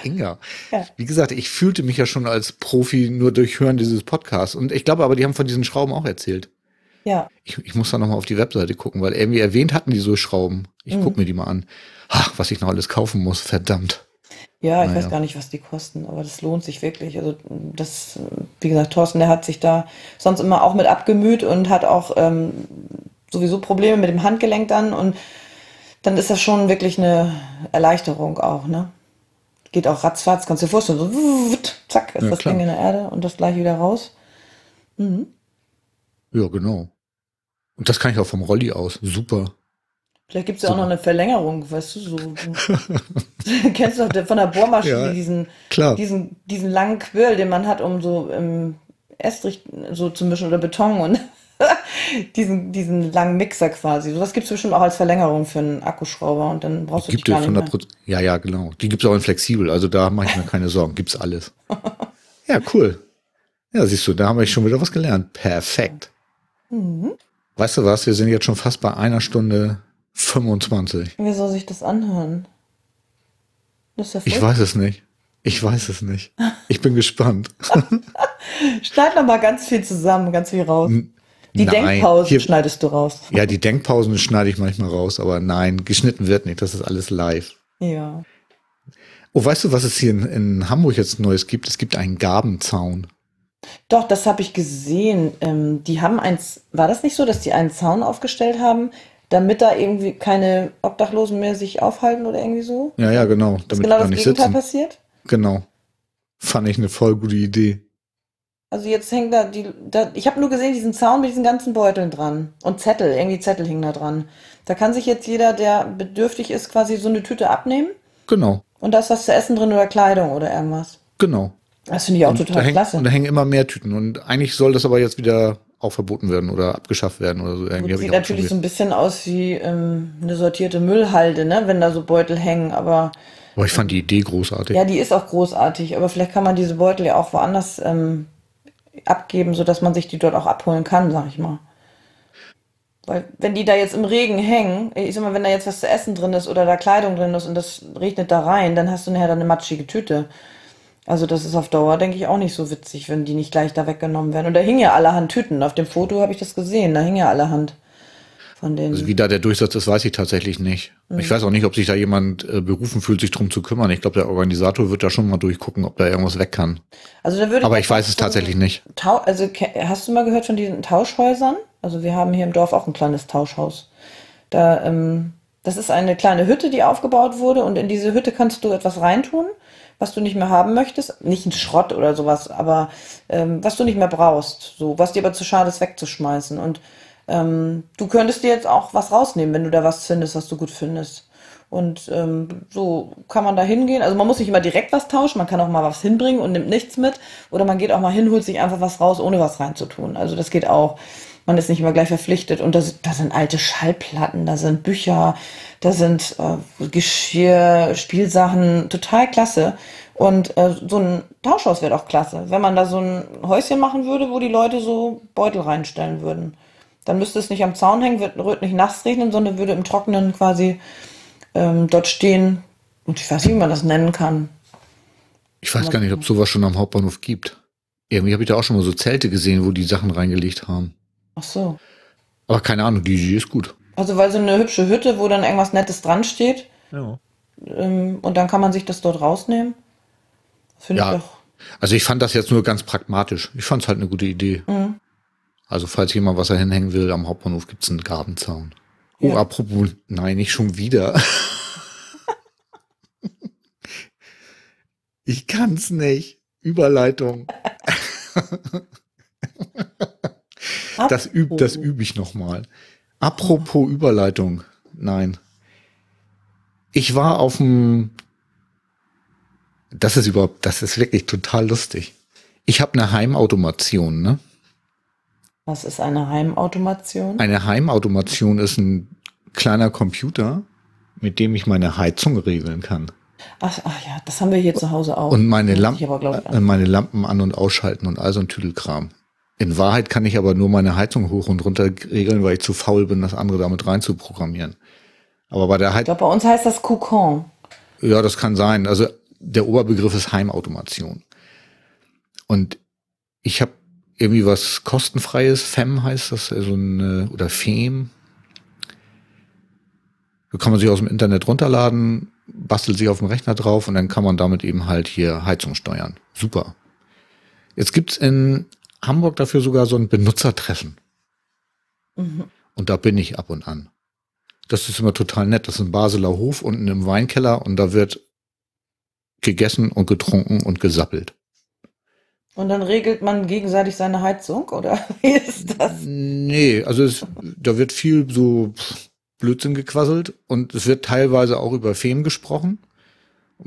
Inga. Ja. Wie gesagt, ich fühlte mich ja schon als Profi nur durch Hören dieses Podcasts. Und ich glaube aber, die haben von diesen Schrauben auch erzählt. Ja. Ich, ich muss da nochmal auf die Webseite gucken, weil irgendwie erwähnt hatten die so Schrauben. Ich mhm. gucke mir die mal an. Ach, was ich noch alles kaufen muss, verdammt. Ja, ich naja. weiß gar nicht, was die kosten, aber das lohnt sich wirklich. Also das, wie gesagt, Thorsten, der hat sich da sonst immer auch mit abgemüht und hat auch ähm, sowieso Probleme mit dem Handgelenk dann und dann ist das schon wirklich eine Erleichterung auch, ne? Geht auch ratzfatz, kannst du dir vorstellen, so zack, ist ja, das klar. Ding in der Erde und das gleich wieder raus. Mhm. Ja, genau. Und das kann ich auch vom Rolli aus. Super. Vielleicht gibt es ja auch noch eine Verlängerung, weißt du, so. (laughs) kennst du doch von der Bohrmaschine ja, diesen, klar. diesen, diesen langen Quirl, den man hat, um so im Estrich so zu mischen oder Beton und (laughs) diesen, diesen langen Mixer quasi. Sowas gibt es bestimmt auch als Verlängerung für einen Akkuschrauber und dann brauchst du gibt die gar nicht mehr. Ja, ja, genau. Die gibt es auch in flexibel, also da mache ich mir keine Sorgen. Gibt's alles. (laughs) Ja, cool. Ja, siehst du, da haben wir schon wieder was gelernt. Perfekt. Mhm. Weißt du was? Wir sind jetzt schon fast bei einer Stunde 25. Wie soll sich das anhören? Das ja ich weiß es nicht. Ich weiß es nicht. Ich bin gespannt. (laughs) Schneid noch mal ganz viel zusammen, ganz viel raus. Die nein, Denkpausen hier, schneidest du raus. Ja, die Denkpausen schneide ich manchmal raus, aber nein, geschnitten wird nicht. Das ist alles live. Ja. Oh, weißt du, was es hier in, in Hamburg jetzt Neues gibt? Es gibt einen Gabenzaun. Doch, das habe ich gesehen. Ähm, die haben eins, war das nicht so, dass die einen Zaun aufgestellt haben, damit da irgendwie keine Obdachlosen mehr sich aufhalten oder irgendwie so. Ja, ja, genau. Ist Damit genau die da das nicht Gegenteil sitzen. passiert. Genau. Fand ich eine voll gute Idee. Also jetzt hängt da die, da, ich habe nur gesehen, diesen Zaun mit diesen ganzen Beuteln dran. Und Zettel, irgendwie Zettel hingen da dran. Da kann sich jetzt jeder, der bedürftig ist, quasi so eine Tüte abnehmen. Genau. Und da ist was zu essen drin oder Kleidung oder irgendwas. Genau. Das finde ich auch Und total hängt, klasse. und da hängen immer mehr Tüten. Und eigentlich soll das aber jetzt wieder auch verboten werden oder abgeschafft werden oder so. Irgendwie Gut, sieht natürlich so ein bisschen aus wie ähm, eine sortierte Müllhalde, ne? wenn da so Beutel hängen. Aber aber ich fand die Idee großartig. ja, die ist auch großartig. Aber vielleicht kann man diese Beutel ja auch woanders ähm, abgeben, sodass man sich die dort auch abholen kann, sag ich mal. Weil wenn die da jetzt im Regen hängen, ich sag mal, wenn da jetzt was zu essen drin ist oder da Kleidung drin ist und das regnet da rein, dann hast du nachher dann eine matschige Tüte. Also das ist auf Dauer, denke ich, auch nicht so witzig, wenn die nicht gleich da weggenommen werden. Und da hingen ja allerhand Tüten. Auf dem Foto habe ich das gesehen. Da hingen ja allerhand von den. Also wie da der Durchsatz ist, weiß ich tatsächlich nicht. Mhm. Ich weiß auch nicht, ob sich da jemand äh, berufen fühlt, sich drum zu kümmern. Ich glaube, der Organisator wird da schon mal durchgucken, ob da irgendwas weg kann. Also da würde Aber ich weiß es tatsächlich nicht. Also hast du mal gehört von diesen Tauschhäusern? Also wir haben hier im Dorf auch ein kleines Tauschhaus. Da, ähm, das ist eine kleine Hütte, die aufgebaut wurde und in diese Hütte kannst du etwas reintun, was du nicht mehr haben möchtest. Nicht ein Schrott oder sowas, aber ähm, was du nicht mehr brauchst. So, was dir aber zu schade ist wegzuschmeißen. Und ähm, du könntest dir jetzt auch was rausnehmen, wenn du da was findest, was du gut findest. Und ähm, so kann man da hingehen. Also man muss nicht immer direkt was tauschen, man kann auch mal was hinbringen und nimmt nichts mit. Oder man geht auch mal hin, holt sich einfach was raus, ohne was reinzutun. Also das geht auch. Man ist nicht immer gleich verpflichtet. Und da, sind- alte Schallplatten, da sind Bücher, da sind äh, Geschirr, Spielsachen, total klasse. Und äh, so ein Tauschhaus wäre auch klasse, wenn man da so ein Häuschen machen würde, wo die Leute so Beutel reinstellen würden. Dann müsste es nicht am Zaun hängen, wird, wird nicht nass regnen, sondern würde im Trockenen quasi ähm, dort stehen. Und ich weiß nicht, wie man das nennen kann. Ich weiß gar nicht, ob sowas schon am Hauptbahnhof gibt. Irgendwie habe ich da auch schon mal so Zelte gesehen, wo die Sachen reingelegt haben. Ach so. Aber keine Ahnung, die Idee ist gut. Also weil so eine hübsche Hütte, wo dann irgendwas Nettes dran steht, Ja. ähm, und dann kann man sich das dort rausnehmen. Finde Ja. ich doch. Also ich fand das jetzt nur ganz pragmatisch. Ich fand es halt eine gute Idee. Mhm. Also falls jemand was da hinhängen will, am Hauptbahnhof gibt's einen Gartenzaun. Oh, Ja. apropos, nein, nicht schon wieder. ich kann's nicht. Überleitung. Das üb, das übe ich noch mal. Apropos Überleitung. Nein. Ich war auf dem. Das ist überhaupt, das ist wirklich total lustig. Ich habe eine Heimautomation, ne? Was ist eine Heimautomation? Eine Heimautomation ist ein kleiner Computer, mit dem ich meine Heizung regeln kann Ach, ach ja, das haben wir hier zu Hause auch. und meine, ich, äh, meine Lampen an und ausschalten und all so ein Tüdelkram. In Wahrheit kann ich aber nur meine Heizung hoch und runter regeln, weil ich zu faul bin, das andere damit rein zu programmieren. Aber bei der Ich Heizung, glaube, bei uns heißt das Kokon. ja, das kann sein. Also der Oberbegriff ist Heimautomation. Und ich habe irgendwie was kostenfreies, FEM heißt das, also ein, oder FEM. Da kann man sich aus dem Internet runterladen, bastelt sich auf dem Rechner drauf und dann kann man damit eben halt hier Heizung steuern. Super. Jetzt gibt's in Hamburg dafür sogar so ein Benutzertreffen. Und da bin ich ab und an. Das ist immer total nett. Das ist ein Basler Hof unten im Weinkeller und da wird gegessen und getrunken und gesappelt. Und dann regelt man gegenseitig seine Heizung, oder (laughs) wie ist das? Nee, also es, da wird viel so Blödsinn gequasselt und es wird teilweise auch über Feen gesprochen.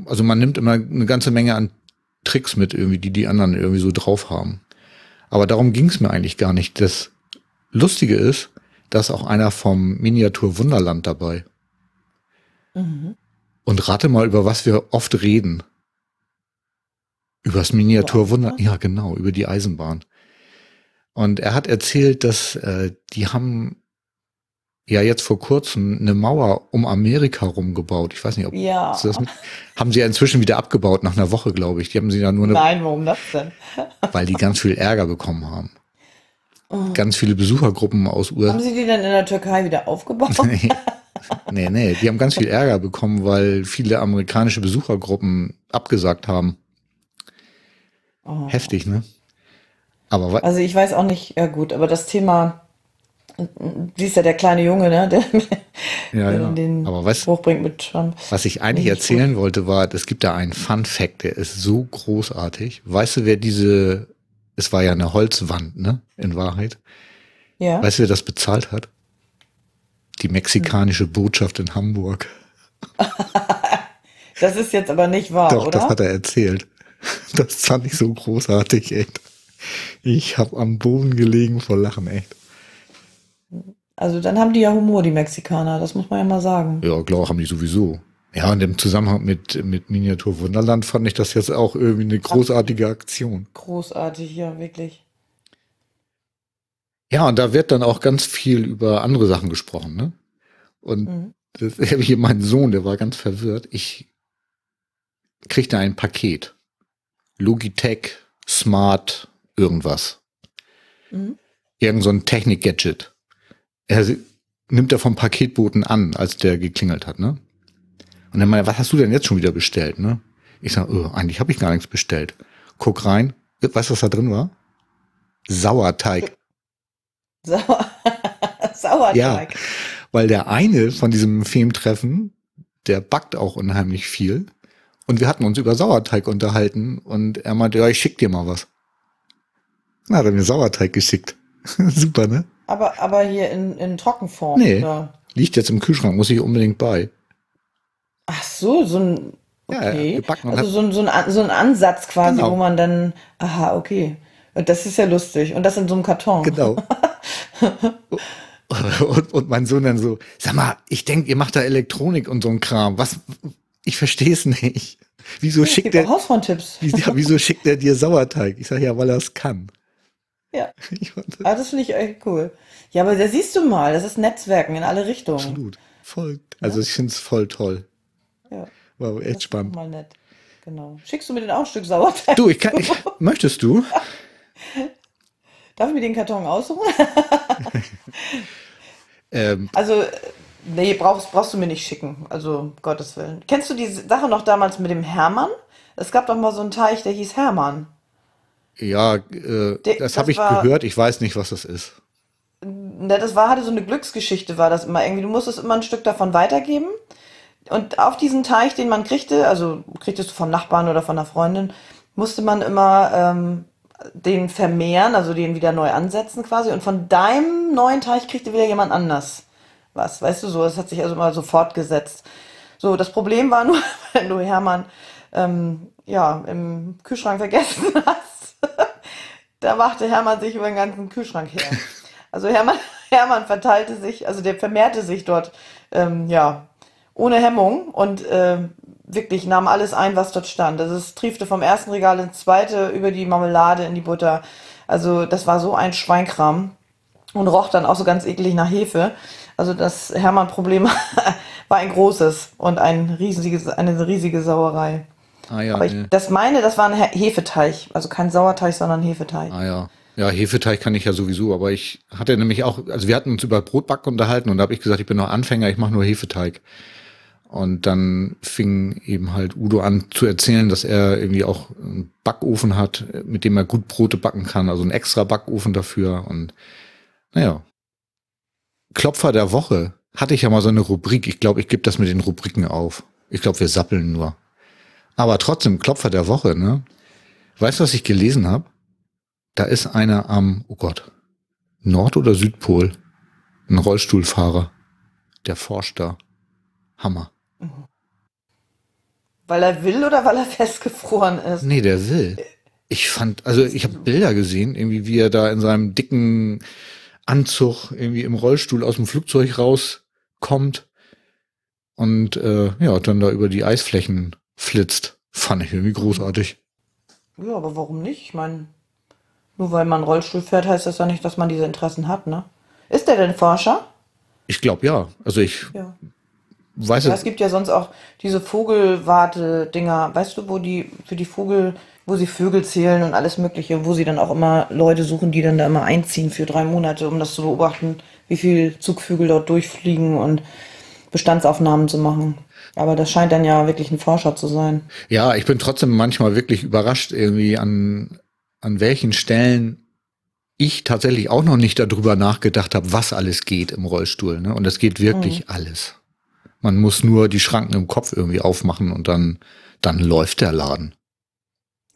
Also man nimmt immer eine ganze Menge an Tricks mit irgendwie, die die anderen irgendwie so drauf haben. Aber darum ging es mir eigentlich gar nicht. Das Lustige ist, dass auch einer vom Miniatur Wunderland dabei. Mhm. Und rate mal, über was wir oft reden. Übers Miniatur Wunder. Ja, genau, über die Eisenbahn. Und er hat erzählt, dass äh, die haben ja jetzt vor kurzem eine Mauer um Amerika rumgebaut. Ich weiß nicht, ob Ja. Das mit? haben sie ja inzwischen wieder abgebaut nach einer Woche, glaube ich. Die haben sie ja nur eine, Nein, warum das denn? (laughs) weil die ganz viel Ärger bekommen haben. Oh. Ganz viele Besuchergruppen aus Haben USA. Sie die denn in der Türkei wieder aufgebaut? (laughs) nee, nee, nee, die haben ganz viel Ärger bekommen, weil viele amerikanische Besuchergruppen abgesagt haben. Oh. Heftig, ne? Aber Also ich weiß auch nicht, ja gut, aber das Thema Siehst ja der kleine Junge, ne? (laughs) Der, Ja, der ja. den Aber weißt Spruch bringt mit Trump. Was ich eigentlich erzählen wollte, war, es gibt da einen Fun Fact, der ist so großartig. Weißt du, wer diese, es war ja eine Holzwand, ne? In Wahrheit. Ja. Weißt du, wer das bezahlt hat? Die mexikanische Botschaft in Hamburg. (laughs) Das ist jetzt aber nicht wahr, Doch, oder? das hat er erzählt. Das fand ich so großartig, echt. Ich hab am Boden gelegen vor Lachen, echt. Also dann haben die ja Humor, die Mexikaner, das muss man ja mal sagen. Ja, klar, haben die sowieso. Ja, und im Zusammenhang mit, mit Miniatur Wunderland fand ich das jetzt auch irgendwie eine großartige Aktion. Großartig, ja, wirklich. Ja, und da wird dann auch ganz viel über andere Sachen gesprochen, ne? Und Mhm. das habe (laughs) hier mein Sohn, der war ganz verwirrt. Ich kriegte ein Paket. Logitech, Smart, irgendwas. Mhm. Irgend so ein Technik-Gadget. Er nimmt er vom Paketboten an, als der geklingelt hat, ne? Und dann meinte was hast du denn jetzt schon wieder bestellt, ne? Ich sag, oh, eigentlich habe ich gar nichts bestellt. Guck rein. Weißt du, was da drin war? Sauerteig. (laughs) Sauer Sauerteig. Weil der eine von diesem Filmtreffen, der backt auch unheimlich viel. Und wir hatten uns über Sauerteig unterhalten und er meinte, ja, ich schick dir mal was. Na, hat er mir Sauerteig geschickt. (laughs) Super, ne? Aber, aber hier in, in Trockenform. Nee. Oder? Liegt jetzt im Kühlschrank, muss ich unbedingt bei. Ach so, so ein. Ja, ja, Okay. und also so ein, so, ein, so ein Ansatz quasi, Genau. wo man dann. Aha, okay. Das ist ja lustig. Und das in so einem Karton. Genau. (laughs) und, und mein Sohn dann so, sag mal, ich denk, ihr macht da Elektronik und so ein Kram. Was? Ich verstehe es nicht. Wieso Ja, es schickt er, Hausfrauentipps. wie- ja, wieso schickt er dir Sauerteig? Ich sag ja, weil er es kann. Ja. (laughs) Ah, das finde ich echt cool. Ja, aber da siehst du mal, das ist Netzwerken in alle Richtungen. absolut. Voll. Also ich finde es voll toll. Ja, War echt das spannend. mal nett. Genau. Schickst du mir denn auch ein Stück Sauerteig? Du, ich kann, ich, (laughs) möchtest du? Darf ich mir den Karton aussuchen? (laughs) Ähm, Also, nee, brauchst, brauchst du mir nicht schicken. Also, um Gottes Willen. Kennst du die Sache noch damals mit dem Hermann? Es gab doch mal so einen Teich, der hieß Hermann. Ja, äh, das das habe ich war- gehört. Ich weiß nicht, was das ist. Ne, das war, hatte so eine Glücksgeschichte, war das immer irgendwie. Du musstest immer ein Stück davon weitergeben. Und auf diesen Teich, den man kriegte, also kriegtest du vom Nachbarn oder von einer Freundin, musste man immer ähm, den vermehren, also den wieder neu ansetzen quasi. Und von deinem neuen Teich kriegte wieder jemand anders was. Weißt du so, das hat sich also immer so fortgesetzt. So, das Problem war nur, (laughs) wenn du Hermann ähm, ja, im Kühlschrank vergessen (laughs) hast, da machte Hermann sich über den ganzen Kühlschrank her. Also Hermann, (laughs) Hermann verteilte sich, also der vermehrte sich dort, ähm, ja, ohne Hemmung und ähm, wirklich nahm alles ein, was dort stand. Also es triefte vom ersten Regal ins zweite, über die Marmelade in die Butter. Also das war so ein Schweinkram und roch dann auch so ganz eklig nach Hefe. Also das Hermann-Problem (laughs) war ein großes und ein riesiges, eine riesige Sauerei. Ah ja, Aber ich, nee. das meine, das war ein He- Hefeteig. Also kein Sauerteig, sondern Hefeteig. ah ja. Ja, Hefeteig kann ich ja sowieso, aber ich hatte nämlich auch, also wir hatten uns über Brotbacken unterhalten und da habe ich gesagt, ich bin noch Anfänger, ich mache nur Hefeteig. Und dann fing eben halt Udo an zu erzählen, dass er irgendwie auch einen Backofen hat, mit dem er gut Brote backen kann, also einen extra Backofen dafür. Und naja. Klopfer der Woche hatte ich ja mal so eine Rubrik. Ich glaube, ich gebe das mit den Rubriken auf. Ich glaube, wir sappeln nur. Aber trotzdem, Klopfer der Woche, ne? Weißt du, was ich gelesen habe? Da ist einer am, oh Gott, Nord- oder Südpol, ein Rollstuhlfahrer. Der forscht da. Hammer. Weil er will oder weil er (laughs) festgefroren ist? Nee, der will. Ich fand, also ich habe Bilder gesehen, irgendwie wie er da in seinem dicken Anzug irgendwie im Rollstuhl aus dem Flugzeug rauskommt und äh, ja, dann da über die Eisflächen flitzt. Fand ich irgendwie großartig. Ja, aber warum nicht? Ich meine, nur weil man Rollstuhl fährt, heißt das ja nicht, dass man diese Interessen hat, ne? Ist der denn Forscher? Ich glaube ja. Also ich Ja. weiß Ja, es. es gibt ja sonst auch diese Vogelwarte-Dinger, weißt du, wo die für die Vogel, wo sie Vögel zählen und alles Mögliche, wo sie dann auch immer Leute suchen, die dann da immer einziehen für drei Monate, um das zu beobachten, wie viel Zugvögel dort durchfliegen und Bestandsaufnahmen zu machen. Aber das scheint dann ja wirklich ein Forscher zu sein. Ja, ich bin trotzdem manchmal wirklich überrascht irgendwie an, an welchen Stellen ich tatsächlich auch noch nicht darüber nachgedacht habe, was alles geht im Rollstuhl. Ne? Und es geht wirklich mhm. alles. Man muss nur die Schranken im Kopf irgendwie aufmachen und dann, dann läuft der Laden.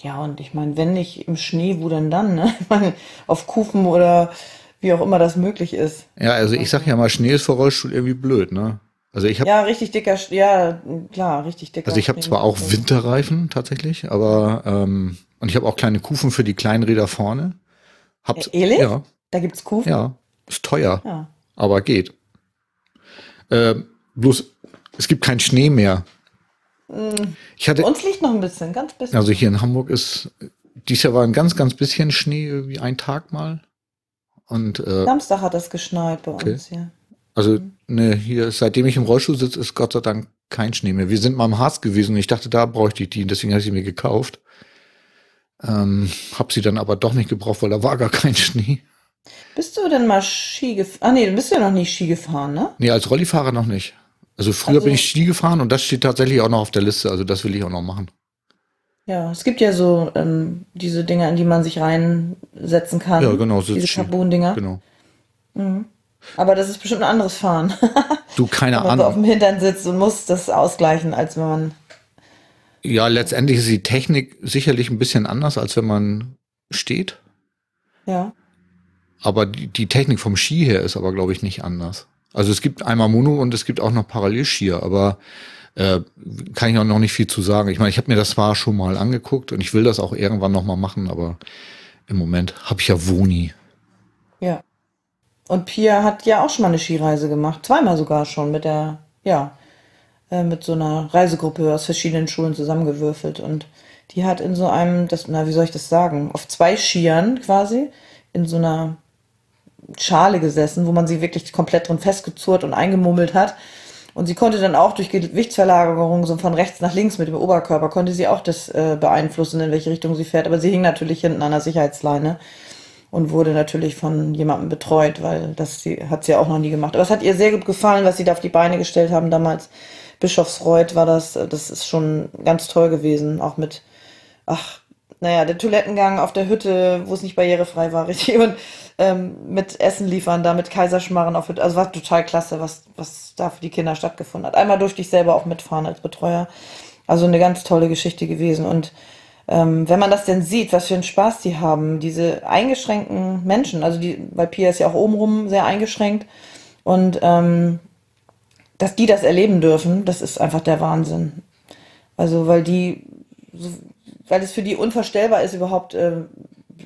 Ja, und ich meine, wenn nicht im Schnee, wo denn dann? Ne? (laughs) Ich meine, auf Kufen oder wie auch immer das möglich ist. Ja, also ich sag ja mal, Schnee ist für Rollstuhl irgendwie blöd, ne? Also ich habe ja richtig dicker, ja klar, richtig dicker. Also ich habe zwar auch Winterreifen tatsächlich, aber ähm, und ich habe auch kleine Kufen für die kleinen Räder vorne. Hab's, ja, ehrlich? Ja. Da gibt's Kufen? Ja, ist teuer, ja. aber geht. Äh, bloß es gibt keinen Schnee mehr. Mm. Ich hatte, uns liegt noch ein bisschen, ganz bisschen. Also hier in Hamburg ist dieses Jahr war ein ganz, ganz bisschen Schnee, irgendwie ein Tag mal. Und, äh, Samstag hat es geschneit bei okay. uns hier. Also, ne, hier, seitdem ich im Rollstuhl sitze, ist Gott sei Dank kein Schnee mehr. Wir sind mal im Harz gewesen und ich dachte, da bräuchte ich die, deswegen habe ich sie mir gekauft. Ähm, hab sie dann aber doch nicht gebraucht, weil da war gar kein Schnee. Bist du denn mal Ski gefahren? Ah, nee, du bist ja noch nicht Ski gefahren, ne? Nee, als Rollifahrer noch nicht. Also früher also, bin ich Ski gefahren und das steht tatsächlich auch noch auf der Liste, also das will ich auch noch machen. Ja, es gibt ja so ähm, diese Dinger, in die man sich reinsetzen kann. Ja, genau. Diese Carbon-Dinger. Genau. Mhm. Aber das ist bestimmt ein anderes Fahren. (laughs) Du, keine wenn man Ahnung. So auf dem Hintern sitzt und muss das ausgleichen, als wenn man. Ja, letztendlich ist die Technik sicherlich ein bisschen anders, als wenn man steht. Ja. Aber die, die Technik vom Ski her ist aber, glaube ich, nicht anders. Also es gibt einmal Mono und es gibt auch noch Parallelskier, aber äh, kann ich auch noch nicht viel zu sagen. Ich meine, ich habe mir das zwar schon mal angeguckt und ich will das auch irgendwann noch mal machen, aber im Moment habe ich ja Woni. Ja. Und Pia hat ja auch schon mal eine Skireise gemacht, zweimal sogar schon mit der, ja, äh, mit so einer Reisegruppe aus verschiedenen Schulen zusammengewürfelt und die hat in so einem, das, na, wie soll ich das sagen, auf zwei Skiern quasi, in so einer Schale gesessen, wo man sie wirklich komplett drin festgezurrt und eingemummelt hat. Und sie konnte dann auch durch Gewichtsverlagerung so von rechts nach links mit dem Oberkörper, konnte sie auch das äh, beeinflussen, in welche Richtung sie fährt. Aber sie hing natürlich hinten an der Sicherheitsleine und wurde natürlich von jemandem betreut, weil das sie, hat sie auch noch nie gemacht. Aber es hat ihr sehr gut gefallen, was sie da auf die Beine gestellt haben damals. Bischofsreuth war das, das ist schon ganz toll gewesen, auch mit, ach, naja, der Toilettengang auf der Hütte, wo es nicht barrierefrei war, (laughs) richtig. Und ähm, mit Essen liefern, da mit Kaiserschmarren auf Hütte. Also war total klasse, was, was da für die Kinder stattgefunden hat. Einmal durfte ich selber auch mitfahren als Betreuer. Also eine ganz tolle Geschichte gewesen. Und ähm, wenn man das denn sieht, was für einen Spaß die haben, diese eingeschränkten Menschen, also die, weil Pia ist ja auch obenrum sehr eingeschränkt. Und ähm, dass die das erleben dürfen, das ist einfach der Wahnsinn. Also, weil die, weil es für die unvorstellbar ist, überhaupt äh,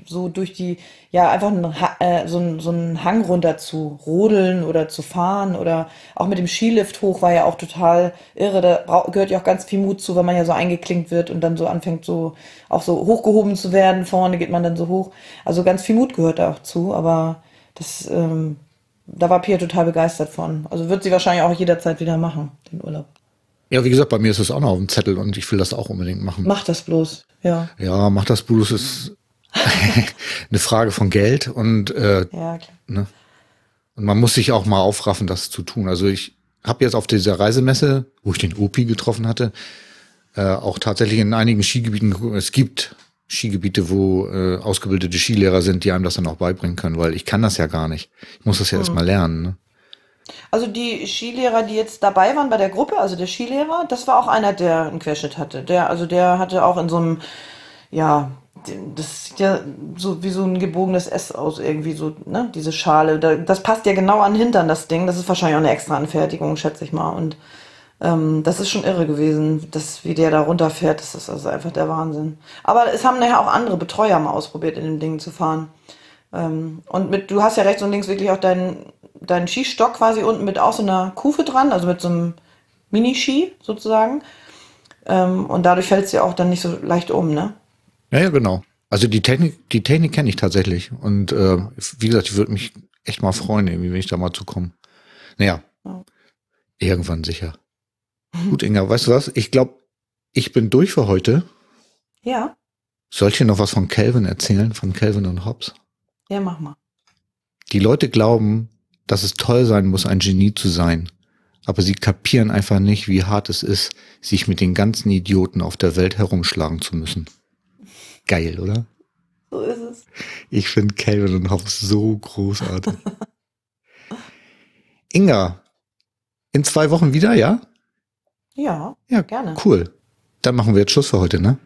so durch die, ja, einfach einen, äh, so, ein, so einen Hang runter zu rodeln oder zu fahren oder auch mit dem Skilift hoch war ja auch total irre. Da gehört ja auch ganz viel Mut zu, wenn man ja so eingeklinkt wird und dann so anfängt, so auch so hochgehoben zu werden. Vorne geht man dann so hoch. Also ganz viel Mut gehört da auch zu, aber das, ähm, da war Pia total begeistert von. Also wird sie wahrscheinlich auch jederzeit wieder machen, den Urlaub. Ja, wie gesagt, bei mir ist es auch noch auf dem Zettel und ich will das auch unbedingt machen. Mach das bloß, ja. Ja, mach das bloß ist (laughs) eine Frage von Geld und, äh, ja. Ne? und man muss sich auch mal aufraffen, das zu tun. Also ich habe jetzt auf dieser Reisemesse, wo ich den Opi getroffen hatte, äh, auch tatsächlich in einigen Skigebieten. Es gibt Skigebiete, wo äh, ausgebildete Skilehrer sind, die einem das dann auch beibringen können, weil ich kann das ja gar nicht. Ich muss das ja hm. erst mal lernen. Ne? Also die Skilehrer, die jetzt dabei waren bei der Gruppe, also der Skilehrer, das war auch einer, der einen Querschnitt hatte. Der, also der hatte auch in so einem, ja, das sieht ja so wie so ein gebogenes S aus, irgendwie so, ne, diese Schale. Das passt ja genau an Hintern, das Ding. Das ist wahrscheinlich auch eine extra Anfertigung, schätze ich mal. Und ähm, das ist schon irre gewesen, dass, wie der da runterfährt. Das ist also einfach der Wahnsinn. Aber es haben nachher auch andere Betreuer mal ausprobiert, in dem Ding zu fahren. Ähm, und mit, du hast ja rechts und links wirklich auch deinen deinen Skistock quasi unten mit auch so einer Kufe dran, also mit so einem Mini-Ski sozusagen. Ähm, und dadurch fällt es ja auch dann nicht so leicht um, ne? Ja, ja, genau. Also die Technik, die Technik kenne ich tatsächlich. Und äh, wie gesagt, ich würde mich echt mal freuen, irgendwie, wenn ich da mal zukomme. Naja, ja. irgendwann sicher. (laughs) Gut, Inga, weißt du was? Ich glaube, ich bin durch für heute. Ja. Soll ich dir noch was von Calvin erzählen, von Calvin und Hobbes? Ja, mach mal. Die Leute glauben, dass es toll sein muss, ein Genie zu sein. Aber sie kapieren einfach nicht, wie hart es ist, sich mit den ganzen Idioten auf der Welt herumschlagen zu müssen. Geil, oder? So ist es. Ich finde Calvin und Hobbes so großartig. (laughs) Inga, in zwei Wochen wieder, ja? Ja, Ja, gerne. cool. Dann machen wir jetzt Schluss für heute, ne?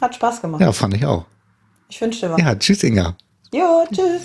Hat Spaß gemacht. Ja, fand ich auch. Ich wünsche dir was. Ja, tschüss, Inga. Jo, tschüss.